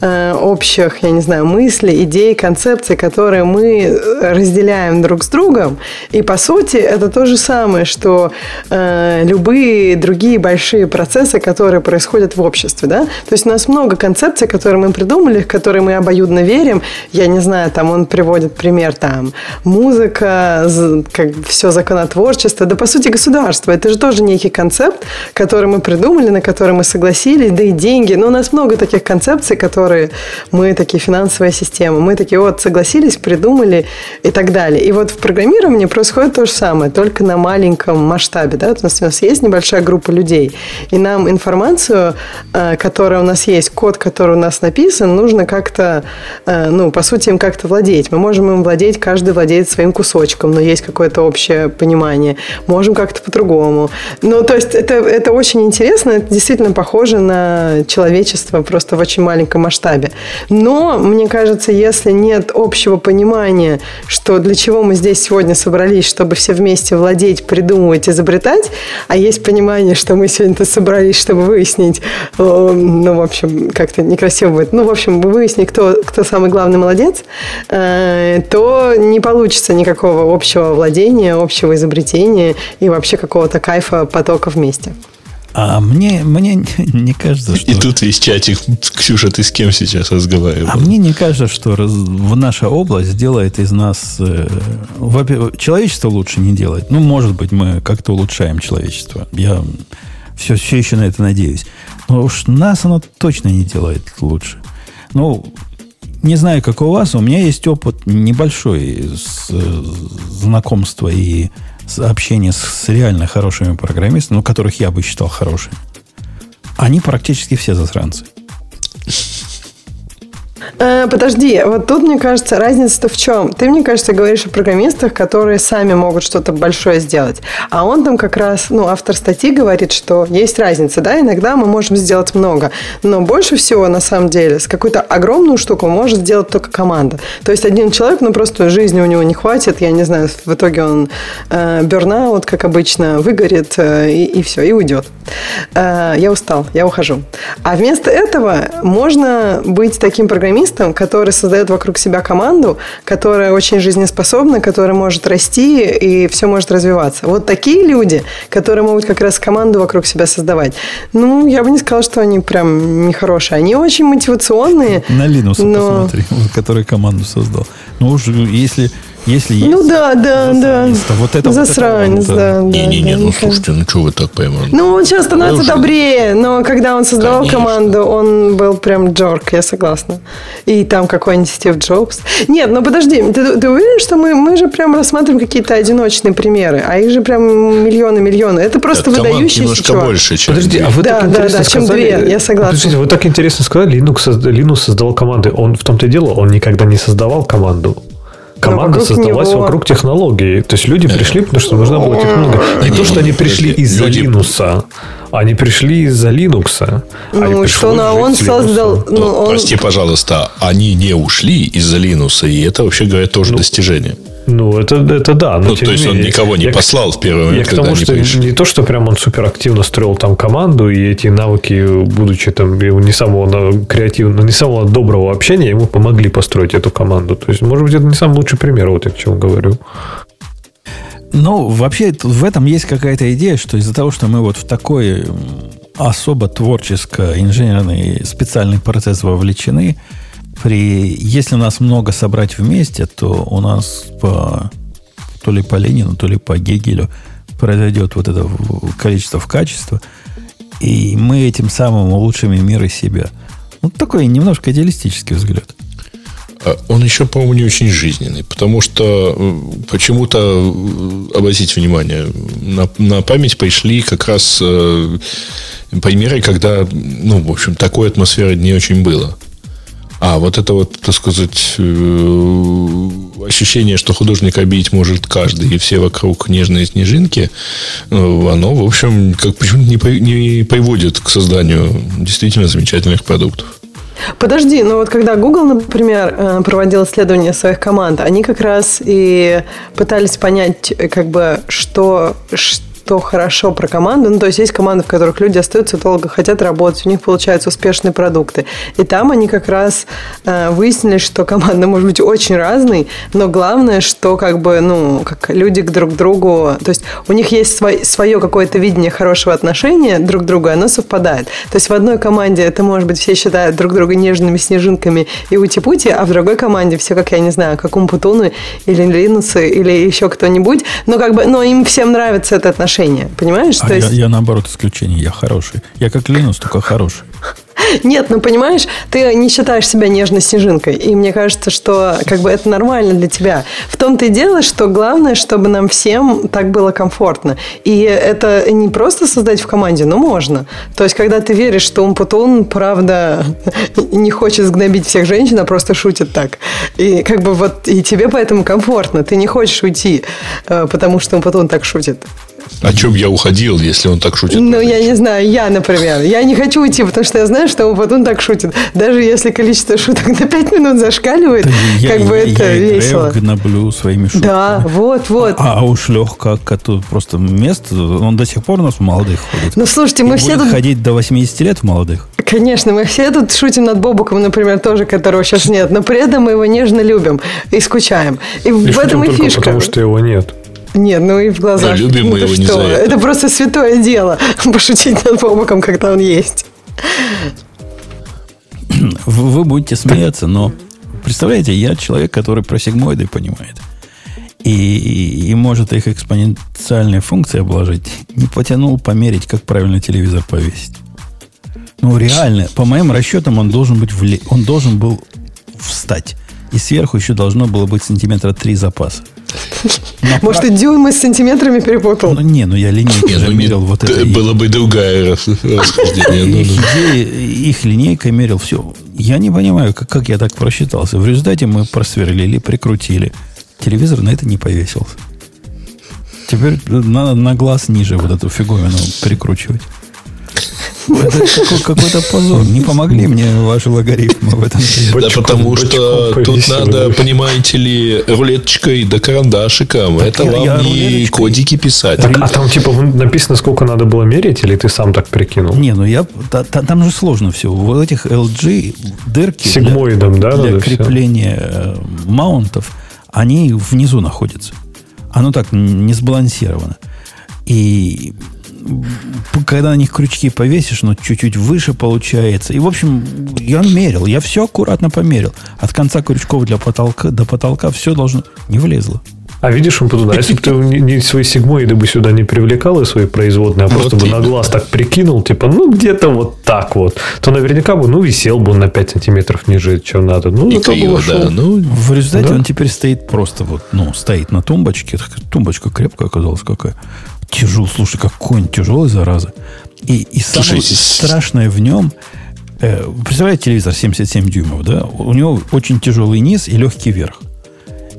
э, общих, я не знаю, мыслей, идей, концепций, которые мы разделяем друг с другом. И, по сути, это то же самое, что э, любые другие большие процессы, которые происходят в обществе. Да? То есть у нас много концепций, которые мы придумали, в которые мы обоюдно верим. Я не знаю, там он приводит пример, там, музыка, как все законотворчество, да, по сути, государство. Это же тоже некий концепт, концепт, который мы придумали, на который мы согласились, да и деньги. Но у нас много таких концепций, которые мы такие финансовая система. Мы такие вот согласились, придумали и так далее. И вот в программировании происходит то же самое, только на маленьком масштабе. Да? У нас, у нас есть небольшая группа людей, и нам информацию, э, которая у нас есть, код, который у нас написан, нужно как-то, э, ну, по сути, им как-то владеть. Мы можем им владеть, каждый владеет своим кусочком, но есть какое-то общее понимание. Можем как-то по-другому. Ну, то есть есть это, это очень интересно, это действительно похоже на человечество просто в очень маленьком масштабе. Но, мне кажется, если нет общего понимания, что для чего мы здесь сегодня собрались, чтобы все вместе владеть, придумывать, изобретать, а есть понимание, что мы сегодня-то собрались, чтобы выяснить, э, ну, в общем, как-то некрасиво будет, ну, в общем, выяснить, кто, кто самый главный молодец, э, то не получится никакого общего владения, общего изобретения и вообще какого-то кайфа потока вместе. А мне, мне не кажется, что... И тут весь чатик. Ксюша, ты с кем сейчас разговариваешь? А мне не кажется, что раз, в наша область сделает из нас... Э, человечество лучше не делает. Ну, может быть, мы как-то улучшаем человечество. Я все, все еще на это надеюсь. Но уж нас оно точно не делает лучше. Ну, не знаю, как у вас, у меня есть опыт небольшой с, э, знакомства и общения с, с реально хорошими программистами, ну, которых я бы считал хорошими. Они практически все засранцы. Э, подожди, вот тут, мне кажется, разница-то в чем? Ты, мне кажется, говоришь о программистах, которые сами могут что-то большое сделать. А он там как раз, ну, автор статьи говорит, что есть разница, да, иногда мы можем сделать много, но больше всего, на самом деле, с какую-то огромную штуку может сделать только команда. То есть один человек, ну, просто жизни у него не хватит, я не знаю, в итоге он э, бернаут, как обычно, выгорит э, и, и все, и уйдет. Э, я устал, я ухожу. А вместо этого можно быть таким программистом, программистом, который создает вокруг себя команду, которая очень жизнеспособна, которая может расти и все может развиваться. Вот такие люди, которые могут как раз команду вокруг себя создавать. Ну, я бы не сказала, что они прям нехорошие. Они очень мотивационные. На Linux но... посмотри, который команду создал. Ну уж если если есть. Ну да, да, да. Вот это Засранец, вот это, да. Не-не-не, да, ну слушайте, ну что вы так поймали? Ну, он сейчас становится Уже... добрее, но когда он создавал Конечно. команду, он был прям джорк, я согласна. И там какой-нибудь Стив Джобс. Нет, ну подожди, ты, ты уверен, что мы, мы же прям рассматриваем какие-то одиночные примеры, а их же прям миллионы-миллионы. Это просто да, выдающийся немножко чувак. больше, чем Подожди, а вы да, так да, да, чем две, я согласна. Подождите, вы так интересно сказали, Linux, Linux создавал команды. Он в том-то и дело, он никогда не создавал команду. Команда создалась него... вокруг технологии. То есть люди пришли, потому что нужна была технология. Не то, что они пришли из-за Linux, они пришли из-за Linux. Ну, что на он создал... Ну, ну, он... Прости, пожалуйста, они не ушли из-за Linux, и это, вообще говоря, тоже ну, достижение. Ну, это, это да. Но ну, то есть менее, он никого не я, послал в первый момент, я когда к тому, что пришли. не то, что прям он супер активно строил там команду, и эти навыки, будучи там не самого креативного, не самого доброго общения, ему помогли построить эту команду. То есть, может быть, это не самый лучший пример, вот я к чему говорю. Ну, вообще, в этом есть какая-то идея, что из-за того, что мы вот в такой особо творческо инженерный специальный процесс вовлечены, при, если нас много собрать вместе, то у нас по, то ли по Ленину, то ли по Гегелю произойдет вот это количество в качество, и мы этим самым улучшим и мир и себя. Ну, такой немножко идеалистический взгляд. А он еще, по-моему, не очень жизненный, потому что почему-то, э, обратите внимание, на, на память пришли как раз э, примеры, когда, ну, в общем, такой атмосферы не очень было. А вот это вот, так сказать, э, ощущение, что художник обидеть может каждый, и все вокруг нежные снежинки, э, оно, в общем, как почему-то не, не приводит к созданию действительно замечательных продуктов. Подожди, но вот когда Google, например, э, проводил исследования своих команд, они как раз и пытались понять, как бы, что, что что хорошо про команду. Ну, то есть есть команды, в которых люди остаются долго, хотят работать, у них получаются успешные продукты. И там они как раз э, выяснили, что команда может быть очень разной, но главное, что как бы, ну, как люди к друг другу, то есть у них есть свой, свое какое-то видение хорошего отношения друг к другу, оно совпадает. То есть в одной команде это, может быть, все считают друг друга нежными снежинками и ути-пути, а в другой команде все, как я не знаю, как Умпутуны или Линусы или еще кто-нибудь, но как бы, но им всем нравится это отношение отношения, понимаешь? А То я, есть... я наоборот исключение, я хороший. Я как Линус, только хороший. Нет, ну понимаешь, ты не считаешь себя нежной снежинкой. И мне кажется, что как бы это нормально для тебя. В том-то и дело, что главное, чтобы нам всем так было комфортно. И это не просто создать в команде, но можно. То есть, когда ты веришь, что Умпутун, правда, не хочет сгнобить всех женщин, а просто шутит так. И как бы вот и тебе поэтому комфортно. Ты не хочешь уйти, э, потому что Умпутун так шутит. О чем я уходил, если он так шутит? Ну, я не знаю, я, например. Я не хочу уйти, потому что я знаю, что он так шутит. Даже если количество шуток на 5 минут зашкаливает, Я- как бы я- это я весело. в гноблю своими шутками. Да, вот, вот. А, а уж Леха, который просто место, он до сих пор у нас в молодых ходит. Ну, слушайте, мы И все тут ходить до 80 лет в молодых. Конечно, мы все тут шутим над Бобуком, например, тоже, которого сейчас нет, но при этом мы его нежно любим и скучаем. И, И в этом и фишка. потому, что его нет. Нет, ну и в глазах. Да, любим Ну, мы его не что? за это. просто святое дело, пошутить над Бобуком, когда он есть. Вы, вы будете смеяться, но представляете, я человек, который про сигмоиды понимает. И, и, и может их экспоненциальные функции обложить. Не потянул померить, как правильно телевизор повесить. Ну, реально, по моим расчетам, он должен быть вле... он должен был встать. И сверху еще должно было быть сантиметра три запаса. На Может, пра- и дюймы с сантиметрами перепутал. Ну, не, ну я линейку Не, ну, замерил вот это. и- Было бы другое рас- расхождение. ну, их, ну. их линейкой мерил все. Я не понимаю, как, как я так просчитался. В результате мы просверлили, прикрутили. Телевизор на это не повесился. Теперь надо на глаз ниже вот эту фиговину прикручивать. Это какой- какой-то позор. Не помогли мне ваши логарифмы в этом. Да потому что тут надо, понимаете ли, рулеточкой да карандашиком. Это я- я вам не рулеточкой- кодики писать. Так, а там типа написано, сколько надо было мерить, или ты сам так прикинул? Не, ну я... та- та- там же сложно все. В этих LG дырки... для- Сигмоидом, да, для крепления э, маунтов, они внизу находятся. Оно так не сбалансировано. И когда на них крючки повесишь, ну, чуть-чуть выше получается. И, в общем, я мерил, я все аккуратно померил. От конца крючков для потолка до потолка все должно... Не влезло. А видишь, он туда. Если бы ты не, свои сигмоиды бы сюда не привлекал и свои производные, а Вот просто бы на глаз так прикинул, типа, ну, где-то вот так вот, то наверняка бы, ну, висел бы он на 5 сантиметров ниже, чем надо. Ну, И зато криво, да. Ну, В результате Да. он теперь стоит просто вот, ну, стоит на тумбочке. Тумбочка крепкая оказалась какая. Тяжел, слушай, какой он тяжелый, зараза. И, и самое Слушай, с- страшное в нем, э, представляете, телевизор 77 дюймов, да? У него очень тяжелый низ и легкий верх.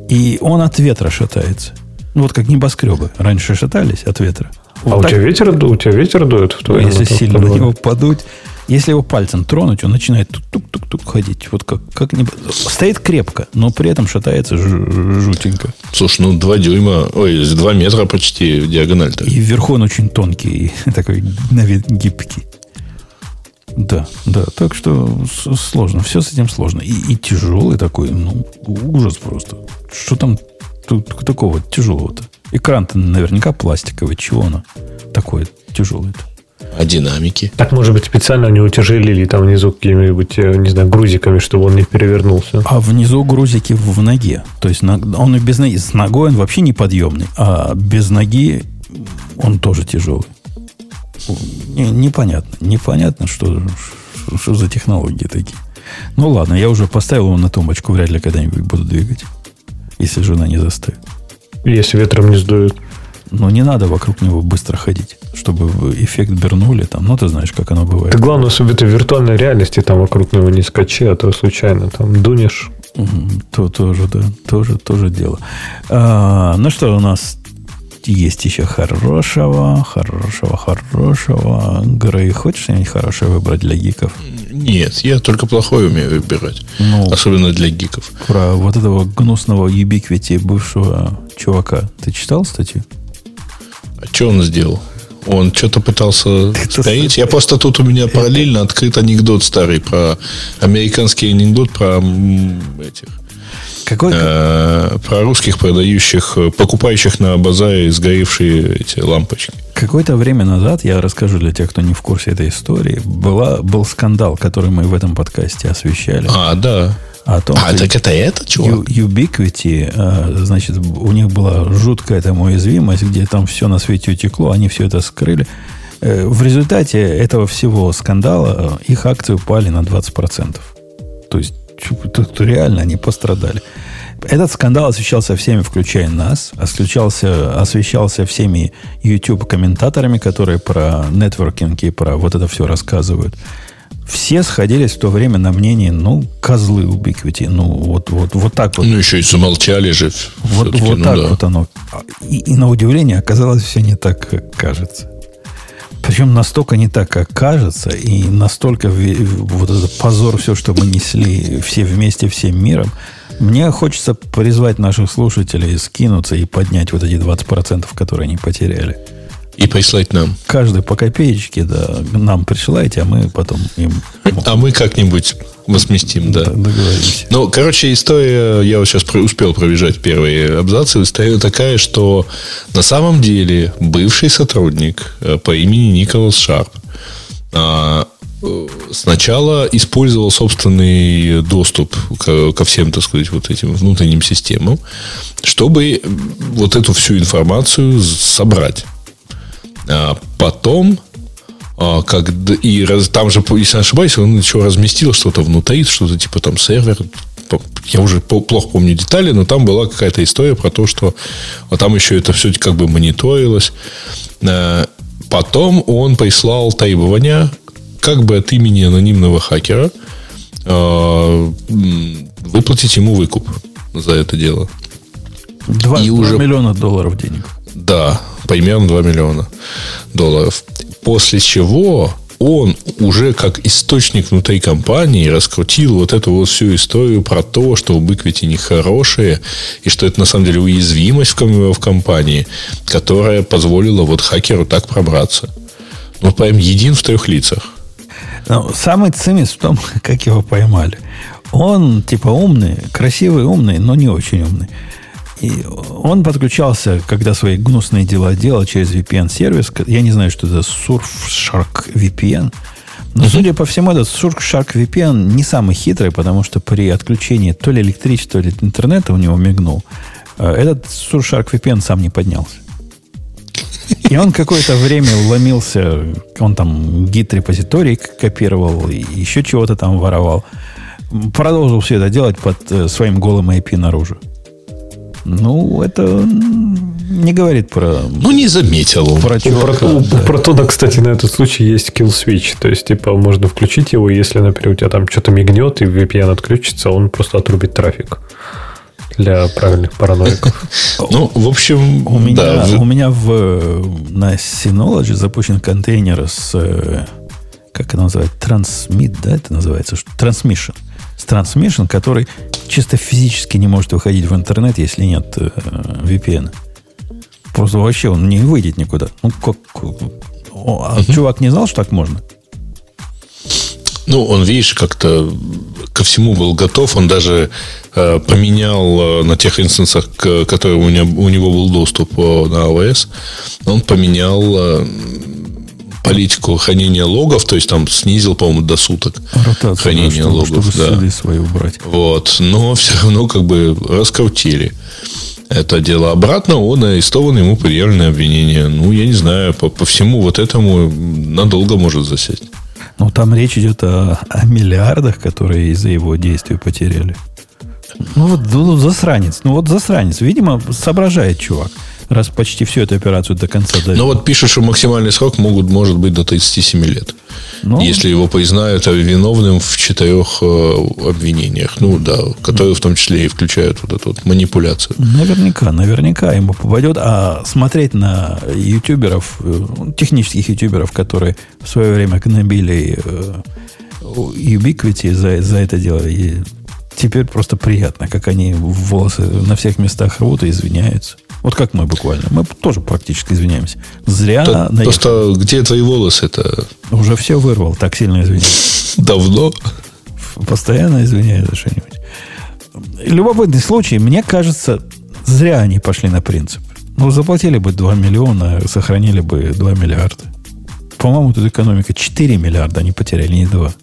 И он от ветра шатается. Ну, вот как небоскребы. Раньше шатались от ветра. А Вот у так- тебя ветер, у тебя ветер дует в ну, твоем если этом сильно на него подуть, если его пальцем тронуть, он начинает тук-тук-тук ходить. Вот как, как не... Стоит крепко, но при этом шатается жу- жутенько. слушай, ну 2 дюйма, ой, 2 метра почти диагональ-то. И вверху он очень тонкий, такой на вид гибкий. Да, да, так что сложно, все с этим сложно. И, и тяжелый такой, ну, ужас просто. Что там тут такого тяжелого-то? Экран-то наверняка пластиковый, чего оно такое тяжелое-то? А динамики? Так, может быть, специально не утяжелили там внизу какими-нибудь, э, не знаю, грузиками, чтобы он не перевернулся. А внизу грузики в, ноге. То есть он и без ноги. С ногой он вообще неподъемный. А без ноги он тоже тяжелый. Не- непонятно. Непонятно, что, что, что за технологии такие. Ну ладно, я уже поставил его на тумбочку. Вряд ли когда-нибудь буду двигать. Если жена не заставит. Если ветром не сдует. Но не надо вокруг него быстро ходить, чтобы эффект Бернули там. Ну, ты знаешь, как оно бывает. Ты главное, чтобы это в виртуальной реальности там вокруг него не скачи, а то случайно там дунешь. То тоже, да, тоже, тоже дело. А, ну что у нас есть еще хорошего, хорошего, хорошего. Грей, хочешь что-нибудь хорошее выбрать для гиков? Нет, я только плохое умею выбирать. Ну, Особенно для гиков. про вот этого гнусного юбиквити бывшего чувака. Ты читал статью? А что он сделал? Он что-то пытался стоить. Я просто тут у меня параллельно открыт анекдот старый про американский анекдот про этих Какой? э, про русских продающих, э, покупающих на базаре сгоревшие эти лампочки. Какое-то время назад, я расскажу для тех, кто не в курсе этой истории, была, был скандал, который мы в этом подкасте освещали. А, да. о том, А, что так это это, чувак? Ubiquiti, э, значит, у них была жуткая там уязвимость, где там все на свете утекло, они все это скрыли. Э, В результате этого всего скандала их акции упали на 20%. То есть, тут реально они пострадали. Этот скандал освещался всеми, включая нас, освещался, освещался всеми YouTube-комментаторами, которые про нетворкинг и про вот это все рассказывают. все сходились в то время на мнении, ну, козлы Ubiquiti. Ну, вот, вот, вот так вот. Ну, еще и замолчали же. Вот, вот ну, так да. вот оно. И, и на удивление оказалось все не так, как кажется. Причем настолько не так, как кажется, и настолько вот этот позор, все, что мы несли все вместе, всем миром. Мне хочется призвать наших слушателей скинуться и поднять вот эти 20%, которые они потеряли. И прислать нам. Каждый по копеечке, да, нам присылайте, а мы потом им... А мы как-нибудь возместим, да. Договорились. Ну, короче, история, я вот сейчас успел пробежать первые абзацы, история такая, что на самом деле бывший сотрудник э, по имени Николас Шарп а, э, сначала использовал собственный доступ ко всем, так сказать, вот этим внутренним системам, чтобы вот эту всю информацию собрать. А потом, а, как, и раз, там же, если не ошибаюсь, он еще разместил что-то внутри, что-то типа там сервер. Я уже плохо помню детали, но там была какая-то история про то, что а там еще это все как бы мониторилось. А, потом он прислал требования как бы от имени анонимного хакера выплатить ему выкуп за это дело. 2, и 2 уже... миллиона долларов денег. Да, примерно 2 миллиона долларов. После чего он уже как источник внутри компании раскрутил вот эту вот всю историю про то, что у Ubiquiti нехорошие, и что это на самом деле уязвимость в, компании, которая позволила вот хакеру так пробраться. Ну, прям един в трех лицах. Ну, самый цимис в том, как его поймали. Он типа умный, красивый, умный, но не очень умный. И он подключался, когда свои гнусные дела делал через VPN-сервис. Я не знаю, что это Surfshark VPN. Но, uh-huh. судя по всему, этот Surfshark VPN не самый хитрый, потому что при отключении то ли электричества, то ли интернета у него мигнул. Э, этот Surfshark VPN сам не поднялся. И он какое-то время ломился, он там гид-репозиторий копировал, и еще чего-то там воровал. Продолжил все это делать под э, своим голым IP наружу. Ну, это не говорит про... Ну, не заметил он. Про, чувака, про, да. про то, да, кстати, на этот случай есть kill switch. То есть, типа, можно включить его, если, например, у тебя там что-то мигнет, и VPN отключится, он просто отрубит трафик для правильных параноиков. Ну, в общем, у меня, у меня в, на Synology запущен контейнер с, э, как это называется, Transmit, да, это называется, Transmission Transmission, который чисто физически не может выходить в интернет, если нет э, VPN. Просто вообще он не выйдет никуда. Ну, как... О, а угу. чувак не знал, что так можно? Ну, он, видишь, как-то ко всему был готов. Он даже э, поменял э, на тех инстансах, к, которые у, него, у него был доступ э, на АВС, он поменял э, политику хранения логов, то есть там снизил, по-моему, до суток Ротацию, хранение да, чтобы, логов. Чтобы да. свои убрать. Вот. Но все равно как бы раскрутили это дело обратно, он арестован, ему предъявлены обвинения. Ну, я не знаю, по, по всему вот этому надолго может засесть. Ну, там речь идет о, о миллиардах, которые из-за его действий потеряли. Ну, вот ну, засранец. Ну, вот засранец. Видимо, соображает чувак раз почти всю эту операцию до конца довел. Ну вот пишут, что максимальный срок могут, может быть до 37 лет. Ну, если его признают виновным в четырех э, обвинениях. Ну да, которые в том числе и включают вот эту вот манипуляцию. Наверняка, наверняка ему попадет. А смотреть на ютуберов, э, технических ютуберов, которые в свое время гнобили э, Ubiquiti за, за это дело, и теперь просто приятно, как они волосы на всех местах рвут и извиняются. Вот как мы буквально. Мы тоже практически извиняемся. Зря То, Просто где твои волосы-то? Уже все вырвал, так сильно извиняюсь. Давно? Постоянно извиняюсь за что-нибудь. Любопытный случай. Мне кажется, зря они пошли на принцип. Ну, заплатили бы 2 миллиона, сохранили бы 2 миллиарда. По-моему, тут экономика 4 миллиарда они потеряли, не 2.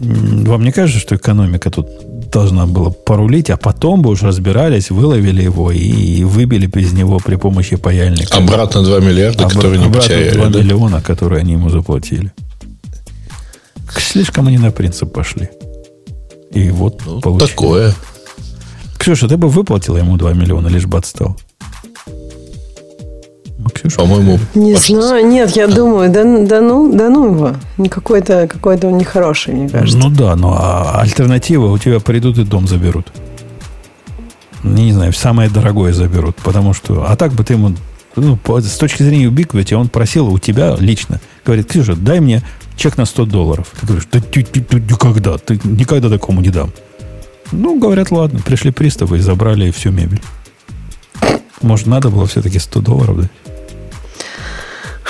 Вам не кажется, что экономика тут должна была порулить, а потом бы уже разбирались, выловили его и выбили без него при помощи паяльника. Обратно 2 миллиарда, Обра- которые не обратно потеряли. 2 да? миллиона, которые они ему заплатили. Слишком они на принцип пошли. И вот ну, получили. Такое. Ксюша, ты бы выплатила ему 2 миллиона, лишь бы отстал. Ксюша? По-моему, Не знаю, нет, я думаю, да, да ну, да ну его. Какой-то какой он нехороший, мне кажется. Ну да, но а альтернатива у тебя придут и дом заберут. Не знаю, самое дорогое заберут, потому что... А так бы ты ему... Ну, с точки зрения Ubiquiti, он просил у тебя лично. Говорит, Ксюша, дай мне чек на 100 долларов. Ты говоришь, да ты, ты- ты никогда, ты никогда такому не дам. Ну, говорят, ладно. Пришли приставы и забрали всю мебель. Может, надо было все-таки 100 долларов дать?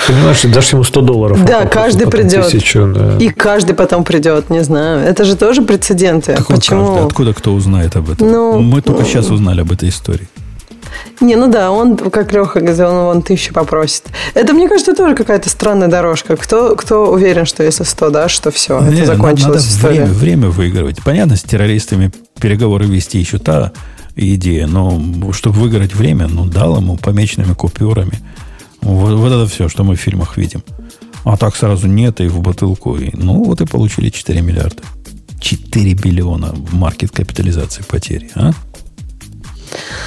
Понимаешь, дашь ему 100 долларов. а Да, потом каждый потом придет. тысячу, да. И каждый потом придет, не знаю. Это же тоже прецеденты. Какой Почему? каждый? Откуда кто узнает об этом? Ну, Мы только ну, сейчас узнали об этой истории. Не, ну да, он, как Леха говорил, он вон тысячу попросит. Это, мне кажется, тоже какая-то странная дорожка. Кто, кто уверен, что если 100 дашь, что все, Не, это надо- закончилась надо время, время выигрывать. Понятно, с террористами переговоры вести еще та идея, но чтобы выиграть время, ну, дал ему помеченными купюрами. Вот, вот это все, что мы в фильмах видим. А так сразу нет, и в бутылку. И, ну, вот и получили 4 миллиарда. 4 биллиона в маркет капитализации потери. А?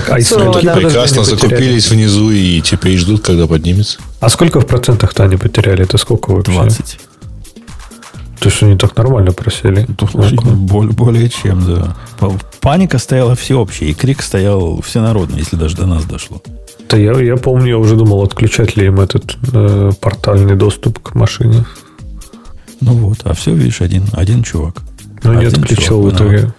А если такие да. прекрасно закупились внизу и теперь ждут, когда поднимется. А сколько в процентах-то они потеряли? Это сколько вообще? 20. То есть они так нормально просели. Более, более чем, да. Паника стояла всеобщая, и крик стоял всенародный, если даже до нас дошло. Да я, я помню, я уже думал, отключать ли им этот э, портальный доступ к машине. Ну вот, а все, видишь, один, один чувак. Не Один отключил чувак в итоге.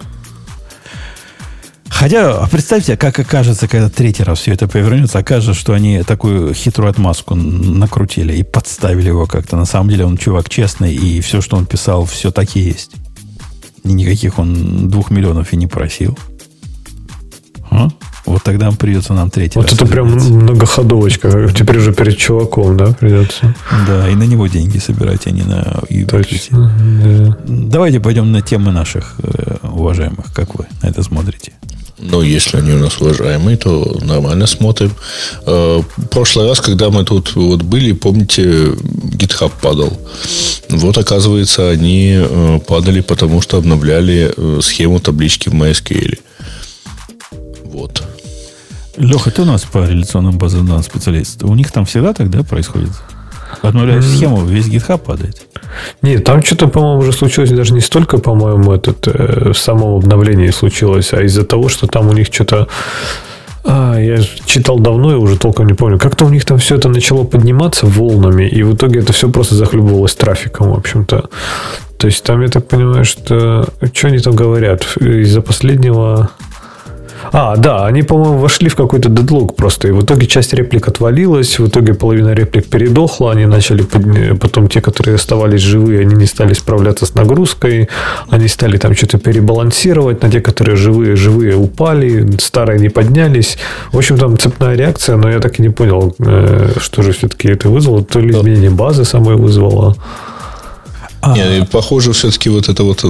Хотя, а представьте, как окажется, когда третий раз все это повернется, окажется, что они такую хитрую отмазку накрутили и подставили его как-то. На самом деле он чувак честный, и все, что он писал, все так и есть. И никаких он двух миллионов и не просил. А? Вот тогда придется нам третий Вот раз. это прям многоходовочка. Теперь уже перед чуваком, да, придется. Да, и на него деньги собирать, а не на. Точно. Да. Давайте пойдем на темы наших э, уважаемых. Как вы на это смотрите? Но если они у нас уважаемые, то нормально смотрим. Э, прошлый раз, когда мы тут вот были, помните, GitHub падал. Вот, оказывается, они э, падали, потому что обновляли э, схему таблички в MySQL. Вот. Леха, ты у нас по реляционным базам данных специалист. У них там всегда тогда происходит? Обновляешь схему, весь GitHub падает. Нет, там что-то, по-моему, уже случилось даже не столько, по-моему, этот, э, в самом обновлении случилось, а из-за того, что там у них что-то... А, я читал давно и уже толком не помню. Как-то у них там все это начало подниматься волнами, и в итоге это все просто захлебывалось трафиком, в общем-то. То есть там, я так понимаю, что... Что они там говорят? Из-за последнего... А, да, они, по-моему, вошли в какой-то дедлог просто. И в итоге часть реплик отвалилась, в итоге половина реплик передохла, они начали, потом те, которые оставались живые, они не стали справляться с нагрузкой, они стали там что-то перебалансировать, на те, которые живые, живые упали, старые не поднялись. В общем, там цепная реакция, но я так и не понял, э, что же все-таки это вызвало. То ли изменение базы самой вызвало. А, Не, похоже, все-таки вот это вот... э,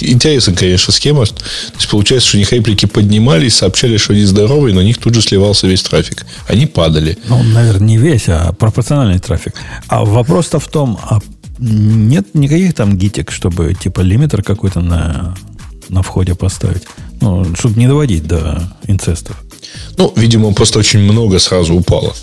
Интересная, конечно, схема. То есть, получается, что у них реплики поднимались, сообщали, что они здоровые, но у них тут же сливался весь трафик. Они падали. ну, наверное, не весь, а пропорциональный трафик. А вопрос-то в том, а нет никаких там гитек, чтобы типа лимитер какой-то на, на входе поставить? Ну, чтобы не доводить до инцестов. Ну, видимо, просто очень много сразу упало.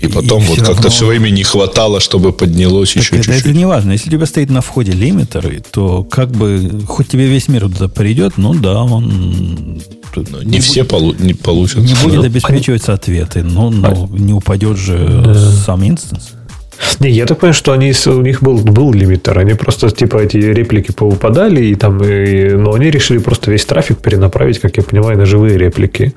И И потом вот всё как-то равно- все время не хватало, чтобы поднялось Так еще это, чуть-чуть. это не важно. Если у тебя стоит на входе лимитер, то как бы, хоть тебе весь мир туда придет, ну да, он Но не все полу- не получат. не будет Ну, обеспечивать ответы, но, но не упадет же сам инстанс. Не, я так понимаю, что они, у них был, был лимитер. Они просто, типа, эти реплики повыпадали, и там, и- но они решили просто весь трафик перенаправить, как я понимаю, на живые реплики.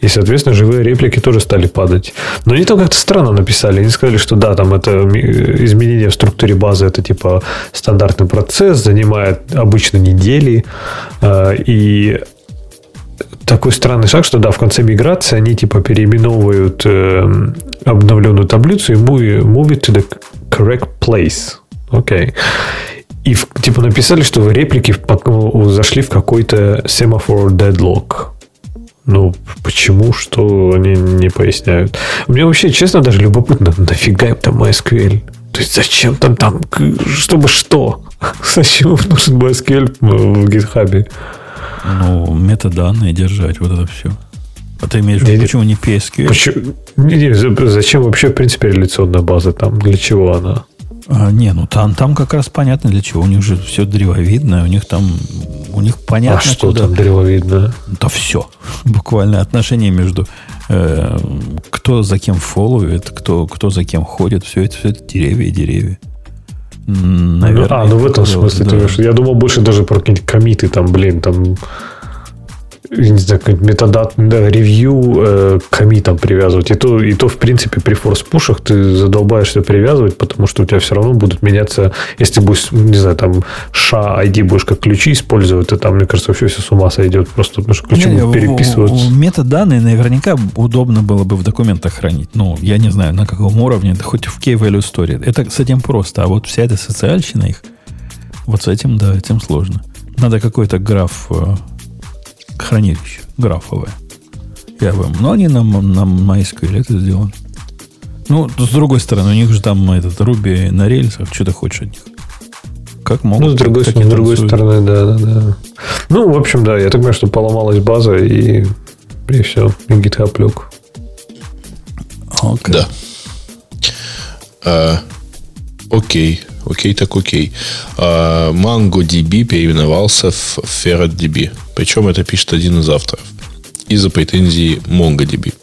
И, соответственно, живые реплики тоже стали падать. Но они там как-то странно написали. Они сказали, что да, там это изменение в структуре базы, это, типа, стандартный процесс, занимает обычно недели. э, И такой странный шаг, что да, в конце миграции они типа переименовывают э, обновленную таблицу и move, move it to the correct place. Окей. И в- типа написали, что реплики в- пок- ну, зашли в какой-то semaphore deadlock. Ну, почему, что они не поясняют. Мне вообще, честно, даже любопытно, нафига им там MySQL? То есть зачем там там, чтобы что? Зачем нужен MySQL в GitHub? Ну, метаданные держать, вот это все. А ты имеешь в виду, почему не PSQL? Почему, не, не, зачем вообще, в принципе, реляционная база там? Для чего она? А, не, ну там, там как раз понятно для чего. У них же все древовидное, у них там у них понятно. А что куда... там древовидное? Да все. Буквально отношения между э, кто за кем фолловит, кто, кто за кем ходит, все это, все это деревья и деревья. Наверное, а, ну в этом смысле да. ты Я думал больше даже про какие-нибудь комиты, там, блин, там не знаю, методат, да, ревью э, комитом привязывать. И то, и то, в принципе, при форс-пушах ты задолбаешься привязывать, потому что у тебя все равно будут меняться, если ты будешь, не знаю, там, SHA ID будешь как ключи использовать, то там, мне кажется, вообще все с ума сойдет, просто потому что ключи не, будут переписываться. Метаданные наверняка удобно было бы в документах хранить. Ну, я не знаю, на каком уровне, да хоть в key-value story. Это с этим просто. А вот вся эта социальщина их, вот с этим, да, этим сложно. Надо какой-то граф э, хранилище графовое. Я вам. Но они на, на MySQL это сделали. Ну, с другой стороны, у них же там этот Руби на рельсах. Что ты хочешь от них? Как могут? Ну, с другой, с другой стороны, да, да, да. Ну, в общем, да, я так понимаю, что поломалась база, и, и все, и GitHub лег. Okay. Да. А, окей. Окей, так окей. А, MongoDB переименовался в FerretDB. Причем это пишет один из авторов. Из-за претензии MongoDB.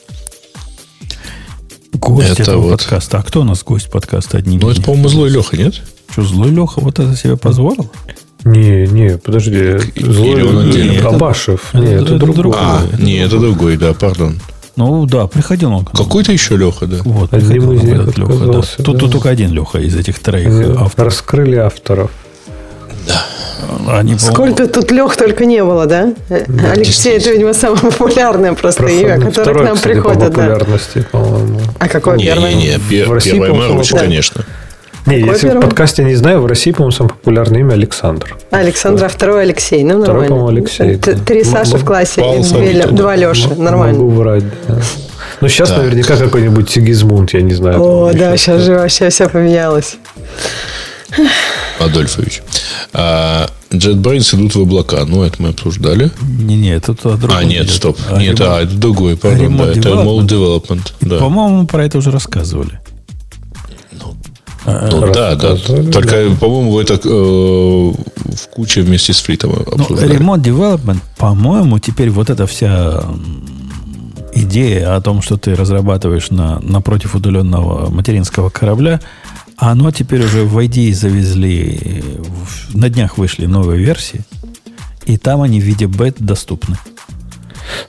Гость это этого вот... подкаста. А кто у нас гость подкаста? Одни ну, это, по-моему, Злой Леха, нет? Что, Злой Леха вот это себе позволил? Не, не, подожди. Злой Или он отдельно? Абашев. Не, это, это другой. А, не, это другой, да, пардон. Ну да, приходил он. Какой-то еще Леха, да. Вот, приходил он, этот Леха, да. Тут, тут только один Леха из этих троих авторов. Раскрыли авторов. Да. Они, Сколько тут Лех только не было, да? да Алексей, это, видимо, самое популярное просто Просто имя, которое к нам кстати, приходит. По популярности, да. по-моему. А какое не, первое? Не, не, пер, в России, первое Маруч, да. конечно. Не, Какой если первый? в подкасте не знаю, в России, по-моему, самое популярное имя Александр. Александр, а второй Алексей. Ну, второй, по-моему, Алексей. Три Саши в классе, два Леши. Нормально. Могу врать, да. Ну, сейчас так. наверняка какой-нибудь Сигизмунд, я не знаю. О, да, сейчас же вообще все поменялось. Адольфович. А, JetBrains идут в облака. Ну, это мы обсуждали. Не-не, это то другое. А, нет, стоп. А, нет, ремонт. а, это другой, пардон. Да, это Remote Development. Да. По-моему, про это уже рассказывали. Ну, а, ну да, да. Только, по-моему, это э, в куче вместе с фритом ну, обсуждали. Ну, Remote Development, по-моему, теперь вот эта вся идея о том, что ты разрабатываешь на, напротив удаленного материнского корабля, оно теперь уже в ID завезли, на днях вышли новые версии, и там они в виде бет доступны.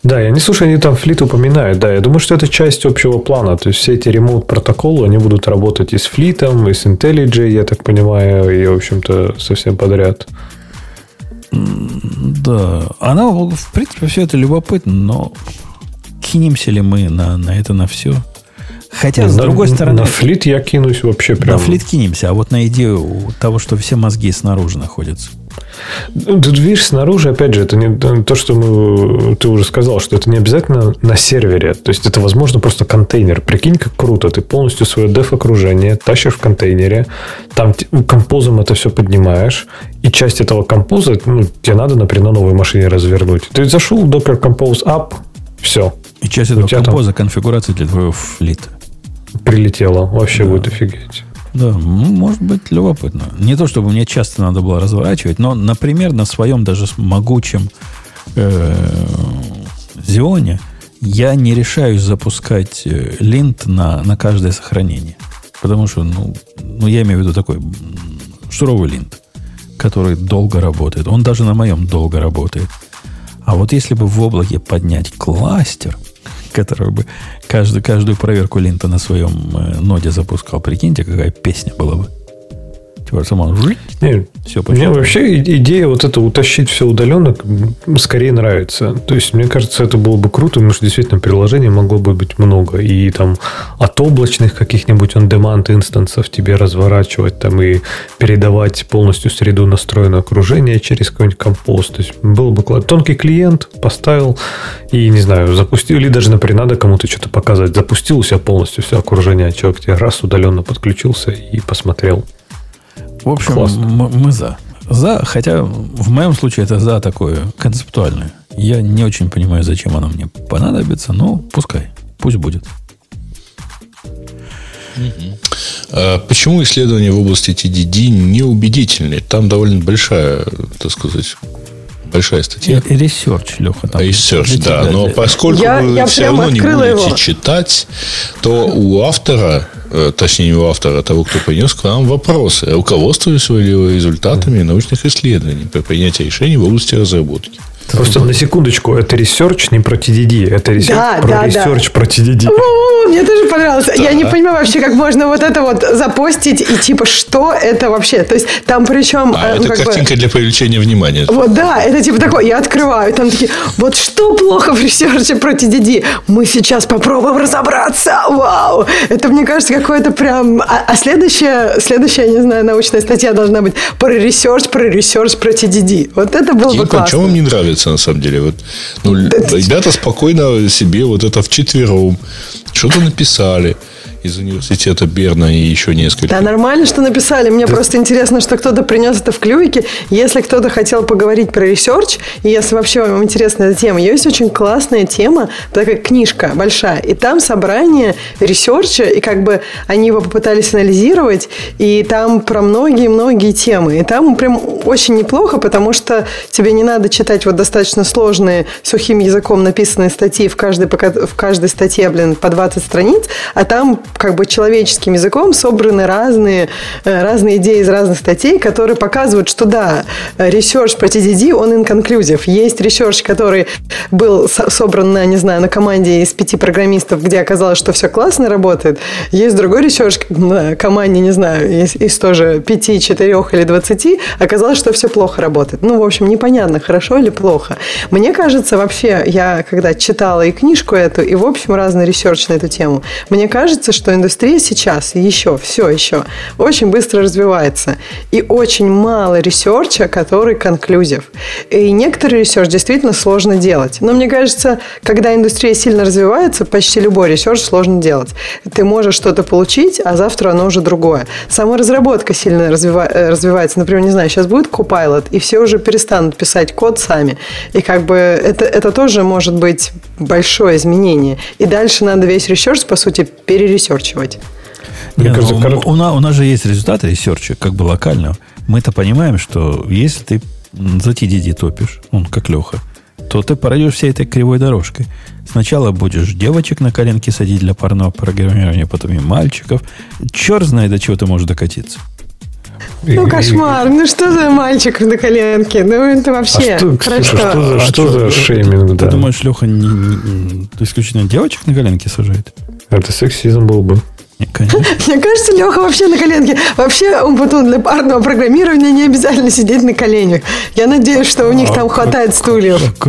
Да, я не слушаю, они там флит упоминают. Да, я думаю, что это часть общего плана. То есть все эти ремонт протоколы, они будут работать и с флитом, и с IntelliJ, я так понимаю, и, в общем-то, совсем подряд. Да, она, в принципе, все это любопытно, но кинемся ли мы на, на это на все? Хотя, с на, другой стороны... На флит я кинусь вообще прям. На флит кинемся, а вот на идею того, что все мозги снаружи находятся. Тут видишь, снаружи, опять же, это не то, что мы, ты уже сказал, что это не обязательно на сервере. То есть, это, возможно, просто контейнер. Прикинь, как круто. Ты полностью свое деф-окружение тащишь в контейнере, там композом это все поднимаешь, и часть этого композа, ну, тебе надо, например, на новой машине развернуть. Ты зашел, Docker Compose Up, все. И часть этого композа там... конфигурации для твоего флита. Прилетело. Вообще да. будет офигеть. Да, может быть, любопытно. Не то, чтобы мне часто надо было разворачивать, но, например, на своем даже могучем э, Зионе я не решаюсь запускать э, линт на, на каждое сохранение. Потому что, ну, ну, я имею в виду такой суровый линт, который долго работает. Он даже на моем долго работает. А вот если бы в облаке поднять кластер, который бы каждую, каждую проверку линта на своем э, ноде запускал, прикиньте, какая песня была бы. Типа сама Нет, все Мне вообще идея вот это утащить все удаленно скорее нравится. То есть, мне кажется, это было бы круто, потому что действительно приложений могло бы быть много. И там от облачных каких-нибудь on-demand инстансов тебе разворачивать там и передавать полностью среду настроенное окружение через какой-нибудь компост. То есть, был бы тонкий клиент, поставил и, не знаю, запустил, или даже, например, надо кому-то что-то показать. Запустил у себя полностью все окружение, человек тебе раз удаленно подключился и посмотрел. В общем, мы, мы за. За, хотя в моем случае это за такое концептуальное. Я не очень понимаю, зачем оно мне понадобится, но пускай. Пусть будет. А почему исследования в области TDD неубедительны? Там довольно большая, так сказать, большая статья. Ресерч, Леха. Там Research, да. Но поскольку Я- вы я все равно не будете его. читать, то у автора, э, точнее, не у автора, а того, кто принес к нам вопросы, руководствуясь ли вы результатами научных исследований при принятии решений в области разработки. Просто на секундочку, это ресерч не про TDD, это ресерч Да, про да, да. ресерч про TDD. О, мне тоже понравилось. Я не понимаю вообще, как можно вот это вот запостить и типа, что это вообще? То есть там причем... А э, это как бы- картинка для привлечения внимания. Вот да, это типа такое, я открываю, там такие, вот что плохо в ресерче про TDD? Мы сейчас попробуем разобраться, вау! Это, мне кажется, какое-то прям... А, а следующая, следующая, я не знаю, научная статья должна быть про ресерч, про ресерч, про TDD. Вот это было бы Типа, классно. что вам не нравится, на самом деле? Вот, ну, ребята спокойно себе вот это вчетвером что-то написали из университета Берна и еще несколько. Да, нормально, что написали. Мне просто интересно, что кто-то принес это в клювике. Если кто-то хотел поговорить про ресерч, и если вообще вам интересна эта тема, есть очень классная тема, такая книжка большая, и там собрание ресерча, и как бы они его попытались анализировать, и там про многие-многие темы. И там прям очень неплохо, потому что тебе не надо читать вот достаточно сложные, сухим языком написанные статьи в каждой, в каждой статье, блин, по 20 страниц, а там как бы человеческим языком собраны разные, э, разные идеи из разных статей, которые показывают, что да, ресерч про TDD, он inconclusive. Есть ресерч, который был со- собран на, не знаю, на команде из пяти программистов, где оказалось, что все классно работает. Есть другой ресерч на команде, не знаю, из, из тоже пяти, четырех или двадцати, оказалось, что все плохо работает. Ну, в общем, непонятно, хорошо или плохо. Мне кажется, вообще, я когда читала и книжку эту, и, в общем, разный ресерч на эту тему, мне кажется, что индустрия сейчас еще, все еще, очень быстро развивается. И очень мало ресерча, который conclusive. И некоторый ресерч действительно сложно делать. Но мне кажется, когда индустрия сильно развивается, почти любой ресерч сложно делать. Ты можешь что-то получить, а завтра оно уже другое. Сама разработка сильно развива- э, развивается. Например, не знаю, сейчас будет Copilot, и все уже перестанут писать код сами. И как бы это, это тоже может быть большое изменение. И дальше надо весь ресерч, по сути, перересерчивать. Мне Не, кажется, ну, корот- у, нас, у нас же есть результаты ресерча, как бы локального. Мы-то понимаем, что если ты за TDD топишь, он как Леха, то ты пройдешь всей этой кривой дорожкой. Сначала будешь девочек на коленке садить для парного программирования, потом и мальчиков. Черт знает, до чего ты можешь докатиться. Ну, кошмар. Ну, что за мальчик на коленке? Ну, это А вообще... что, про Ксюша, что за, А что чё, за ты- шейминг, Ты да? думаешь, Леха не, не- исключительно девочек на коленке сажает? Это сексизм был бы. Конечно. Мне кажется, Леха вообще на коленке. Вообще, он потом для парного программирования не обязательно сидеть на коленях. Я надеюсь, что у них там хватает стульев. А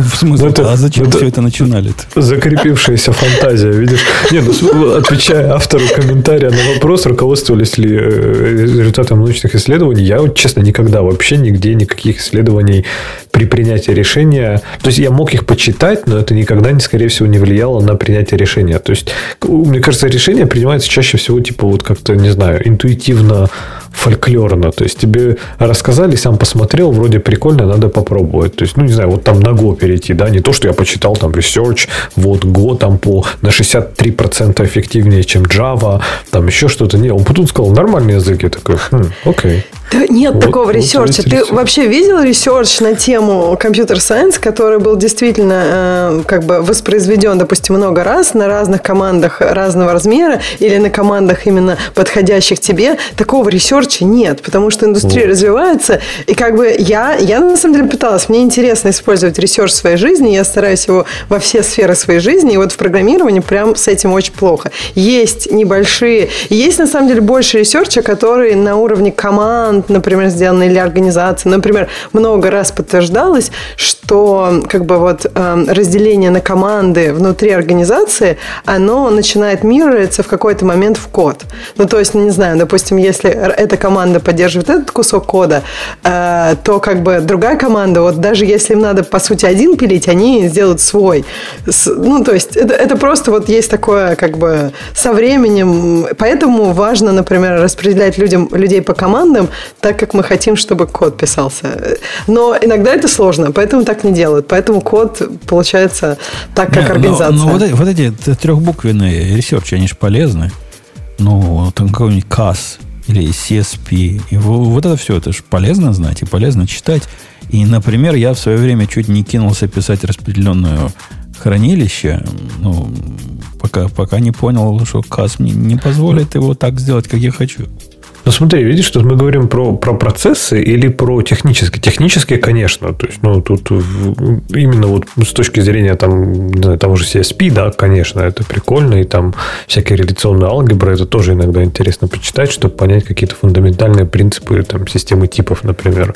В смысле? Ну, а зачем все это начинали-то? Закрепившаяся фантазия, видишь? Нет, ну, с- отвечая автору комментария на вопрос, руководствовались ли э, результатом научных исследований, я, честно, никогда вообще нигде никаких исследований при принятии решения... То есть, я мог их почитать, но это никогда, не, скорее всего, не влияло на принятие решения. То есть, мне кажется, решение принимается чаще всего, типа, вот как-то, не знаю, интуитивно, фольклорно. То есть, тебе рассказали, сам посмотрел, вроде прикольно, надо попробовать. То есть, ну, не знаю, вот там на Go перейти, да, не то, что я почитал там research, вот Go там по на 63% эффективнее, чем Java, там еще что-то. Не, он потом сказал, нормальный язык. Я такой, «Хм, окей. Да нет Вот- такого вот ресерча. Ты ресерч. вообще видел ресерч на тему computer science, который был действительно э, как бы воспроизведен, допустим, много раз на разных командах разного размера или на командах именно подходящих тебе? Такого ресерча нет, потому что индустрия Вот. развивается, и как бы я, я на самом деле пыталась, мне интересно использовать ресерч в своей жизни, я стараюсь его во все сферы своей жизни, и вот в программировании прям с этим очень плохо. Есть небольшие, есть на самом деле больше ресерча, которые на уровне команд, например, сделаны или организации. Например, много раз подтверждалось, что как бы вот э, разделение на команды внутри организации, оно начинает мириться в какой-то момент в код. Ну, то есть, не знаю, допустим, если эта команда поддерживает этот кусок кода, э, то как бы другая команда, вот даже если им надо, по сути, один пилить, они сделают свой. Ну, то есть, это, это просто вот есть такое, как бы, со временем. Поэтому важно, например, распределять людям, людей по командам, так, как мы хотим, чтобы код писался. Но иногда это сложно, поэтому так не делают. Поэтому код получается так, как организация. Но, но вот, эти, вот эти трехбуквенные ресерчи, они же полезны. Ну, там какой-нибудь CAS или CSP. И вот это все, это же полезно знать и полезно читать. И, например, я в свое время чуть не кинулся писать распределенную хранилище, ну, пока, пока не понял, что КАС мне не позволит его так сделать, как я хочу. Ну, смотри, видишь, что мы говорим про, про процессы или про технические. Технические, конечно. То есть, ну, тут именно вот с точки зрения там, не знаю, того же CSP, да, конечно, это прикольно. И там всякие реляционные алгебры, это тоже иногда интересно почитать, чтобы понять какие-то фундаментальные принципы там, системы типов, например.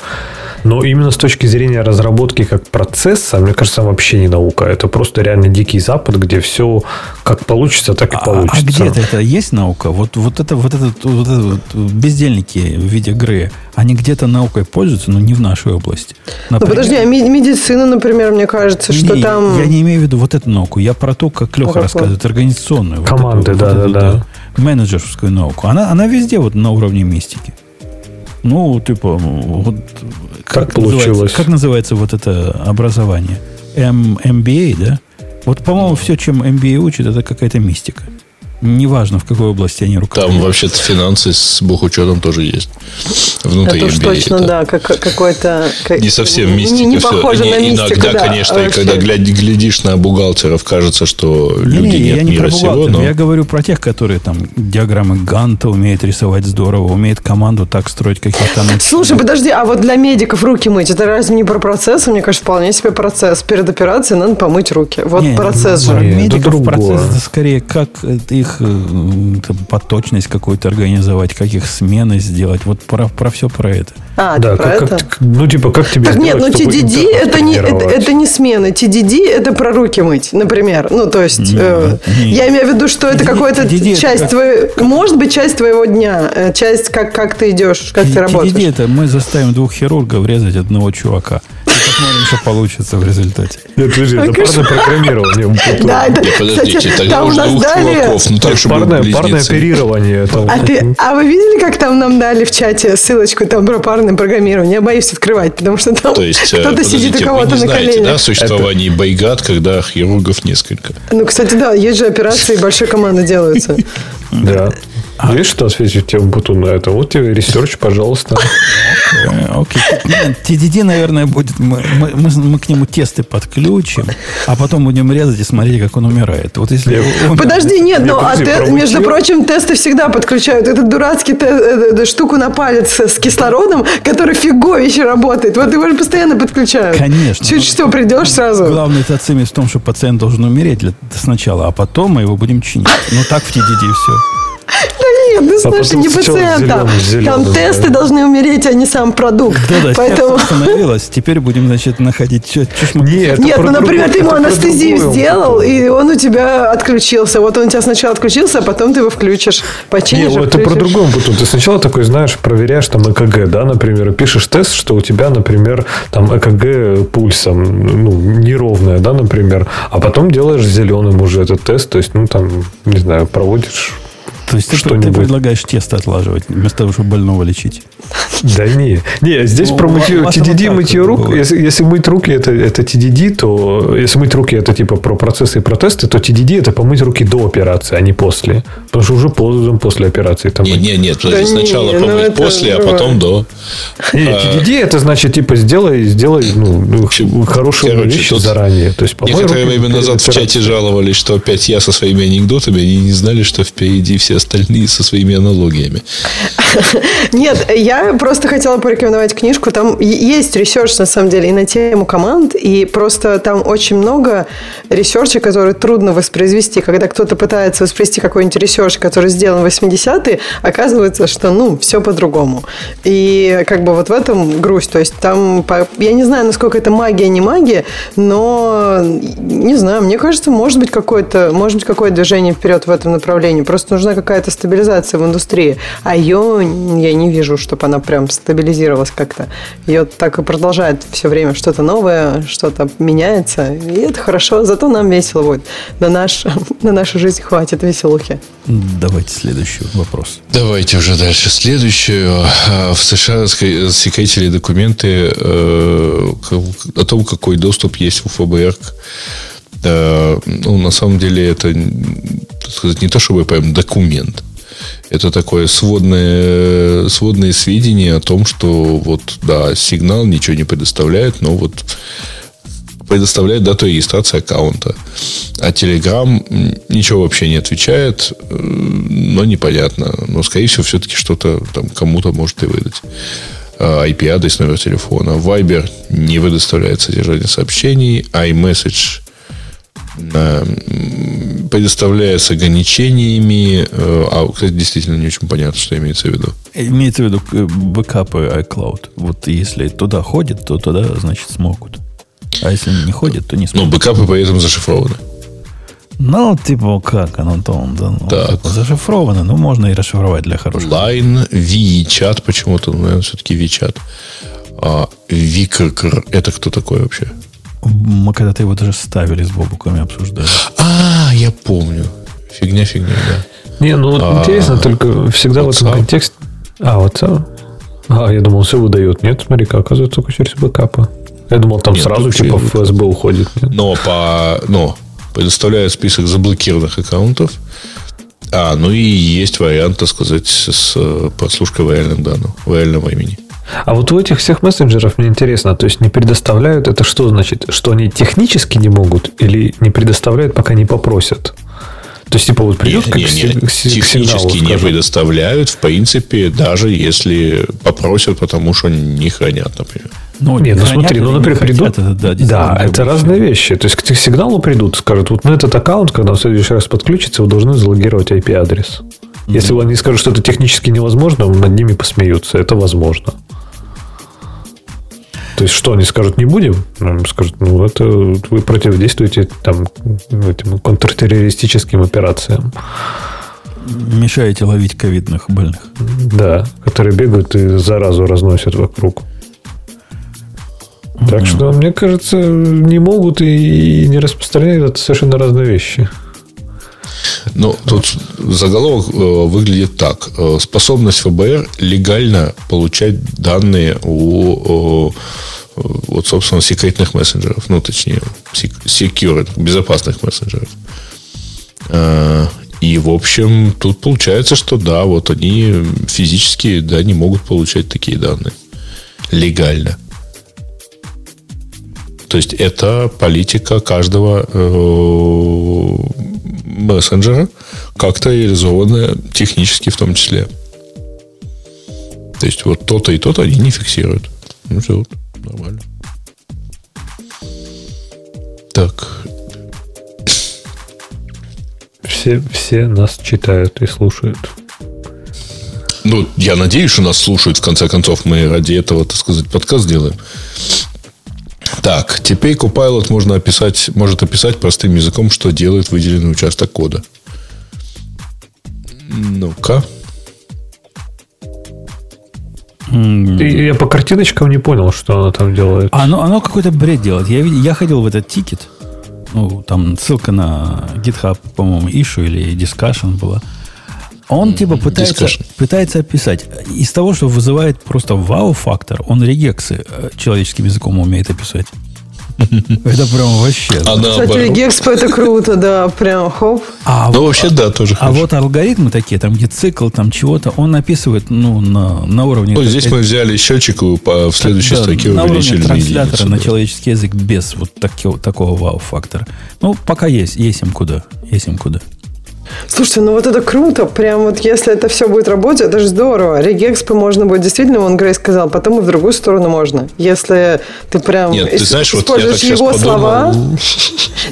Но именно с точки зрения разработки как процесса, мне кажется, вообще не наука. Это просто реально дикий запад, где все как получится, так и а, получится. А где-то это есть наука? Вот, вот это вот это вот это вот бездельники в виде Грея, они где-то наукой пользуются, но не в нашей области. Например, ну, подожди, а медицина, например, мне кажется, что не, там... Я не имею в виду вот эту науку. Я про то, как Леха рассказывает, организационную. Команды, вот да, вот да, да. Менеджерскую науку. Она, она везде вот на уровне мистики. Ну, типа, вот, как, как получилось? Называется, как называется вот это образование? М, MBA, да? Вот, по-моему, все, чем MBA учит, это какая-то мистика. Неважно, в какой области они руководят. Там вообще-то финансы с бухучетом тоже есть. Внутри это уж точно, это. да, как, какой-то... Не совсем мистика. Не, не похоже все. на мистику, Иногда, да, конечно, вообще. и когда глядишь на бухгалтеров, кажется, что не, люди не, нет я не мира про сего. Но... Я говорю про тех, которые там диаграммы Ганта умеют рисовать здорово, умеют команду так строить, какие-то... Слушай, подожди, а вот для медиков руки мыть, это разве не про процесс? Мне кажется, вполне себе процесс. Перед операцией надо помыть руки. Вот не, процесс же. Не, медиков процесс это скорее как их э, там, точность какую-то организовать, как их смены сделать. Вот про, про все про это. А, да, про как, это? Как, ну, типа, как тебе так сделать, нет, ну TDD это не, это, это не смены. TDD это про руки мыть, например. Ну, то есть, нет, э, нет. я имею в виду, что это какая-то часть как... твоей, может быть, часть твоего дня, э, часть, как, как ты идешь, как TDD ты работаешь. TDD это мы заставим двух хирургов резать одного чувака. Посмотрим, что получится в результате. Нет, подожди, это парное программирование. Да, это, подождите, тогда уже двух чуваков. Ну, так, парное, парное оперирование. А, ты, а вы видели, как там нам дали в чате ссылочку там про парное программирование? Я боюсь открывать, потому что там кто-то сидит у кого-то на коленях. да, существование байгат, когда хирургов несколько? Ну, кстати, да, есть же операции, большой команды делаются. Да. А. Видишь, что ответить тебе Буту на это? Вот тебе research, пожалуйста. Окей. TDD, наверное, будет... Мы, мы, мы к нему тесты подключим, а потом будем резать и смотреть, как он умирает. Вот если... Подожди, нет, но а между прочим, тесты всегда подключают. Этот дурацкий э, штуку на палец с кислородом, который фиговище работает. Вот его же постоянно подключают. Конечно. Чуть что, придешь сразу. Главный-то цимес в том, что пациент должен умереть сначала, а потом мы его будем чинить. Ну, так в TDD все. Да нет, ну слушай, не пациента. Там тесты должны умереть, а не сам продукт. Да-да, Поэтому... остановилась. Теперь будем, значит, находить... Что, что нет, нет ну, например, ты ему анестезию сделал, и он у тебя отключился. Вот он у тебя сначала отключился, а потом ты его включишь. Починишь, Нет, это про другом потом. Ты сначала такой, знаешь, проверяешь там ЭКГ, да, например, пишешь тест, что у тебя, например, там ЭКГ пульсом, ну, неровное, да, например, а потом делаешь зеленым уже этот тест, то есть, ну, там, не знаю, проводишь то есть ты, ты предлагаешь тесто отлаживать, вместо того, чтобы больного лечить? Да не. Не, здесь ну, про мытье, TDD, мытье рук. Если, если мыть руки, это, это TDD, то если мыть руки, это типа про процессы и протесты, то TDD это помыть руки до операции, а не после. Потому что уже поздно после операции. Там не, не, нет, подожди, да сначала не, ну помыть после, а потом до. Не, TDD это значит, типа, сделай, сделай ну, ну хорошую Короче, вещь заранее. То есть, некоторое время назад в чате жаловались, что опять я со своими анекдотами, они не знали, что впереди все остальные со своими аналогиями. Нет, я просто хотела порекомендовать книжку. Там есть research, на самом деле, и на тему команд, и просто там очень много research а, который трудно воспроизвести. Когда кто-то пытается воспроизвести какой-нибудь research, который сделан в 80-е, оказывается, что, ну, все по-другому. И как бы вот в этом грусть. То есть там, я не знаю, насколько это магия, не магия, но, не знаю, мне кажется, может быть какое-то, может быть какое-то движение вперед в этом направлении. Просто нужна какая какая-то стабилизация в индустрии. А ее я не вижу, чтобы она прям стабилизировалась как-то. Ее так и продолжает все время что-то новое, что-то меняется. И это хорошо, зато нам весело будет. На, наш, на нашу жизнь хватит веселухи. Давайте следующий вопрос. Давайте уже дальше. Следующую. А, в США засекретили документы э, о том, какой доступ есть у ФБР ну, на самом деле, это так сказать, не то чтобы прям документ. Это такое сводное, сводные сведения о том, что вот, да, сигнал ничего не предоставляет, но вот предоставляет дату регистрации аккаунта. А Telegram ничего вообще не отвечает, э, но непонятно. Но, скорее всего, все-таки что-то там кому-то может и выдать. IP-адрес, номер телефона. Viber не предоставляет содержание сообщений. iMessage предоставляя с ограничениями. Э, а, кстати, действительно не очень понятно, что имеется в виду. Имеется в виду э, бэкапы iCloud. Вот если туда ходит, то туда, значит, смогут. А если не ходит, то не смогут. Ну, бэкапы при этом зашифрованы. Ну, типа, как там, да? Ну, так. Зашифровано, но можно и расшифровать для хорошего. Line, VChat почему-то, наверное, все-таки VChat. А Викр, это кто такой вообще? Мы когда-то его даже ставили с бобуками, обсуждали. А, я помню. Фигня, фигня, да. Не, ну а, интересно, только всегда в этом контексте... А, вот А, я думал, все выдает. Нет, смотри, как оказывается, только через бэкапы. Я думал, там Нет, сразу типа ФСБ уходит. Нет? Но по... Но предоставляет список заблокированных аккаунтов. А, ну и есть вариант, так сказать, с прослушкой в реальном данном, в реальном времени. А вот у этих всех мессенджеров мне интересно, то есть не предоставляют, это что значит? Что они технически не могут или не предоставляют, пока не попросят? То есть, типа, вот придет не, как не, не, к, технически сигналу, не предоставляют, в принципе, даже если попросят, потому что не хранят, например. Ну, нет, ну смотри, ну, например, придут... Это, да, да это разные вещи. То есть, к сигналу придут, скажут, вот на этот аккаунт, когда в следующий раз подключится, вы должны залогировать IP-адрес. Mm-hmm. Если они скажут, что это технически невозможно, над ними посмеются. Это возможно. То есть, что они скажут, не будем? Скажут, ну, это вы противодействуете там, этим контртеррористическим операциям. Мешаете ловить ковидных больных. Да, которые бегают и заразу разносят вокруг. Так что, мне кажется, не могут и не распространяют это совершенно разные вещи. Ну, тут заголовок э, выглядит так. Э, способность ФБР легально получать данные у, вот, собственно, секретных мессенджеров. Ну, точнее, secure, безопасных мессенджеров. Э, и, в общем, тут получается, что да, вот они физически, да, не могут получать такие данные. Легально. То есть это политика каждого мессенджера, как-то реализованная технически в том числе. То есть вот то-то и то-то они не фиксируют. Ну все, нормально. Так. Все, все нас читают и слушают. Ну, я надеюсь, что нас слушают. В конце концов, мы ради этого, так сказать, подкаст делаем. Так, теперь Copilot можно описать, может описать простым языком, что делает выделенный участок кода. Ну-ка. Я по картиночкам не понял, что она там делает. Оно, оно какой-то бред делает. Я, я ходил в этот тикет. Ну, там ссылка на GitHub, по-моему, issue или discussion была. Он типа пытается, пытается описать. Из того, что вызывает просто вау-фактор, он регексы э, человеческим языком умеет описать. Это прям вообще. А Кстати, регекс это круто, да, прям хоп. А, ну, вообще, да, тоже А вот алгоритмы такие, там, где цикл, там чего-то, он описывает, ну, на, на уровне... Ну, здесь мы взяли счетчик в следующей да, строке на уровне транслятора на человеческий язык без вот такого, такого вау-фактора. Ну, пока есть, есть им куда, есть им куда. Слушайте, ну вот это круто. Прям вот если это все будет работать, это же здорово. Регекспо можно будет действительно, он Грей сказал, потом и в другую сторону можно. Если ты прям Нет, ты знаешь, используешь вот его слова.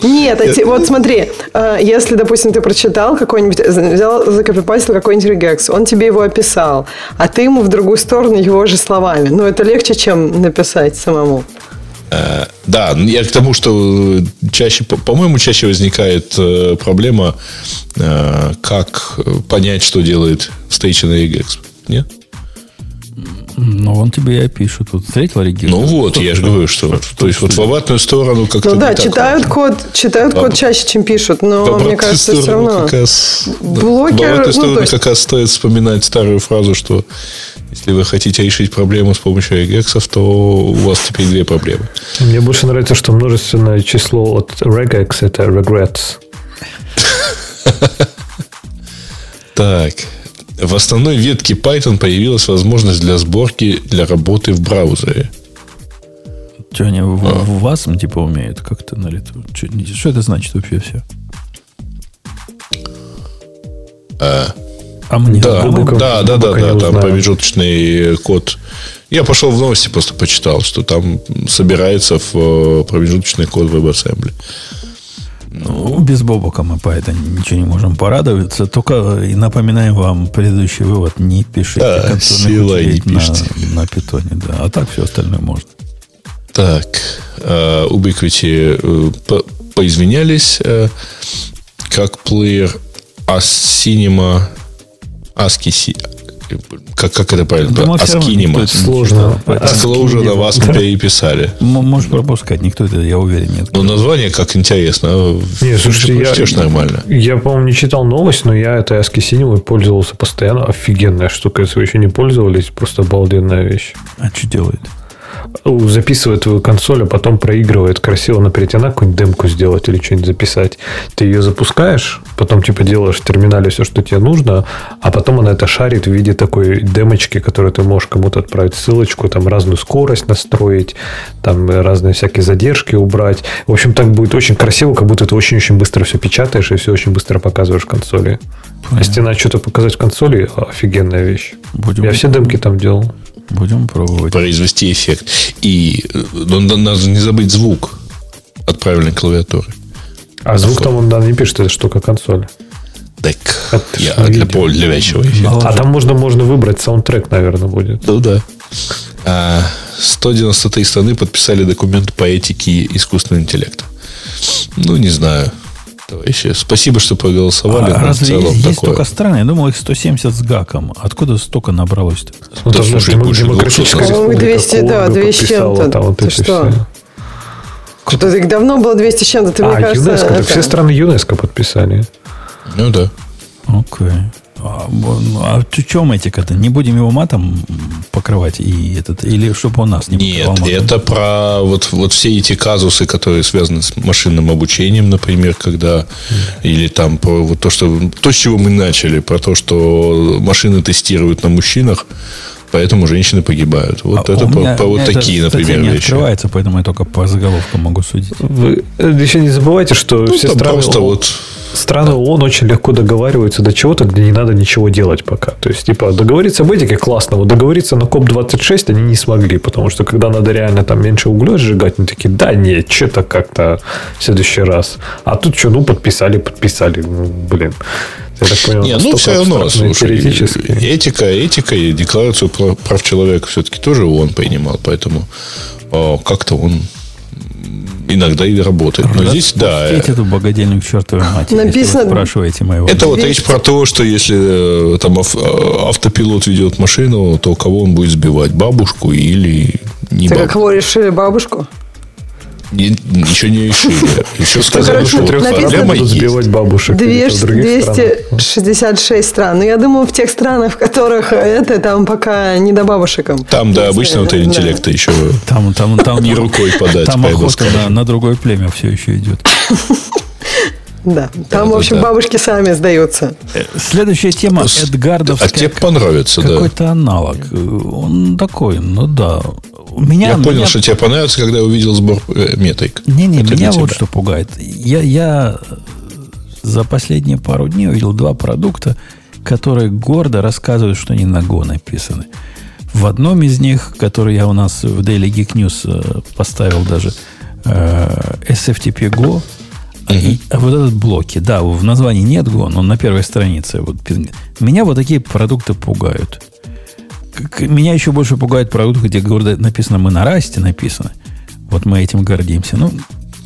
Нет, вот смотри, а, если, допустим, ты прочитал какой-нибудь, взял, закопипастил какой-нибудь регекс, он тебе его описал, а ты ему в другую сторону его же словами. Но это легче, чем написать самому. Э, да, я к тому, что чаще, по-моему, чаще возникает э, проблема, э, как понять, что делает Station Regex. Нет? Ну, он тебе и пишет. Вот встретил регистр. Ну вот, я же говорю, что, что, то есть вот в обратную сторону как-то. Ну да, читают код, читают код чаще, чем пишут, но мне кажется, все равно. Как раз, блокер. В обратную ну, сторону есть... как раз стоит вспоминать старую фразу, что если вы хотите решить проблему с помощью регексов, то у вас теперь две проблемы. Мне больше нравится, что множественное число от regex это regrets. Так. В основной ветке Python появилась возможность для сборки для работы в браузере. Что они в, а. в вас типа умеют как-то на лету? Что, что это значит вообще все? А, а мне да, да, да, да, да, там промежуточный код. Я пошел в новости, просто почитал, что там собирается в э, промежуточный код WebAssembly. Ну, без Бобока мы по этому ничего не можем порадоваться. Только и напоминаем вам предыдущий вывод. Не пишите да, сила не пишите. На, на питоне, да. А так все остальное можно. Так, Ubiquiti uh, по поизвинялись, uh, как плеер Asinema ASCII как, как это правильно? Да, Аскинима. Сложно. На вас мы переписали. Можешь пропускать, никто это, я уверен, нет. Но название как интересно. Не, слушайте, я, нормально. Я, по-моему, не читал новость, но я этой Аски Синемой пользовался постоянно. Офигенная штука. Если вы еще не пользовались, просто обалденная вещь. А что делает? Записывает твою консоль, а потом проигрывает красиво на перетяна какую-нибудь демку сделать или что-нибудь записать. Ты ее запускаешь, потом типа делаешь в терминале все, что тебе нужно, а потом она это шарит в виде такой демочки, которую ты можешь кому-то отправить ссылочку, там разную скорость настроить, там разные всякие задержки убрать. В общем, так будет очень красиво, как будто ты очень-очень быстро все печатаешь и все очень быстро показываешь в консоли. Понятно. Если надо что-то показать в консоли, офигенная вещь. Будем Я все демки там делал. Будем пробовать. Произвести эффект. И ну, надо не забыть звук от правильной клавиатуры. А звук там он да, не пишет, это штука консоли. Так, я для, пол, для вещего эффекта. А там можно, можно выбрать саундтрек, наверное, будет. Ну да. А, 193 страны подписали документ по этике искусственного интеллекта. Ну, не знаю. Товарищи, спасибо, что проголосовали. А разве целом есть такое. столько стран? Я думал, их 170 с гаком. Откуда столько набралось-то? Ну, да, слушай, демократическая По-моему, 200, да, 200 с чем-то. Ты что? Что-то их давно было 200 с чем-то. Ты, а, мне кажется, ЮНЕСКО, это... все страны ЮНЕСКО подписали. Ну да. Окей. Okay. А, а в чем этика-то? Не будем его матом покрывать и этот, или чтобы он нас не Нет, матом? это про вот, вот все эти казусы, которые связаны с машинным обучением, например, когда, mm. или там про вот то, что, то, с чего мы начали, про то, что машины тестируют на мужчинах, Поэтому женщины погибают. Вот а это по, меня, по вот такие, например, не вещи. открывается, поэтому я только по заголовкам могу судить. Вы еще не забывайте, что ну, все страны... Просто вот страны ООН очень легко договариваются до чего-то, где не надо ничего делать пока. То есть, типа, договориться об этике классно, вот договориться на COP-26 они не смогли, потому что когда надо реально там меньше угля сжигать, они такие, да нет, что-то как-то в следующий раз. А тут что, ну, подписали, подписали, ну, блин. Я так понял, не, ну все равно, слушай, этика, этика и декларацию прав человека все-таки тоже ООН принимал, поэтому как-то он иногда и работает. Но здесь, да. эту богадельню к чертовой матери, Написано... вы спрашиваете моего. Это вот речь про то, что если э, там э, автопилот ведет машину, то кого он будет сбивать? Бабушку или не Ты бабушку? кого решили? Бабушку? Не, ничего не решили. Еще сказали, что написано, будут сбивать бабушек. 266 стран. Но я думаю, в тех странах, в которых это, там пока не до бабушек. Там, да, обычно вот интеллекта еще там, там, там, не рукой подать. Там охота на, на другое племя все еще идет. Да, там, да, в общем, да. бабушки сами сдаются. Э, следующая тема Эдгардов. А тебе понравится, да. Какой-то аналог. Он такой, ну да, меня, я понял, меня... что тебе понравится, когда я увидел сбор э, метрик. Не-не, меня вот что пугает. Я, я за последние пару дней увидел два продукта, которые гордо рассказывают, что они на Go написаны. В одном из них, который я у нас в Daily Geek News э, поставил даже, э, SFTP Go, uh-huh. и, а вот этот блоки, да, в названии нет Go, но на первой странице. Вот, меня вот такие продукты пугают меня еще больше пугает продукт, где гордо написано «мы на расте» написано. Вот мы этим гордимся. Ну,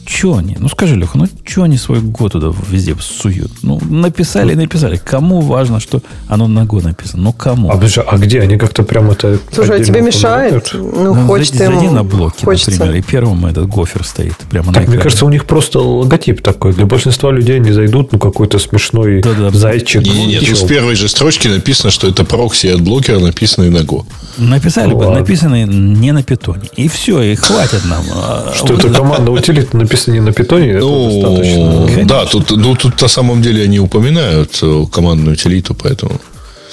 что они? Ну скажи, Леха, ну что они свой год туда везде суют? Ну, написали, написали. Кому важно, что оно на Go написано? Ну, кому? А, подожди, а где? Они как-то прям это... Слушай, а тебе мешает? Ну, Ну, хочется зайди, зайди на блоке, хочется. например, и первым этот гофер стоит прямо на Так, мне экране. кажется, у них просто логотип такой. Для большинства людей они зайдут, ну, какой-то смешной Да-да. зайчик. Не-не-не, тут Еще. с первой же строчки написано, что это прокси от блокера, написанный на Go. Написали бы, Ладно. написаны не на питоне. И все, и хватит нам. А, Что это команда утилит написано не на питоне, это достаточно. Ну, Конечно. да, тут, ну, тут на самом деле они упоминают э, командную утилиту, поэтому...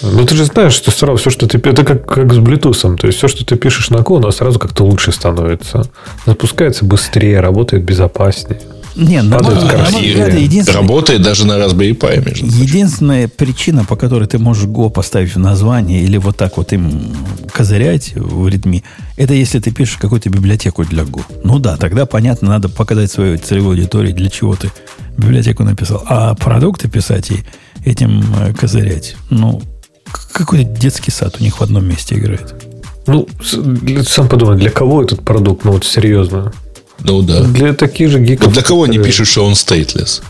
Ну, ты же знаешь, что сразу все, что ты... Это как, как с Bluetooth. То есть, все, что ты пишешь на Go, оно сразу как-то лучше становится. Запускается быстрее, работает безопаснее. Не, на мой- на мой взгляд, Работает даже на Raspberry Pi, между прочим. Единственная причина, по которой ты можешь Go поставить в название или вот так вот им козырять в ритме, это если ты пишешь какую-то библиотеку для Go. Ну да, тогда понятно, надо показать своей целевой аудитории, для чего ты библиотеку написал. А продукты писать и этим э, козырять, ну, к- какой-то детский сад у них в одном месте играет. Ну, сам подумай, для кого этот продукт, ну, вот серьезно? Ну да. Для таких же гиков. Вот для кого они пишут, что он stateless?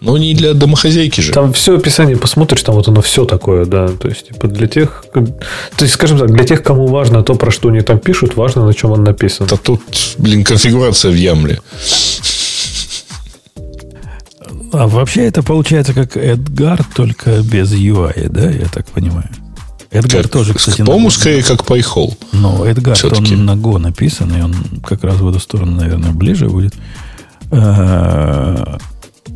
Ну, не для домохозяйки же. Там все описание посмотришь, там вот оно все такое, да. То есть, типа, для тех... То есть, скажем так, для тех, кому важно то, про что они там пишут, важно, на чем он написан. А тут, блин, конфигурация в Ямле. А вообще это получается как Эдгар, только без UI, да, я так понимаю? Эдгар Как- тоже, кстати, По-моему, скорее как PyHole. Но Эдгар, Все-таки. он на Go написан, и он как раз в эту сторону, наверное, ближе будет. Э,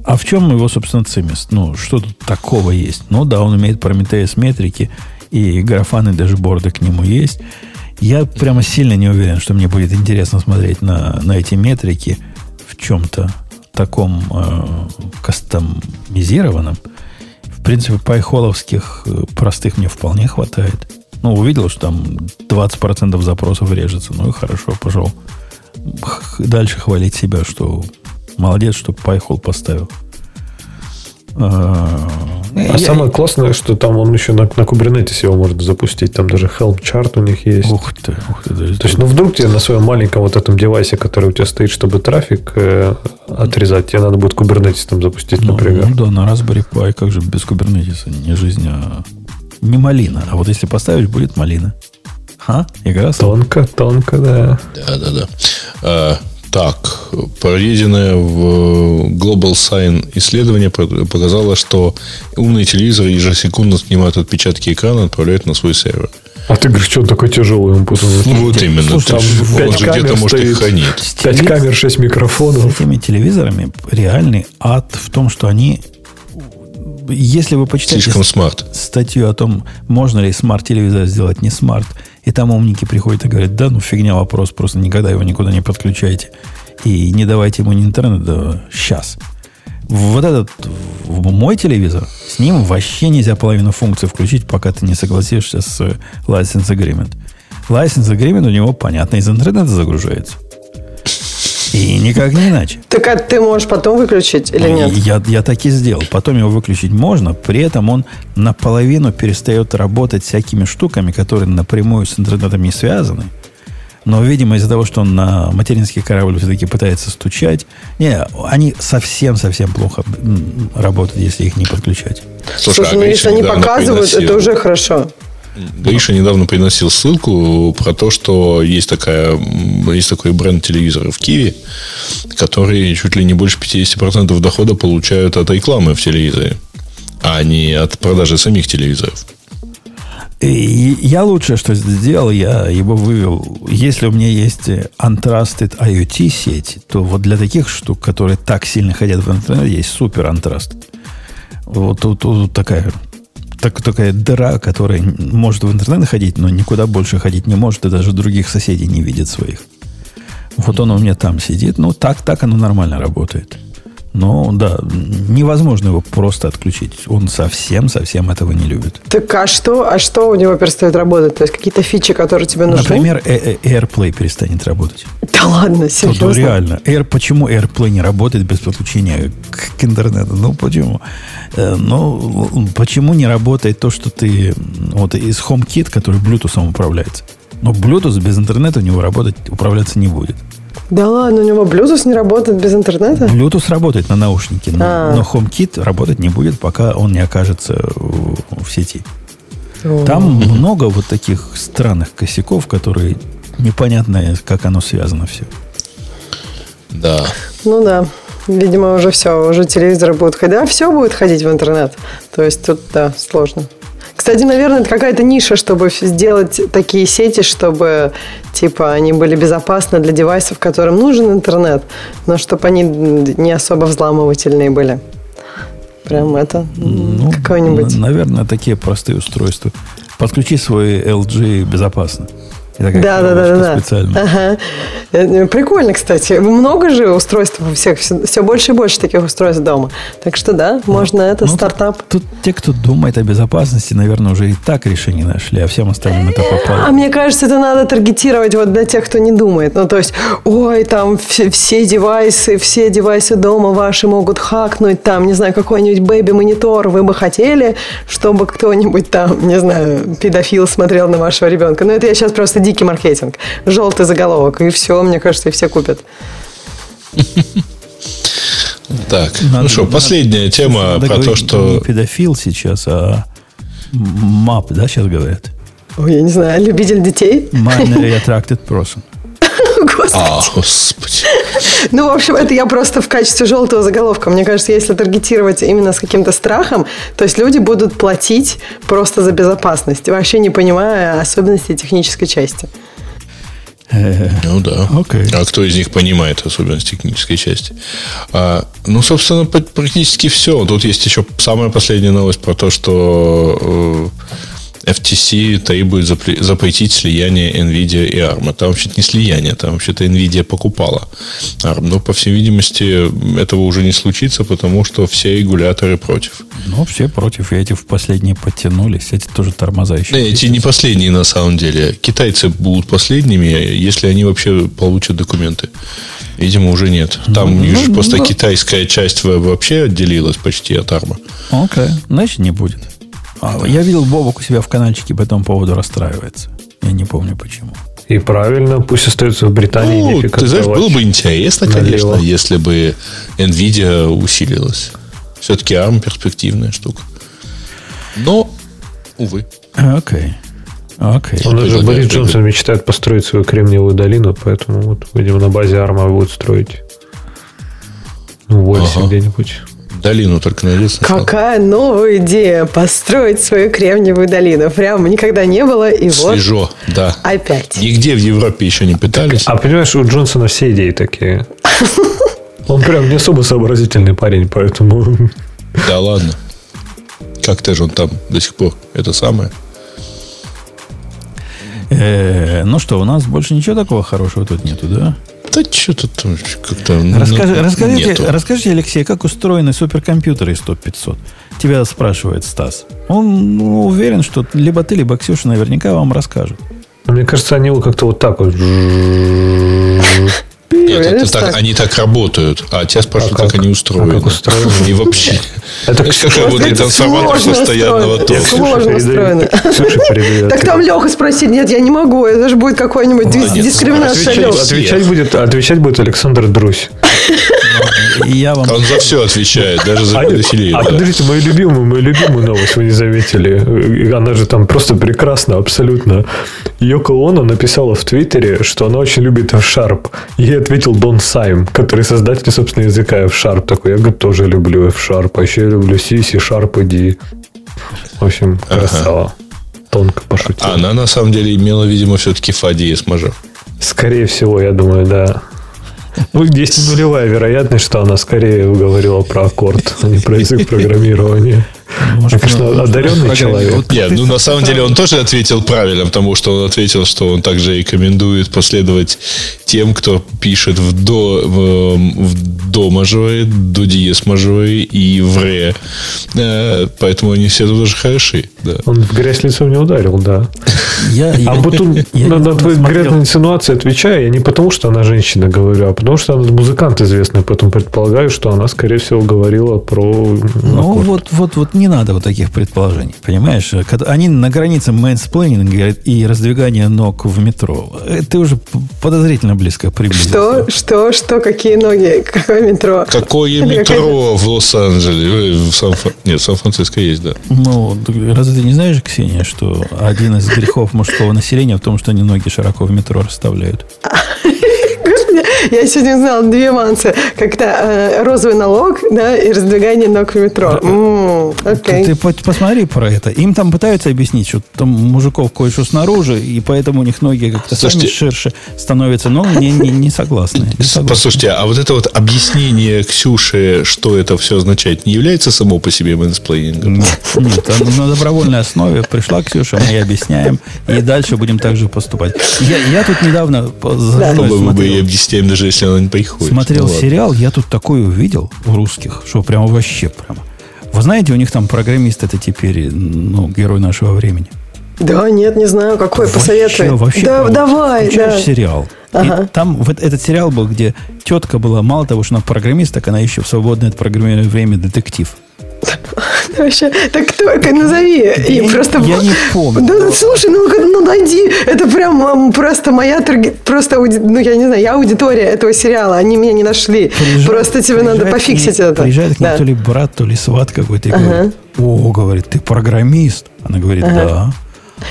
А в чем его, собственно, цимис? Ну, что тут такого есть? Ну да, он умеет Prometheus метрики, и графаны дашборды к нему есть. Я прямо сильно не уверен, что мне будет интересно смотреть на, на эти метрики в чем-то таком э, кастомизированном. Принципе, пайхоловских э, простых мне вполне хватает. Ну, увидел, что там 20% запросов режется. Ну и хорошо, пошел. Дальше хвалить себя, что молодец, что пайхол поставил. А А самое классное, что там он еще на, на Kubernetes его может запустить. Там даже Helm чарт у них есть. Ух ты, ух ты. да, То есть, ну, вдруг тебе на своем маленьком вот этом девайсе, который у тебя стоит, чтобы трафик э, отрезать, тебе надо будет Kubernetes там запустить, Ну, например. ну да, на Raspberry Pi, как же без кубернетиса? Не жизнь, а не малина. А вот если поставить, будет малина. Ха? Игра Тонко, тонко, да. Да, да, да. Так, проведенное в Global Sign исследование по- показало, что умные телевизоры ежесекундно снимают отпечатки экрана и отправляют на свой сервер. А ты говоришь, что он такой тяжелый? Он путал. Ну, вот именно. слушай, Ты там ж- пять он же где-то может их. С Пять камер, шесть С микрофонов. этими телевизорами реальный ад в том, что они... Если вы почитаете Слишком smart. статью о том, можно ли smart -телевизор сделать не smart, и там умники приходят и говорят, да, ну фигня вопрос, просто никогда его никуда не подключайте. И не давайте ему ни интернет, да, сейчас. Вот этот, мой телевизор, с ним вообще нельзя половину функций включить, пока ты не согласишься с э, license agreement. License agreement у него, понятно, из интернета загружается. И никак не иначе. Так а ты можешь потом выключить или Ну, нет? Я, я так и сделал. Потом его выключить можно, при этом он наполовину перестает работать всякими штуками, которые напрямую с интернетом не связаны. Но, видимо, из-за того, что он на материнский корабль все-таки пытается стучать, не, они совсем-совсем плохо работают, если их не подключать. Слушай, а ну Гриша если они показывают, это уже хорошо. Гриша недавно приносил ссылку про то, что есть, такая, есть такой бренд телевизора в Киеве, который чуть ли не больше 50% дохода получают от рекламы в телевизоре, а не от продажи самих телевизоров. И я лучшее, что сделал, я его вывел. Если у меня есть Untrusted IoT сеть, то вот для таких штук, которые так сильно ходят в интернет, есть супер Untrusted. Вот тут, тут такая, так, такая дыра, которая может в интернет ходить, но никуда больше ходить не может, и даже других соседей не видит своих. Вот он у меня там сидит. Ну, так, так оно нормально работает. Но, да, невозможно его просто отключить. Он совсем-совсем этого не любит. Так а что, а что у него перестает работать? То есть какие-то фичи, которые тебе нужны? Например, э- э- AirPlay перестанет работать. Да ладно, серьезно? ну, реально. Air, почему AirPlay не работает без подключения к, к интернету? Ну, почему? Э, Ну, почему не работает то, что ты... Вот из HomeKit, который Bluetooth управляется. Но Bluetooth без интернета у него работать, управляться не будет. Да ладно, у него Bluetooth не работает без интернета? Bluetooth работает на наушнике, но, А. но HomeKit работать не будет, пока он не окажется в, в сети. Там много вот таких странных косяков, которые непонятно, как оно связано все. Да. Ну да. Видимо, уже все, уже телевизоры будут ходить. Да, все будет ходить в интернет. То есть тут, да, сложно. Кстати, наверное, это какая-то ниша, чтобы сделать такие сети, чтобы, типа, они были безопасны для девайсов, которым нужен интернет, но чтобы они не особо взламывательные были. Прям это Ну, какой-нибудь. н- Наверное, такие простые устройства. Подключи свой LG безопасно. Да, да, да, да, специальная. Ага. Э, Прикольно, кстати. Много же устройств у всех, все, больше и больше таких устройств дома. Так что да, можно это Ну, стартап. Тут те, кто думает о безопасности, наверное, уже и так решение нашли, а всем остальным это А попало. мне кажется, это надо таргетировать вот для тех, кто не думает. Ну, то есть, ой, там все, все девайсы, все девайсы дома ваши могут хакнуть, там, не знаю, какой-нибудь бэби-монитор. Вы бы хотели, чтобы кто-нибудь там, не знаю, педофил смотрел на вашего ребенка. Но это я сейчас просто дикий маркетинг. Желтый заголовок. И все, мне кажется, и все купят. Так, Надо- ну что, надо- последняя тема Надо про то, что... Не педофил сейчас, а МАП, да, сейчас говорят? Ой, я не знаю, любитель детей? Minorly Attracted Person. Господи. А, господи. Ну, в общем, это я просто в качестве желтого заголовка. Мне кажется, если таргетировать именно с каким-то страхом, то есть люди будут платить просто за безопасность, вообще не понимая особенностей технической части. Э, Ну да. Окей. А кто из них понимает особенности технической части? А, ну, собственно, практически все. Тут есть еще самая последняя новость про то, что э, FTC требует запре- запретить слияние NVIDIA и ARM. Там вообще-то не слияние, там вообще-то NVIDIA покупала ARM. Но, по всей видимости, этого уже не случится, потому что все регуляторы против. Ну, все против, и эти в последние подтянулись. Эти тоже тормоза еще. Не, эти не последние на самом деле. Китайцы будут последними, если они вообще получат документы. Видимо, уже нет. Там Ну, же ну, просто ну. китайская часть во- вообще отделилась почти от арма. Окей, значит не будет. А, я видел, Бобок у себя в каналчике по этому поводу расстраивается. Я не помню почему. И правильно, пусть остается в Британии. Ну, ты знаешь, было бы интересно, налево. конечно, если бы Nvidia усилилась. Все-таки ARM перспективная штука. Но, увы. Окей. Окей. Он даже предлагаю Борис. Джонсон мечтает построить свою кремниевую долину, поэтому вот, видимо, на базе арма будет строить. Ну, Уэльсе Ага. где-нибудь. Долину только найдется. Какая новая идея построить свою кремниевую долину. Прям никогда не было, и вот Свежо, да. опять. Нигде в Европе еще не пытались. А понимаешь, у Джонсона все идеи такие. Он прям не особо сообразительный парень, поэтому... Да ладно. Как-то же он там до сих пор это самое. Э, ну что, у нас больше ничего такого хорошего тут нету, да? Да что-то там как-то... ну, Расскажи, расскажите, нету. расскажите, Алексей, как устроены суперкомпьютеры из 100-500? Тебя спрашивает Стас. Он ну, уверен, что либо ты, либо Ксюша наверняка вам расскажут. Мне кажется, они вот как-то вот так вот... Нет, так, они так работают. А тебя спрашивают, А как, как? они А устроены. как устроены? И вообще. Это как работает трансформатор постоянного тока. Сложно устроено. Так там Леха спросит, нет, я не могу, это же будет какой-нибудь дискриминация будет, отвечать будет Александр Друсь. Я вам... Он за все отвечает, даже за А, педофилию. а да. подождите, мою любимую, мою любимую новость вы не заметили. Она же там просто прекрасна, абсолютно. Йоко Оно написала в Твиттере, что она очень любит F-Sharp. Ей ответил Дон Сайм, который создатель, собственно, языка F-Sharp. Такой, я говорит, тоже люблю F-Sharp, а еще я люблю C, C-Sharp и D. В общем, красава. Тонко пошутил. А она на самом деле имела, видимо, все-таки фа диез мажор. Скорее всего, я думаю, да. Ну, есть нулевая вероятность, что она скорее говорила про аккорд, а не про язык программирования. Может, Конечно, ну, одаренный человек. вот Нет, ну на самом деле он тоже ответил правильно, потому что он ответил, что он также рекомендует последовать тем, кто пишет в до, в, в до мажоре, до диез мажоре и в ре. Э, Поэтому они все тоже хороши. Да. Он в грязь лицом не ударил, да. Я, я- А потом я на, на смотрел- грязные инсинуации отвечаю, я не потому, что она женщина говорю, а потому, что она музыкант известный, поэтому предполагаю, что она, скорее всего, говорила про Ну, аккорд. вот, вот, вот не надо вот таких предположений, понимаешь? Когда они на границе менсплейнинга и раздвигания ног в метро. Э, Ты уже подозрительно близко приблизился. Что, что, что, какие ноги, какое метро? Какое метро в Лос-Анджелесе? Э, В Сан Нет, в Сан-Франциско есть, да. Ну, разве ты не знаешь, Ксения, что один из грехов мужского населения в том, что они ноги широко в метро расставляют? Я сегодня узнала две мансы. Как-то э, розовый налог, да, и раздвигание ног в метро. Окей. Ты, ты по- посмотри про это. Им там пытаются объяснить, что там мужиков кое-что снаружи, и поэтому у них ноги как-то сами ширше становятся. Но не, не, не согласны. Послушайте, а вот это вот объяснение Ксюши, что это все означает, не является само по себе мэнсплейнингом? Нет, на добровольной основе пришла Ксюша, мы ей объясняем, и дальше будем так же поступать. Я, я тут недавно за Да. женой Мы, мы смотрел, ей объясняем, даже если она не приходит. смотрел Ну, сериал, я тут такое увидел в русских, что прямо вообще прямо. Вы знаете, у них там программист это теперь, ну, герой нашего времени. Да, нет, не знаю, какой, посоветуй. Вообще, вообще да, прям давай, да. сериал. Ага. И там вот этот сериал был, где тетка была, мало того, что она программист, так она еще в свободное от программирования время детектив. Вообще, так кто, назови. И Я- просто... я не помню. Да, ну, слушай, ну, ну найди. Это прям просто моя просто, ну, я не знаю, я аудитория этого сериала. Они меня не нашли. Приезжает- просто тебе надо пофиксить ней- это. Приезжает к ней Да. то ли брат, то ли сват какой-то и Ага. говорит, о, говорит, ты программист? Она говорит, да.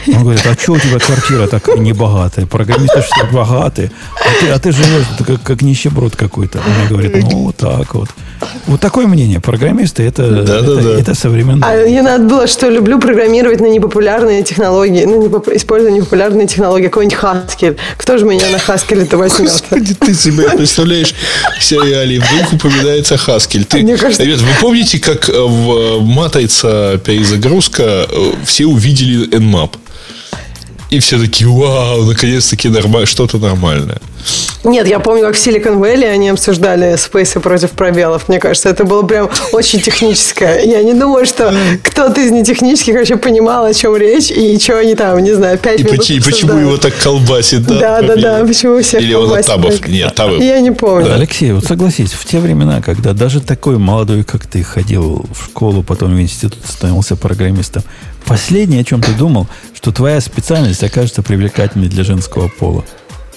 Он говорит, а что у тебя квартира такая небогатая? Программисты все богатые. А ты, а ты живешь как, как нищеброд какой-то. Она говорит, ну, вот так вот. Вот такое мнение. Программисты это, Да-да-да. это, это современное. А мне надо было, что люблю программировать на непопулярные технологии. Ну, не используя непопулярные технологии. Какой-нибудь Haskell. Кто же меня на Haskell-то возьмет? Господи, ты себе представляешь сериале, вдруг упоминается Хаскель. Ты, Мне кажется- Ребят, вы помните, как э, в Матрица перезагрузка э, все увидели Nmap? И все такие, вау, наконец-таки нормально, что-то нормальное. Нет, я помню, как в Silicon Valley они обсуждали спейсы против пробелов. Мне кажется, это было прям очень техническое. Я не думаю, что кто-то из нетехнических вообще понимал, о чем речь, и что они там, не знаю, пять И, минут почему, и почему его так колбасит, да? Да, да, да, почему всех Или он от табов? так? Нет, табы. Я не помню. Алексей, вот согласись, в те времена, когда даже такой молодой, как ты, ходил в школу, потом в институт становился программистом, последнее, о чем ты думал, что твоя специальность окажется привлекательной для женского пола.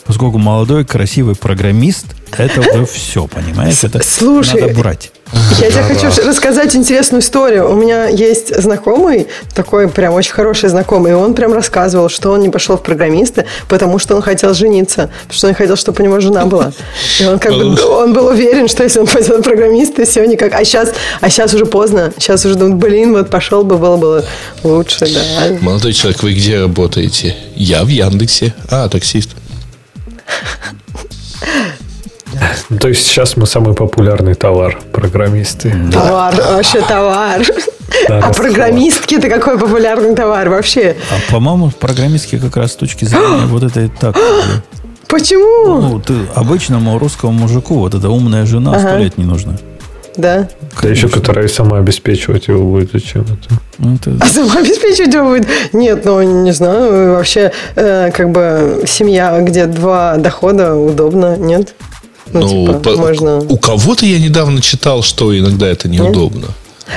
Поскольку молодой, красивый программист, это уже все, понимаешь? Это Слушай, надо брать. Я тебе хочу рассказать интересную историю. У меня есть знакомый, такой прям очень хороший знакомый, и он прям рассказывал, что он не пошел в программисты, потому что он хотел жениться, потому что он хотел, чтобы у него жена была. И он как бы, он был уверен, что если он пойдет в программисты, все никак. А сейчас, а сейчас уже поздно. Сейчас уже думают, блин, вот пошел бы, было бы лучше, да. Молодой человек, вы где работаете? Я в Яндексе. А, таксист. Ну, То есть сейчас мы самый популярный товар программисты. Товар, вообще товар. Да, А программистки это какой популярный товар вообще? А, по-моему, программистки как раз с точки зрения вот этой так. Почему? Ну, ты обычному русскому мужику вот эта умная жена сто лет не нужна. Да. Да еще которая сама обеспечивать его будет зачем это. Ну, это- А самообеспечивать его будет? Нет, ну, не знаю. Вообще, э, как бы, семья, где два дохода, удобно, нет? Ну, Ну, типа, по- можно... У кого-то я недавно читал, что иногда это неудобно.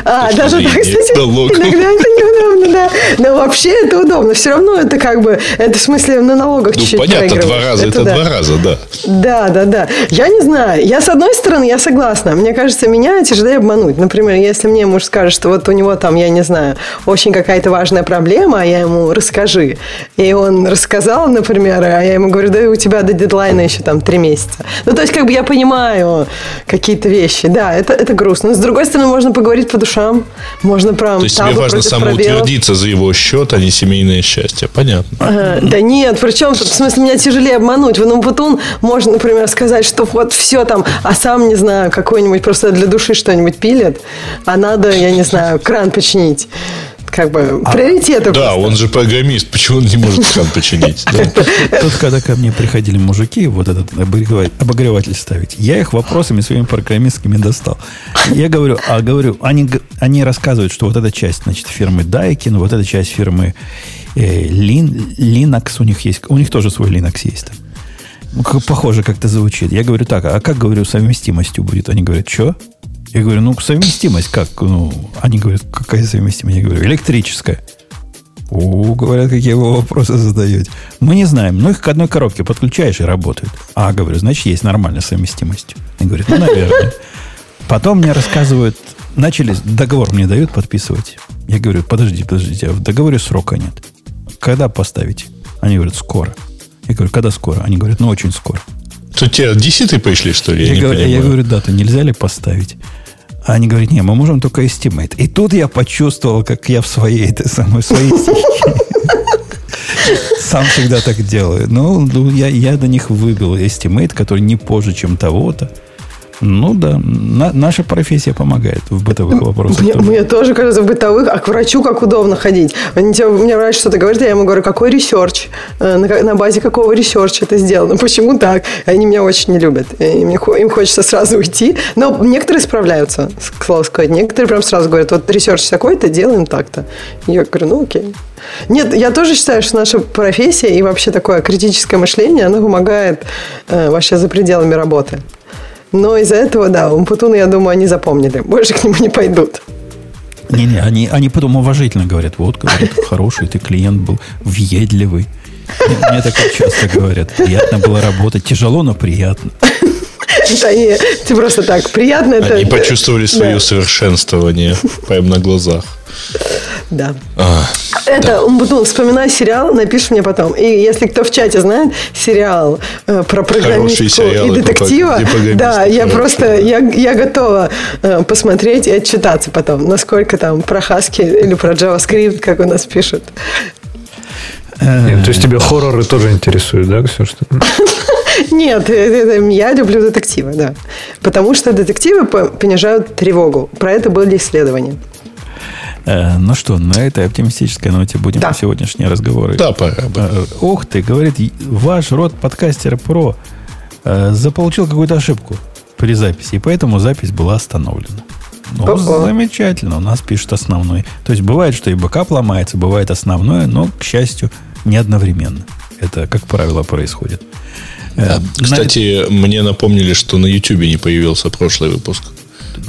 А, точки даже так, кстати, налогов. иногда это неудобно, да. Но вообще это удобно. Все равно это как бы, это в смысле на налогах Ну, чуть-чуть понятно, два раза, это, да. два раза, да. Да, да, да. Я не знаю. Я, с одной стороны, я согласна. Мне кажется, меня тяжелее обмануть. Например, если мне муж скажет, что вот у него там, я не знаю, очень какая-то важная проблема, а я ему расскажи. И он рассказал, например, а я ему говорю, да у тебя до дедлайна еще там три месяца. Ну, то есть, как бы я понимаю какие-то вещи. Да, это, это грустно. Но, с другой стороны, можно поговорить по душам. Можно про То есть тебе важно самоутвердиться за его счет, а не семейное счастье. Понятно. Ага, Да нет, причем в смысле, меня тяжелее обмануть. Ну, вот он может, например, сказать, что вот все там, а сам, не знаю, какой-нибудь просто для души что-нибудь пилит, а надо, я не знаю, кран починить. Как бы приоритеты Да, просто. он же программист, почему он не может кран починить? Тут, когда ко мне приходили мужики, вот этот обогреватель, ставить, я их вопросами своими программистскими достал. Я говорю, а говорю, они, они рассказывают, что вот эта часть, значит, фирмы Daikin, вот эта часть фирмы э, Lin- Linux у них есть, у них тоже свой Linux есть там. Похоже как-то звучит. Я говорю, так, а как, говорю, совместимостью будет? Они говорят, что? Я говорю, ну, совместимость как? Ну, они говорят, какая совместимость? Я говорю, электрическая. О, говорят, какие вы вопросы задаете. Мы не знаем, но их к одной коробке подключаешь и работают. А, говорю, значит, есть нормальная совместимость. Они говорят, ну, наверное. Потом мне рассказывают, начали, договор мне дают подписывать. Я говорю, подождите, подождите, а в договоре срока нет. Когда поставите? Они говорят, скоро. Я говорю, когда скоро? Они говорят, ну, очень скоро. Тут тебе десяты пришли, что ли? Я, Я, говорю, я говорю, дату нельзя ли поставить? А они говорят, не, мы можем только estimate. И тут я почувствовал, как я в своей, этой самой, своей. Сам всегда так делаю. Ну, ну, я, я до них выбил estimate, который не позже, чем того-то. Ну да, на- наша профессия помогает в бытовых вопросах. Мне, тоже. мне тоже кажется, в бытовых, а к врачу как удобно ходить. Они тебе, мне врач что-то говорит, я ему говорю, какой research, Э, на, на базе какого research а это сделано, почему так? Они меня очень не любят, и мне, им хочется сразу уйти. Но некоторые справляются, к слову сказать. Некоторые прям сразу говорят, вот research такой-то, делаем так-то. Я говорю, ну окей. Нет, я тоже считаю, что наша профессия и вообще такое критическое мышление, оно помогает э, вообще за пределами работы. Но из-за этого, да, Умпутуны, я думаю, они запомнили. Больше к нему не пойдут. Не-не, они, они потом уважительно говорят, вот, говорят, хороший ты клиент был, въедливый. Мне, мне так часто говорят. Приятно было работать. Тяжело, но приятно. Это они, ты просто так, приятно это. Они почувствовали свое Да, совершенствование прямо на глазах. Да. А, Это, Умбутун, вспоминай сериал, напиши мне потом. И если кто в чате знает сериал э, про программистку и детектива, про да, я просто, да. я, я готова э, посмотреть и отчитаться потом, насколько там про Хаски или про JavaScript, как у нас пишут. Нет, то есть тебя хорроры тоже интересуют, да, Ксюш? Нет, э, э, я люблю детективы, да. Потому что детективы по- понижают тревогу. Про это были исследования. Э, ну что, на этой оптимистической ноте будем Да. сегодняшние разговоры. да, пора бы. Э, Ух ты, говорит, ваш RODECaster Pro э, заполучил какую-то ошибку при записи, и поэтому запись была остановлена. Ну, Ого. замечательно, у нас пишет основной. То есть бывает, что и бэкап ломается, бывает основное, но, к счастью, не одновременно. Это, как правило, происходит. Э, на- Кстати, мне напомнили, что на YouTube не появился прошлый выпуск.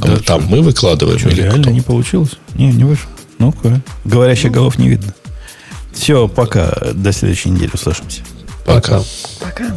А Да, мы там мы выкладываем Что, или реально кто? не получилось? Не, не вышло. Ну-ка. Говорящих голов не видно. Все, пока. До следующей недели услышимся. Пока. Пока.